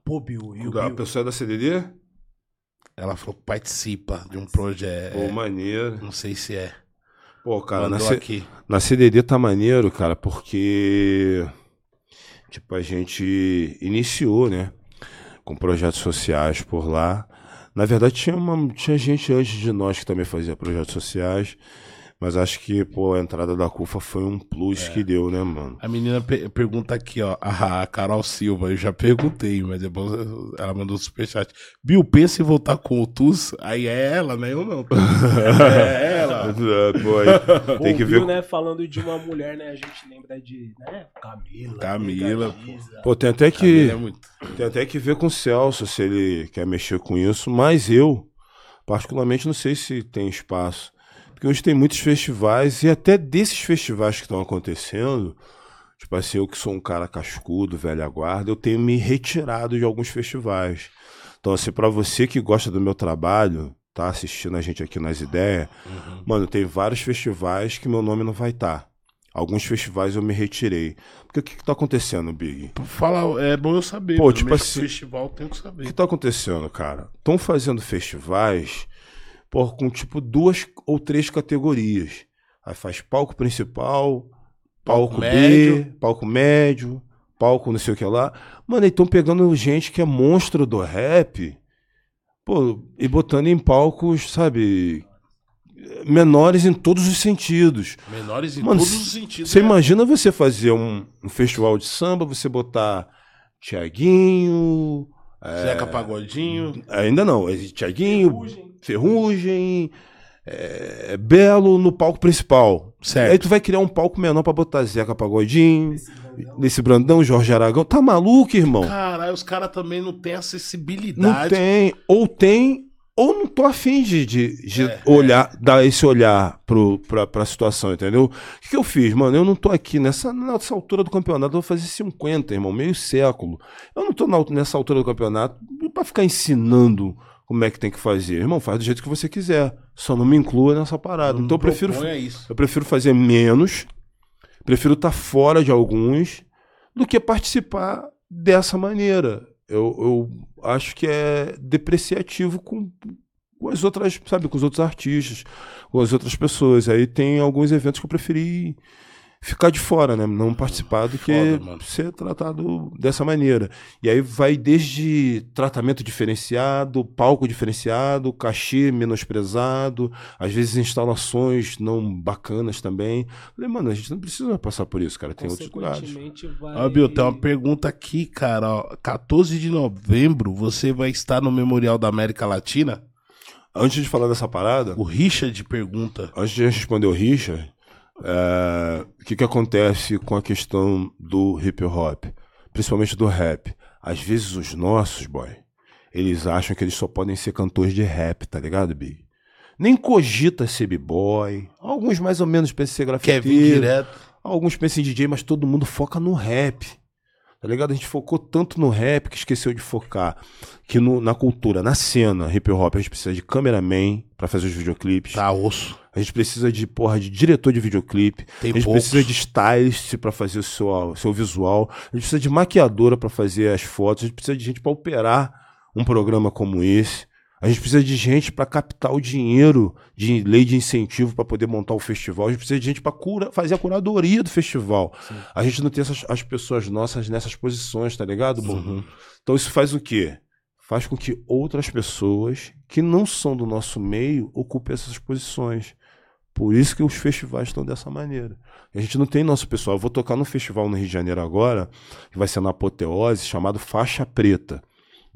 Pô, Bill, e o A Bill? pessoa é da CDD? Ela falou que participa de um projeto. Pô, maneiro. Não sei se é. Pô, cara, na, C- aqui. na CDD tá maneiro, cara, porque. Tipo, a gente iniciou, né? Com projetos sociais por lá. Na verdade, tinha, uma, tinha gente antes de nós que também fazia projetos sociais. Mas acho que, pô, a entrada da CUFA foi um plus que deu, né, mano? A menina pe- pergunta aqui, ó. A Carol Silva, eu já perguntei, mas depois ela mandou um superchat. Bill, pensa em voltar com o TUS? Aí é ela, né? Eu não. [laughs] é ela. Pô, aí tem que ver. né, falando de uma mulher, né, a gente lembra de, né, Camila. Camila, Megaliza. Pô, tem até que. é muito. Tem até que ver com o Celso se ele quer mexer com isso, mas eu, particularmente, não sei se tem espaço. Porque hoje tem muitos festivais, e até desses festivais que estão acontecendo, tipo assim, eu que sou um cara cascudo, velha guarda, eu tenho me retirado de alguns festivais. Então, assim, pra você que gosta do meu trabalho, tá assistindo a gente aqui nas ideias, mano, tem vários festivais que meu nome não vai estar. Alguns festivais eu me retirei. Porque o que, que tá acontecendo, Big? Fala, é bom eu saber. Pô, tipo assim- festival tenho que O que saber. tá acontecendo, cara? Estão fazendo festivais por, com tipo duas ou três categorias. Aí faz palco principal, palco, Palco B, médio. palco médio, palco não sei o que lá. Mano, eles estão pegando gente que é monstro do rap, pô, e botando em palcos, sabe, menores em todos os sentidos. Menores em Mano, todos os sentidos. Você né? imagina você fazer um, um festival de samba, você botar Tiaguinho, Zeca Pagodinho. Ainda não. é Tiaguinho, Ferrugem. Ferrugem, é, Belo no palco principal. Certo. Aí tu vai criar um palco menor pra botar Zeca Pagodinho, Esse grandão. desse Brandão, Jorge Aragão. Tá maluco, irmão? Caralho, os caras também não têm Não acessibilidade. tem. Ou tem, ou não tô afim de, de, de É, olhar, dar esse olhar pro, pra, pra situação, entendeu? O que, que eu fiz, mano? Eu não tô aqui nessa, nessa altura do campeonato, eu vou fazer 50, irmão, meio século. Eu não tô na- nessa altura do campeonato pra ficar ensinando como é que tem que fazer. Irmão, faz do jeito que você quiser. Só não me inclua nessa parada. então eu prefiro, eu prefiro fazer menos, prefiro estar fora de alguns, do que participar dessa maneira. Eu, eu acho que é depreciativo com, com as outras, sabe, com os outros artistas, com as outras pessoas. Aí tem alguns eventos que eu preferi ficar de fora, né? Não participar do que Foda, ser tratado dessa maneira. E aí vai desde tratamento diferenciado, palco diferenciado, cachê menosprezado, às vezes instalações não bacanas também. Falei, mano, a gente não precisa passar por isso, cara. Tem outros lugares. Vai... Ó, Bill, tem uma pergunta aqui, cara. ó. 14 de novembro, você vai estar no Memorial da América Latina? Antes de falar dessa parada, O Richard pergunta. Antes de responder o Richard, o que, que acontece com a questão do hip hop, principalmente do rap? Às vezes os nossos, boy, eles acham que eles só podem ser cantores de rap, tá ligado, Big? Nem cogita ser b-boy. Alguns mais ou menos pensam em ser Quer vir grafiteiro. direto? Alguns pensam em DJ, mas todo mundo foca no rap. Tá ligado? A gente focou tanto no rap que esqueceu de focar que no- na cultura, na cena hip hop, a gente precisa de cameraman pra fazer os videoclipes. Tá osso. A gente precisa de, porra, de diretor de videoclipe. Tem a gente poucos. precisa de stylist pra fazer o seu, o seu visual. A gente precisa de maquiadora pra fazer as fotos. A gente precisa de gente pra operar um programa como esse. A gente precisa de gente pra captar o dinheiro de lei de incentivo pra poder montar o festival. A gente precisa de gente pra cura, fazer a curadoria do festival. A gente não tem essas, as pessoas nossas nessas posições, tá ligado? Uhum. Então isso faz o quê? Faz com que outras pessoas que não são do nosso meio ocupem essas posições. Por isso que os festivais estão dessa maneira. A gente não tem nosso pessoal. Eu vou tocar num festival no Rio de Janeiro agora, que vai ser na Apoteose, chamado Faixa Preta.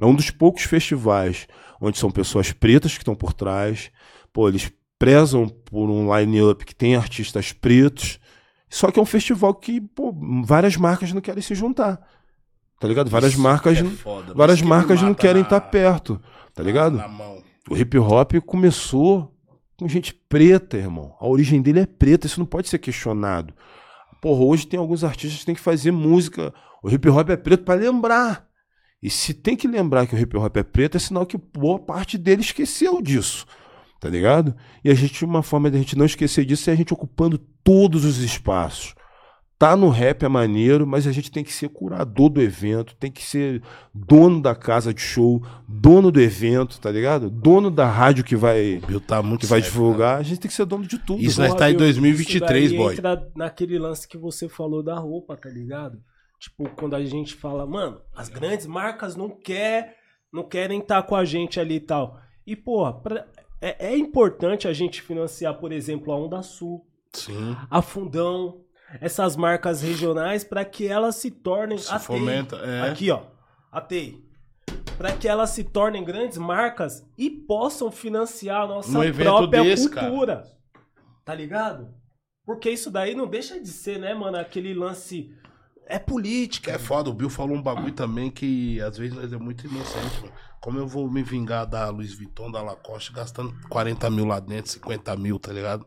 É um dos poucos festivais onde são pessoas pretas que estão por trás. Pô, eles prezam por um line-up que tem artistas pretos. Só que é um festival que, pô, várias marcas não querem se juntar. Tá ligado? Várias Isso marcas, é foda. várias marcas não querem estar perto. Tá ligado? Na. O hip hop começou com gente preta, irmão. A origem dele é preta, isso não pode ser questionado. Porra, hoje tem alguns artistas que têm que fazer música. O hip hop é preto pra lembrar. E se tem que lembrar que o hip hop é preto, é sinal que boa parte dele esqueceu disso. Tá ligado? E a gente, uma forma de a gente não esquecer disso é a gente ocupando todos os espaços. Tá no rap é maneiro, mas a gente tem que ser curador do evento, tem que ser dono da casa de show, dono do evento, tá ligado? Dono da rádio que vai, Bill tá muito que vai sério, divulgar. A gente tem que ser dono de tudo. Isso nós tá em Bill, 2023, isso boy. entra naquele lance que você falou da roupa, tá ligado? Tipo, quando a gente fala, mano, as grandes marcas não quer, não querem estar com a gente ali e tal. E, porra, pra- é, é importante a gente financiar, por exemplo, a Onda Sul, Sim. a Fundão, essas marcas regionais para que elas se tornem Se a TEI. fomenta, é. Aqui, ó, a TEI. Para que elas se tornem grandes marcas e possam financiar a nossa Um própria desse, cultura. Tá ligado? Porque isso daí não deixa de ser, né, mano, aquele lance é Que política. é foda, o Bill falou um bagulho também que às vezes nós é muito inocente, mano. Como eu vou me vingar da Louis Vuitton, da Lacoste, gastando 40 mil lá dentro, 50 mil, tá ligado?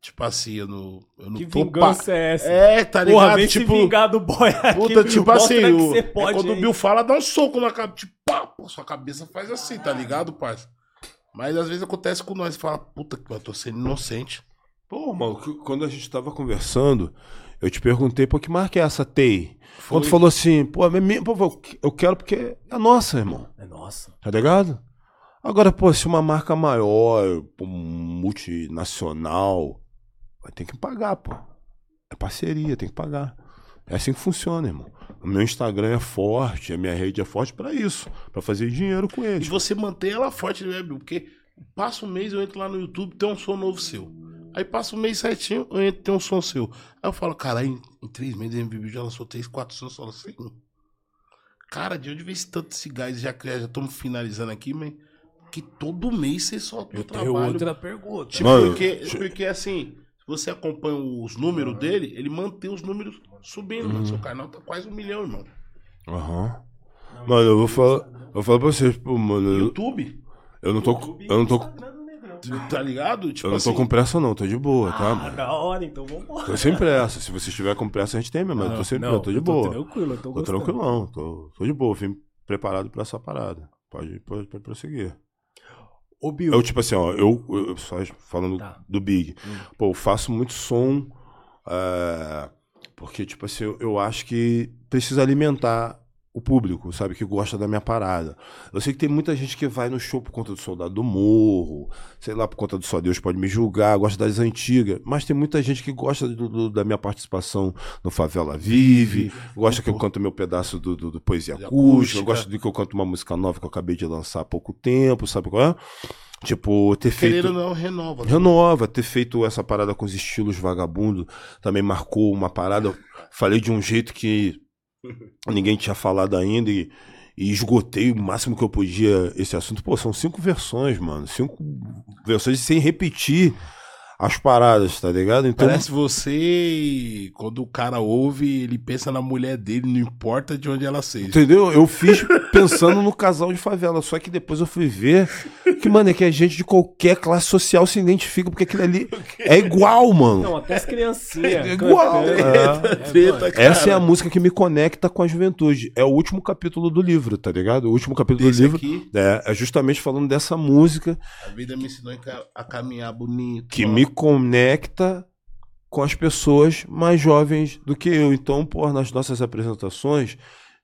Tipo assim, eu não. Eu não Que tô vingança pa- é essa? É, tá ligado? Porra, vem tipo, se vingar do boy aqui. puta, tipo assim, que o- é pode. quando o aí. Bill fala, dá um soco na cabeça. Tipo, pá, pô, sua cabeça faz assim, tá ligado, parça? Mas às vezes acontece com nós, fala, puta, eu tô sendo inocente. Pô, mano, que- quando a gente tava conversando, eu te perguntei, pô, que marca é essa, TEI? Foi. Quando tu falou assim, pô, é minha- pô, eu quero porque é nossa, irmão. É nossa. Tá ligado? Agora, pô, se uma marca maior, multinacional, vai ter que pagar, pô. É parceria, tem que pagar. É assim que funciona, irmão. O meu Instagram é forte, a minha rede é forte pra isso, pra fazer dinheiro com E eles. você mantém ela forte, né, Bill? Porque passa um mês, eu entro lá no YouTube, tem um som novo seu. Aí passa um mês certinho, eu entro, tem um som seu. Aí eu falo, cara, em, em três meses a MVB já lançou três, quatro sons, eu falo assim. Cara, de onde vem esse tanto esse gás? Já já estamos finalizando aqui, mas que todo mês você solta um Eu tenho trabalho. outra pergunta. Tipo, Mano, porque, deixa- porque assim, se você acompanha os números dele, ele mantém os números subindo, Uhum. mano. Seu canal tá quase um milhão, irmão. Aham. Mano, eu vou falar, eu vou falar pra vocês, pô, mano, eu, YouTube, eu não tô, eu não tô, tá ligado? Tipo eu não tô assim, com pressa não, tô de boa, tá, Ah, mano? da hora, então vambora. Tô sem pressa. Se você estiver com pressa, a gente tem mesmo. mas eu tô sem pressa, tô de eu boa. Tô tranquilo, eu tô, Tô tranquilão, tô, tô de boa. Vim preparado pra essa parada. Pode, pode, pode prosseguir. Ô, Bill, Eu, tipo assim, ó, eu, eu só falando Tá. do Big. Pô, eu faço muito som. é, porque, tipo assim, eu, eu acho que precisa alimentar o público, sabe? Que gosta da minha parada. Eu sei que tem muita gente que vai no show por conta do Soldado do Morro, sei lá, por conta do Só Deus Pode Me Julgar, gosta das antigas. Mas tem muita gente que gosta do- do- da minha participação no Favela Vive, gosta que eu canto meu pedaço do, do- do Poesia Acústica, acústica. gosta de que eu canto uma música nova que eu acabei de lançar há pouco tempo, sabe qual é? Tipo, ter feito. Querendo não, renova. Renova, ter feito essa parada com os estilos vagabundo também marcou uma parada. Eu Falei de um jeito que ninguém tinha falado ainda e, e esgotei o máximo que eu podia esse assunto. Pô, são cinco versões, mano. Cinco versões sem repetir as paradas, tá ligado? Então, Parece você, quando o cara ouve, ele pensa na mulher dele, não importa de onde ela seja. Entendeu? Eu fiz pensando no casal de favela, só que depois eu fui ver que, mano, é que a gente de qualquer classe social se identifica, porque aquilo ali é igual, mano. Não, até as criancinhas. É igual, cantando. é. Treta, cara. Essa é a música que me conecta com a juventude. É o último capítulo do livro, tá ligado? O último capítulo Esse do livro aqui, é, é justamente falando dessa música a vida me ensinou a ca- a caminhar bonito. que ó. me conecta com as pessoas mais jovens do que eu. Então, porra, nas nossas apresentações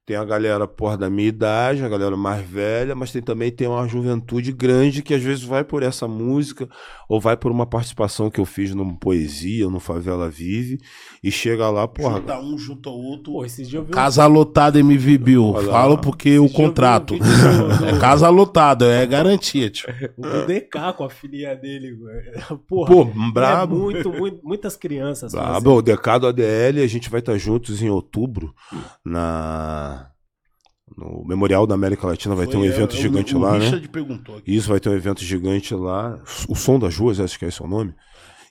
tem a galera, porra, da minha idade, a galera mais velha, mas tem também tem uma juventude grande que às vezes vai por essa música ou vai por uma participação que eu fiz numa poesia, no Favela Vive e chega lá, porra, Junta um, junta o outro. Pô, esses dias eu vi um- Casa lotada MV Bill. Olha lá. Falo porque o um contrato. vídeo do- [laughs] É casa lotada, é garantia, tio. O do DK com a filhinha dele, velho. Porra, Pô, é brabo. muito, muito, muitas crianças. Ah, bom, o Decado ADL, a gente vai estar juntos em outubro na no Memorial da América Latina, vai ter um Foi, evento é, o- gigante o lá, né? Richard perguntou aqui. Isso, vai ter um evento gigante lá, o Som das Ruas, acho que é esse o nome.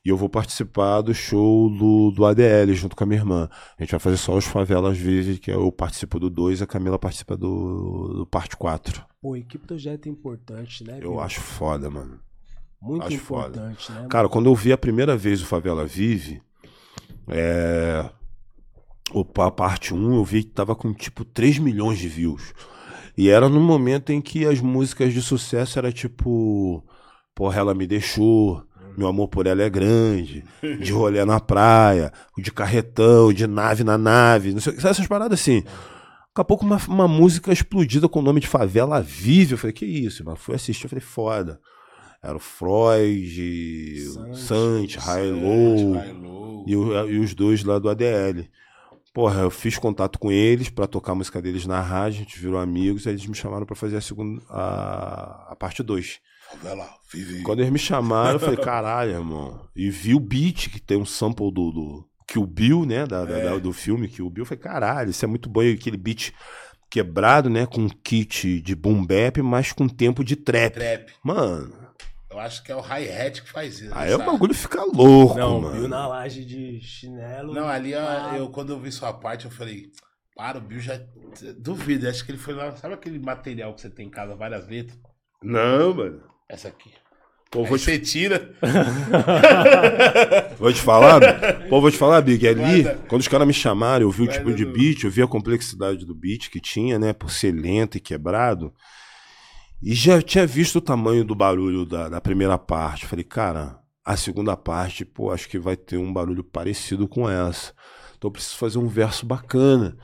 E eu vou participar do show do, do ADL junto com a minha irmã. A gente vai fazer só os Favelas Vive, que eu participo do 2, a Camila participa do, do parte 4. Pô, equipe projeto é importante, né? Eu acho foda, mano. Muito acho foda. importante, né? Cara, quando eu vi a primeira vez o Favela Vive, é... Opa, a parte 1, eu vi que tava com tipo 3 milhões de views. E era no momento em que as músicas de sucesso era tipo. Porra, ela me deixou. Meu amor por ela é grande. De rolê na praia. De carretão, de nave na nave. Não sei, sabe essas paradas assim. Daqui a pouco uma, uma música explodida com o nome de Favela Vive. Eu falei, que isso? Mas fui assistir, eu falei, foda. Era o Freud, o Sante, Sant, High Low e, e os dois lá do ADL. Porra, eu fiz contato com eles pra tocar a música deles na rádio, a gente virou amigos, aí eles me chamaram pra fazer a segunda a, a parte 2. Favela, vive. Quando eles me chamaram, eu falei, [laughs] caralho, irmão. E vi o beat, que tem um sample do, do Kill Bill, né? Da, da- da- do filme Kill Bill. Eu falei, caralho, isso é muito bom. E aquele beat quebrado, né? Com um kit de boom bap, mas com tempo de trap. Trap. Mano, Eu acho que é o hi-hat que faz isso. aí o sabe? bagulho fica louco, Não, mano. viu na laje de chinelo. Não, ali Ah, eu, quando eu vi sua parte, eu falei, para, o Bill já. Duvido, acho que ele foi lá. Sabe aquele material que você tem em casa várias vezes? Não, mano. Essa aqui. Pô, vou te você tira. [laughs] Vou te falar, pô, vou te falar, Big, ali, Guarda. quando os caras me chamaram, eu vi o Guarda tipo de beat, eu vi a complexidade do beat que tinha, né, por ser lento e quebrado, e já tinha visto o tamanho do barulho da, da primeira parte. Falei, cara, a segunda parte, pô, acho que vai ter um barulho parecido com essa. Então eu preciso fazer um verso bacana.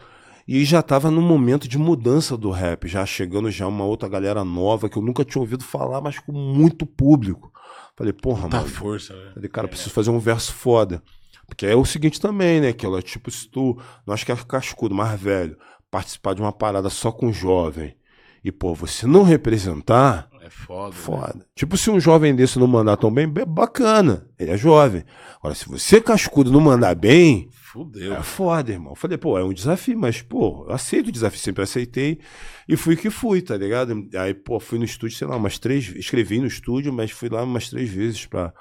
E já tava num momento de mudança do rap, já chegando já uma outra galera nova que eu nunca tinha ouvido falar, mas com muito público. Falei, porra, Tá mano. força, né? Falei, cara, preciso fazer um verso foda. Porque é o seguinte também, né? Que ela, tipo, se tu, não acho que é cascudo, mais velho, participar de uma parada só com jovem e, pô, você não representar, É foda. né? foda. Tipo, se um jovem desse não mandar tão bem, be- bacana, ele é jovem. Agora, se você, cascudo, não mandar bem, Fudeu. é foda, irmão. Eu falei, pô, é um desafio, mas, pô, eu aceito o desafio, sempre aceitei. E fui que fui, tá ligado? Aí, pô, fui no estúdio, sei lá, umas três. Escrevi no estúdio, mas fui lá umas três vezes pra,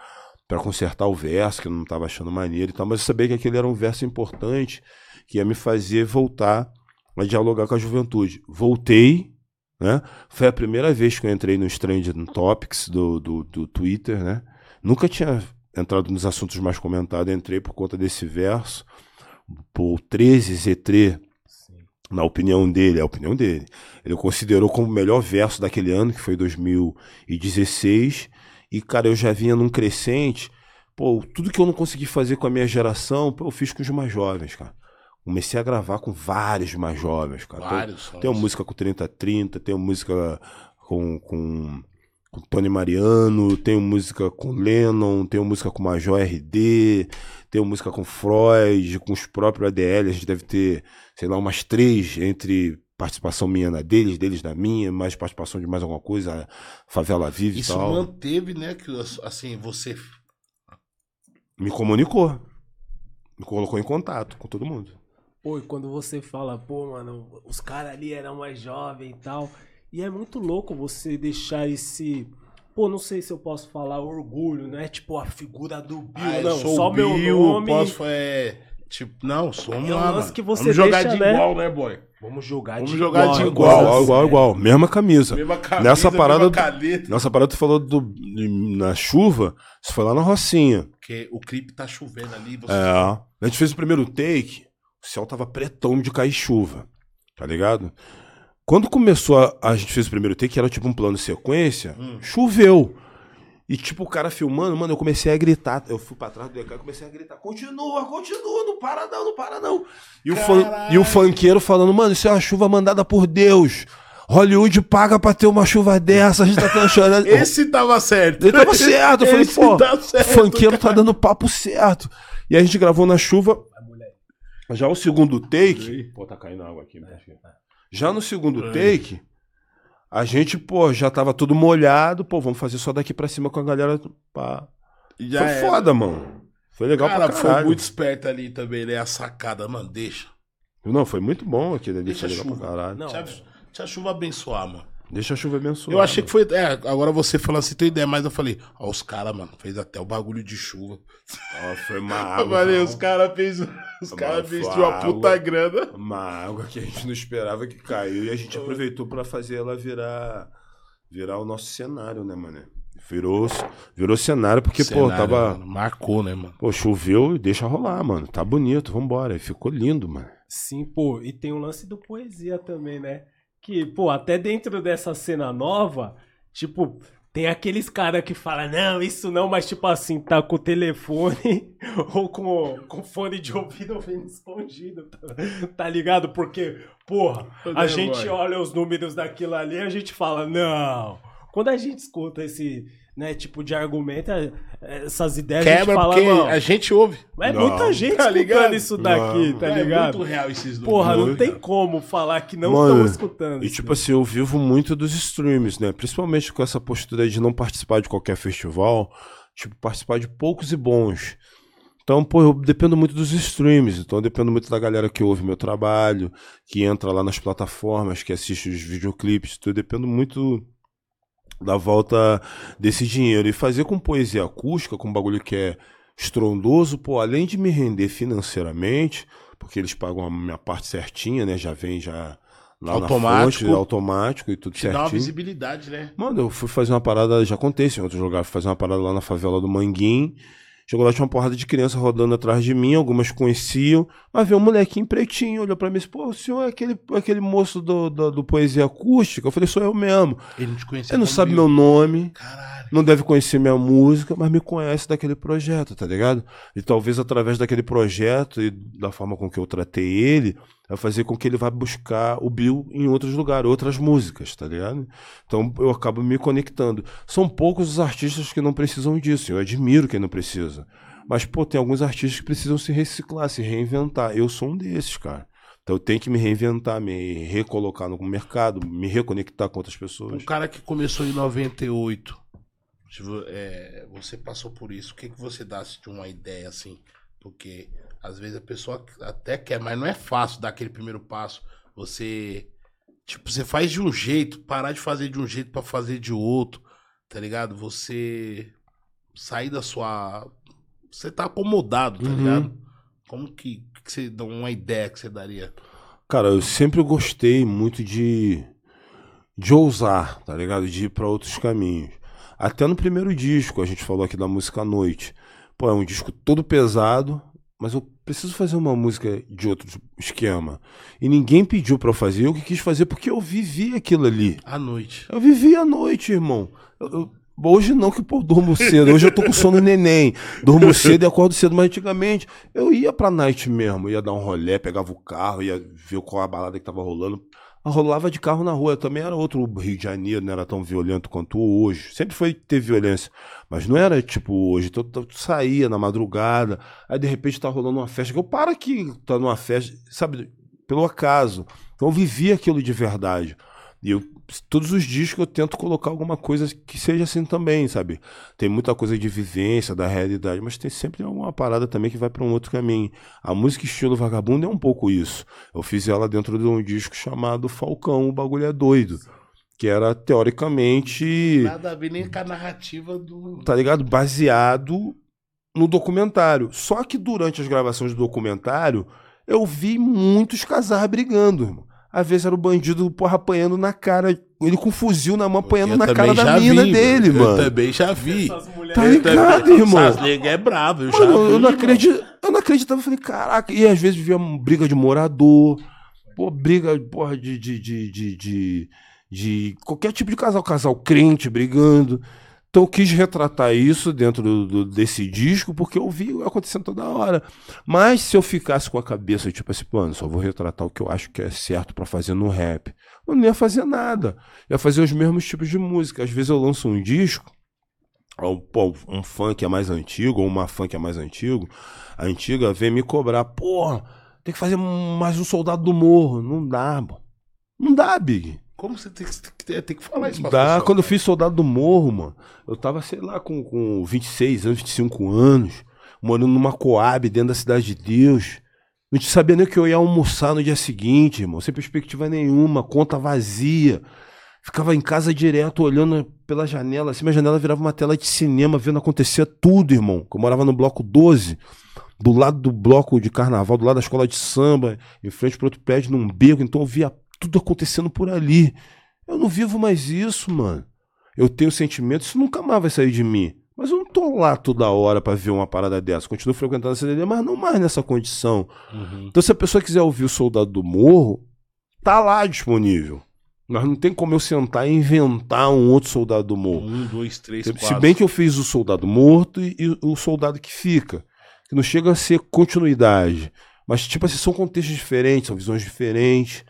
pra consertar o verso, que eu não tava achando maneiro e tal. Mas eu sabia que aquele era um verso importante que ia me fazer voltar a dialogar com a juventude. Voltei, né? Foi a primeira vez que eu entrei no Trending Topics do, do, do Twitter, né? Nunca tinha entrado nos assuntos mais comentados, entrei por conta desse verso. Por 13 Z3, na opinião dele, é a opinião dele, ele considerou como o melhor verso daquele ano, que foi 2016. E, cara, eu já vinha num crescente. Pô, tudo que eu não consegui fazer com a minha geração, pô, eu fiz com os mais jovens, cara. Comecei a gravar com vários mais jovens, cara. Vários tem uma música com 3030, tem uma música com, com, com Tony Mariano, tem uma música com Lennon, tem uma música com Major RD, tem uma música com Freud, com os próprios ADL. A gente deve ter, sei lá, umas três entre participação minha na deles, deles na minha, mais participação de mais alguma coisa, Favela Vive e Isso tal. manteve, né? Que assim, você. Me comunicou. Me colocou em contato com todo mundo. Pô, e quando você fala, pô, mano, os caras ali eram mais jovens e tal. E é muito louco você deixar esse. Pô, não sei se eu posso falar orgulho, não é tipo a figura do Bill, Ah, não. sou Só o meu Bill, nome. Posso, é, tipo, não, somos É um lá, mano. que você Vamos jogar deixa, de né? igual, né, boy? Vamos jogar Vamos de jogar igual. de agora. Igual, igual, igual, igual. Mesma camisa. Mesma camisa, Nessa parada mesma caneta. Nessa parada tu falou do, na chuva, isso foi lá na Rocinha. Porque o clipe tá chovendo ali. Você... É. A gente fez o primeiro take, o céu tava pretão de cair chuva, tá ligado? Quando começou a, a gente fez o primeiro take, que era tipo um plano sequência, Hum. choveu. E tipo, o cara filmando, mano, eu comecei a gritar. Eu fui pra trás do EK e comecei a gritar: continua, continua, não para não, não para não. E o, fun- e o funkeiro falando: mano, isso é uma chuva mandada por Deus. Hollywood paga pra ter uma chuva dessa, a gente tá tendo [laughs] chorando. Esse tava certo. Ele tava certo. Eu falei, Esse pô, tá o certo, funkeiro tá cara. dando papo certo. E a gente gravou na chuva. Já o segundo take. Pô, tá caindo água aqui. mas- Já no segundo take, a gente, pô, já tava tudo molhado. Pô, vamos fazer só daqui pra cima com a galera. Pá. Já foi era. foda, mano. Foi legal Cara, pra foi caralho. muito esperto ali também, né? A sacada, mano, deixa. Não, foi muito bom aquele ali. Deixa Foi legal chuva. pra caralho. Não, Deixa, a- deixa a chuva abençoar, mano. Deixa a chuva abençoar. Eu achei que foi. É, agora você falando assim, tem ideia, mas eu falei, ó, os caras, mano, fez até o bagulho de chuva. Ó, foi uma [laughs] Eu água. falei, os caras fez. Os Mano, caras fez uma água. puta grana. Uma água que a gente não esperava que caiu e a gente aproveitou pra fazer ela virar virar o nosso cenário, né, mano? Virou, virou cenário porque, pô, Cenário, tava. mano, marcou, né, mano? Pô, choveu e deixa rolar, mano. Tá bonito, vambora. E ficou lindo, mano. Sim, pô, e tem o lance do poesia também, né? Que, pô, até dentro dessa cena nova, tipo, tem aqueles caras que falam, não, isso não, mas tipo assim, tá com o telefone [laughs] ou com, com fone de ouvido [laughs] ouvindo escondido, tá, tá ligado? Porque, porra, a gente olha os números daquilo ali e a gente fala, não. Quando a gente escuta esse, né, tipo de argumento, é- essas ideias, a Quebra gente fala, a gente ouve. É Não. muita gente Tá ligado? isso daqui, Não. tá é ligado? muito real esses números. Porra, não tem como falar que não estão escutando. E isso. tipo assim, eu vivo muito dos streams, né? Principalmente com essa postura de não participar de qualquer festival, tipo, participar de poucos e bons. Então, pô, eu dependo muito dos streams, então eu dependo muito da galera que ouve meu trabalho, que entra lá nas plataformas, que assiste os videoclipes, então eu dependo muito da volta desse dinheiro. E fazer com poesia acústica, com um bagulho que é estrondoso, pô, além de me render financeiramente, porque eles pagam a minha parte certinha, né? Já vem já lá Automático. na fonte, automático e tudo Te dá uma certinho. visibilidade, né? Mano, eu fui fazer uma parada, já contei em outros lugares, fui fazer uma parada lá na favela do Manguim. Chegou lá, tinha uma porrada de criança rodando atrás de mim, algumas conheciam, mas veio um molequinho pretinho, olhou pra mim e disse, pô, o senhor é aquele, aquele moço do, do, do Poesia Acústica? Eu falei, sou eu mesmo. Ele não te conhecia. Ele não sabe eu. meu nome, Caralho. não deve conhecer minha música, mas me conhece daquele projeto, tá ligado? E talvez através daquele projeto e da forma com que eu tratei ele, vai fazer com que ele vá buscar o Bill em outros lugares, outras músicas, tá ligado? Então eu acabo me conectando. São poucos os artistas que não precisam disso, eu admiro quem não precisa. Mas, pô, tem alguns artistas que precisam se reciclar, se reinventar. Eu sou um desses, cara. Então eu tenho que me reinventar, me recolocar no mercado, me reconectar com outras pessoas. Um cara que começou em 98. tipo, é, você passou por isso. O que, que você dá de uma ideia assim? Porque às vezes a pessoa até quer, mas não é fácil dar aquele primeiro passo. Você. Tipo, você faz de um jeito, parar de fazer de um jeito pra fazer de outro, tá ligado? Você sair da sua. Você tá acomodado, tá Uhum. ligado? Como que, que você dá uma ideia que você daria? Cara, eu sempre gostei muito de de ousar, tá ligado? De ir pra outros caminhos. Até no primeiro disco, a gente falou aqui da música à noite. Pô, é um disco todo pesado, mas eu preciso fazer uma música de outro esquema. E ninguém pediu pra eu fazer, eu que quis fazer porque eu vivi aquilo ali. À noite. Eu vivi a noite, irmão. Eu, eu- Hoje não, que pô, durmo cedo. Hoje eu tô com sono neném. Durmo cedo e acordo cedo. Mas antigamente eu ia pra night mesmo. Ia dar um rolé, pegava o carro, ia ver qual a balada que tava rolando. Eu rolava de carro na rua. Também era outro Rio de Janeiro, não era tão violento quanto hoje. Sempre foi ter violência. Mas não era tipo hoje. Então tu saía na madrugada. Aí de repente tá rolando uma festa. Eu paro aqui, tá numa festa, sabe, pelo acaso. Então eu aquilo de verdade. E eu, todos os discos eu tento colocar alguma coisa que seja assim também, sabe? Tem muita coisa de vivência, da realidade, mas tem sempre alguma parada também que vai para um outro caminho. A música estilo vagabundo é um pouco isso. Eu fiz ela dentro de um disco chamado Falcão, o bagulho é doido. Que era teoricamente. Nada a ver nem com a narrativa do. Tá ligado? Baseado no documentário. Só que durante as gravações do documentário, eu vi muitos casais brigando, irmão. Às vezes era o bandido, porra, apanhando na cara. Ele com um fuzil na mão, apanhando Eu na cara da mina vi, dele, eu mano. também já vi. Tá Eu ligado, também- irmão? Essas é bravo, eu já Mano, vi. eu não acredito, eu não acreditava, eu falei, caraca, e às vezes via briga de morador, pô, briga, porra, de, de, de, de, de, de qualquer tipo de casal, casal crente brigando. Então eu quis retratar isso dentro do- do- desse disco, porque eu vi acontecendo toda hora. Mas se eu ficasse com a cabeça, tipo assim, mano, só vou retratar o que eu acho que é certo pra fazer no rap, eu não ia fazer nada. Ia fazer os mesmos tipos de música. Às vezes eu lanço um disco, um, um que é mais antigo, ou uma que é mais antigo, a antiga vem me cobrar, porra, tem que fazer mais um soldado do morro. Não dá, pô. Não dá, Big. Como você tem, que- tem que falar isso Dá. pessoa? Quando eu fiz Soldado do Morro, mano, eu tava, sei lá, com, com 26 anos, 25 anos, morando numa Coab dentro da Cidade de Deus. Não te sabia nem que eu ia almoçar no dia seguinte, irmão. Sem perspectiva nenhuma, conta vazia. Ficava em casa direto, olhando pela janela. Assim, minha janela virava uma tela de cinema, vendo acontecer tudo, irmão. Eu morava no bloco 12, do lado do bloco de carnaval, do lado da escola de samba, em frente para outro prédio, num beco. Então eu via tudo acontecendo por ali. Eu não vivo mais isso, mano. Eu tenho sentimento, isso nunca mais vai sair de mim. Mas eu não tô lá toda hora pra ver uma parada dessa. Continuo frequentando a CDD, mas não mais nessa condição. Uhum. Então, se a pessoa quiser ouvir o Soldado do Morro, tá lá disponível. Mas não tem como eu sentar e inventar um outro Soldado do Morro. Um, dois, três, Se quatro. bem que eu fiz o Soldado Morto e, e o Soldado que Fica. Que não chega a ser continuidade. Mas, tipo assim, são contextos diferentes, são visões diferentes.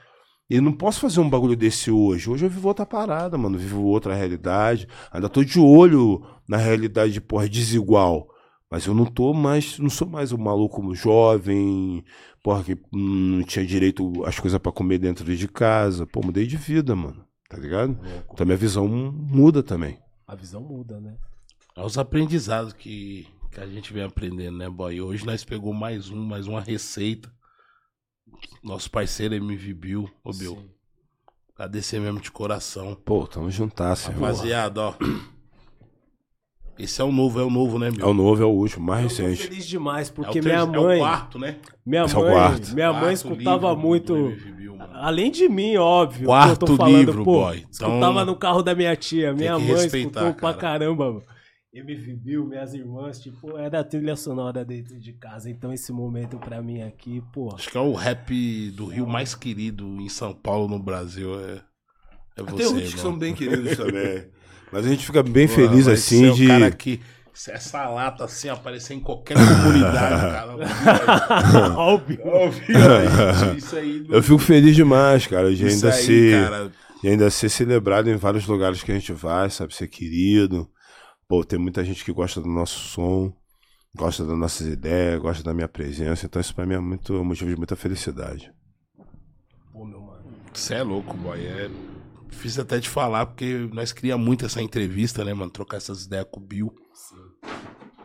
E não posso fazer um bagulho desse hoje. Hoje eu vivo outra parada, mano. Vivo outra realidade. Ainda tô de olho na realidade, porra, desigual. Mas eu não tô mais. Não sou mais o maluco jovem, porra, que hum, não tinha direito às coisas pra comer dentro de casa. Pô, mudei de vida, mano. Tá ligado? Então minha visão muda também. A visão muda, né? É os aprendizados que, que a gente vem aprendendo, né, boy? Hoje nós pegou mais um, mais uma receita. Nosso parceiro MV Bill. Ô, Bill, Sim. agradecer mesmo de coração. Pô, tamo juntasso, irmão. Rapaziada, ó. Esse é o novo, é o novo, né, É Bill? o novo, é o último, mais Eu tô recente. feliz demais, É o porque terceiro- minha É o mãe. quarto, né? minha Esse é o mãe, quarto. minha mãe Quarto escutava livro muito. Bill. Além de mim, óbvio. Quarto que eu tô falando, livro, pô, boy. Então, Escutava no carro da minha tia. Minha mãe escutou pra cara. caramba, mano. MV Bill, minhas irmãs, tipo, era a trilha sonora dentro de casa. Então esse momento pra mim aqui, pô. Acho que é o rap do Rio mais querido em São Paulo, no Brasil. É, é você, Tem outros que são bem [laughs] queridos também. Mas a gente fica bem Pô, feliz vai assim ser o de. cara que se essa lata assim aparecer em qualquer comunidade, [laughs] cara. [laughs] Óbvio. Obviamente, isso aí. Eu fico feliz demais, cara, de isso ainda aí, ser. cara. de ainda ser celebrado em vários lugares que a gente vai, sabe? Ser querido. Pô, tem muita gente que gosta do nosso som, gosta das nossas ideias, gosta da minha presença. Então isso pra mim é muito um motivo de muita felicidade. Pô, meu mano. Você é louco, boy. É difícil até de falar, porque nós queria muito essa entrevista, né, mano? Trocar essas ideias com o Bill.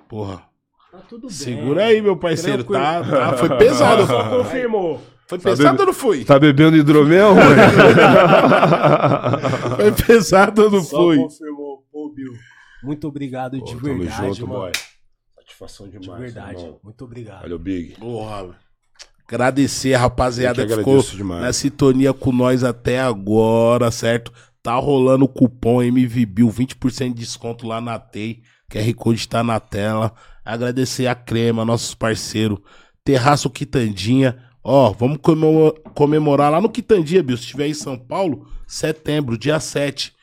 Porra. Tá tudo bem. Segura aí, meu parceiro. Tá, Tranquilo. tá- foi pesado. Só [laughs] confirmou. Foi pesado ou não foi? Tá bebendo hidromel, mano? [laughs] Foi pesado ou não Só foi? confirmou. Muito obrigado de Pô, tamo verdade, junto, mano. boy. Satisfação De demais. verdade. irmão. Muito obrigado. Olha o Big. Porra, velho. Agradecer a rapaziada que ficou demais. na sintonia com nós até agora, certo? Tá rolando o cupom MVBIL, 20% de desconto lá na TEI. QR Code tá na tela. Agradecer a Crema, nossos parceiros. Terraço Quitandinha. Ó, vamos comemo- comemorar lá no Quitandinha, Bill. Se estiver em São Paulo, setembro, dia 7.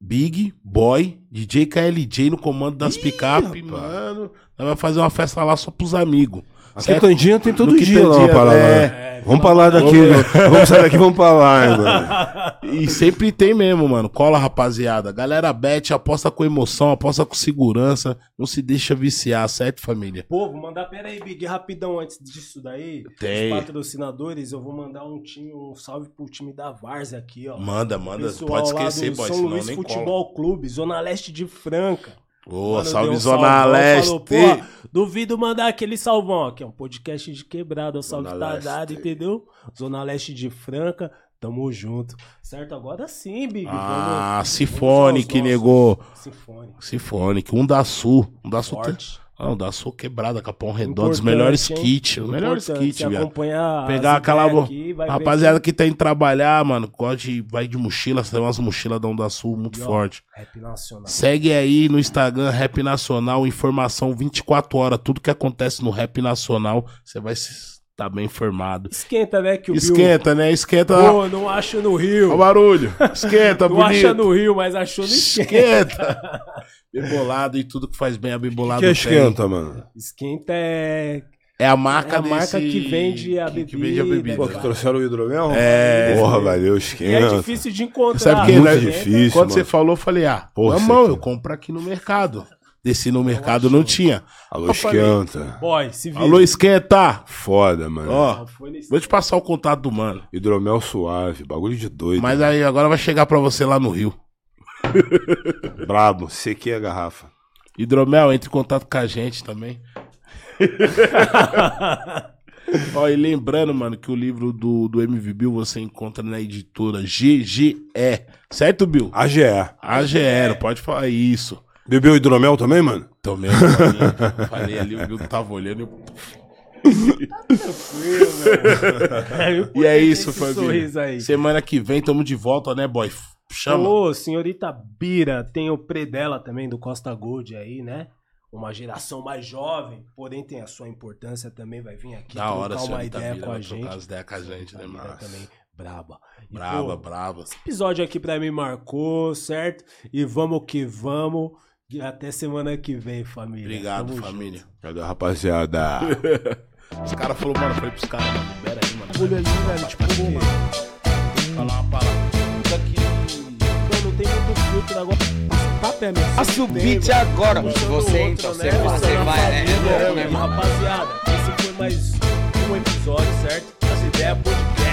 Big, Boy, DJ KLJ no comando das picape, mano. Nós vamos fazer uma festa lá só pros amigos. A? Quitandinha tem todo No dia lá uma Quitandinha, parada. é. né? Vamos pra lá daqui. [laughs] vamos sair daqui, vamos pra lá, mano. E sempre tem mesmo, mano. Cola, rapaziada. Galera bet, aposta com emoção, aposta com segurança. Não se deixa viciar, certo, família? Pô, vou mandar, pera aí, Big, rapidão, antes disso daí. Tem. Os patrocinadores, eu vou mandar um time, um salve pro time da Várzea aqui, ó. Manda, manda. Pessoal Pode esquecer, boy, São Luís nem cola. Futebol Clube, Zona Leste de Franca. Mano, salve um Zona salvão, Leste. falou, "Pô, duvido mandar aquele salvão aqui, é um podcast de quebrada, o salve Zona tá Leste. dado, entendeu? Zona Leste de Franca, tamo junto. Certo? Agora sim, Big. Ah, vamos- Sifone que negou. Sinfone. Sifone, que um da Sul. Um da Sul. tem- Forte. Ah, um da Sul quebrada, Capão Redondo. Os melhores kits. Os melhores kits, se viado. acompanhar Pegar aquela. aqui, vai ver Rapaziada que tá indo trabalhar, mano. Gosta de. Vai de mochila. Tem umas mochilas da Onda Sul muito E, ó, forte. Rap nacional. Segue aí no Instagram, Rap Nacional, informação 24 horas, tudo que acontece no Rap Nacional, você vai estar bem informado. Esquenta, né? Que o Bill- Esquenta, né? Esquenta. Pô, não acho no Rio. Olha o barulho. [laughs] Esquenta, não acha bonito. no Rio, mas achou no esquenta. Esquenta. [laughs] Bebolado e tudo que faz bem a bebolado que é tem. esquenta, mano? Esquenta é. É a marca É a desse... marca que vende a que- que vende a bebida, bebida. Pô, que trouxeram o hidromel? É. Porra, valeu, E é esquenta. difícil de encontrar. Sabe Muito né? difícil, Quando mano. você falou, eu falei, ah, Porra, mão, eu compro aqui no mercado. Desci no mercado, não tinha. Alô, esquenta. Boy, se vira. Alô, esquenta! Foda, mano. Ó, vou te passar o contato do mano. Hidromel suave, bagulho de doido. Mas aí agora vai chegar pra você lá no Rio. [laughs] Brabo, sequei a garrafa. Hidromel, entre em contato com a gente também. [laughs] Ó, e lembrando, mano, que o livro do, do MV Bill você encontra na editora GGE. Certo, Bill? AGE. AGE, não pode falar isso. Bebeu hidromel também, mano? Tomei bolinha, falei ali, o Bill tava olhando. eu- [laughs] E é isso, família. Semana que vem tamo de volta, né, boy? Chama. Ô, senhorita Bira, tem o Predela também do Costa Gold aí, né? Uma geração mais jovem, porém tem a sua importância também, vai vir aqui da hora, uma senhorita ideia Bira, com a vai trocar gente. as ideias com a gente, né, Bira também, braba. E, Brava, pô, brava. Esse episódio aqui pra mim marcou, certo? E vamos que vamos. E até semana que vem, família. Obrigado, Tamo família. Cadê a rapaziada? [laughs] Os caras falaram, mano, eu falei pros caras, mano, libera aí, mano. Olha ali, velho, tipo, mano. Falar uma palavra. É meu. Passa o beat agora. Você outro, entra, você né? vai, você a vai, né? É? Rapaziada, esse foi mais um episódio, certo? As ideias podcast.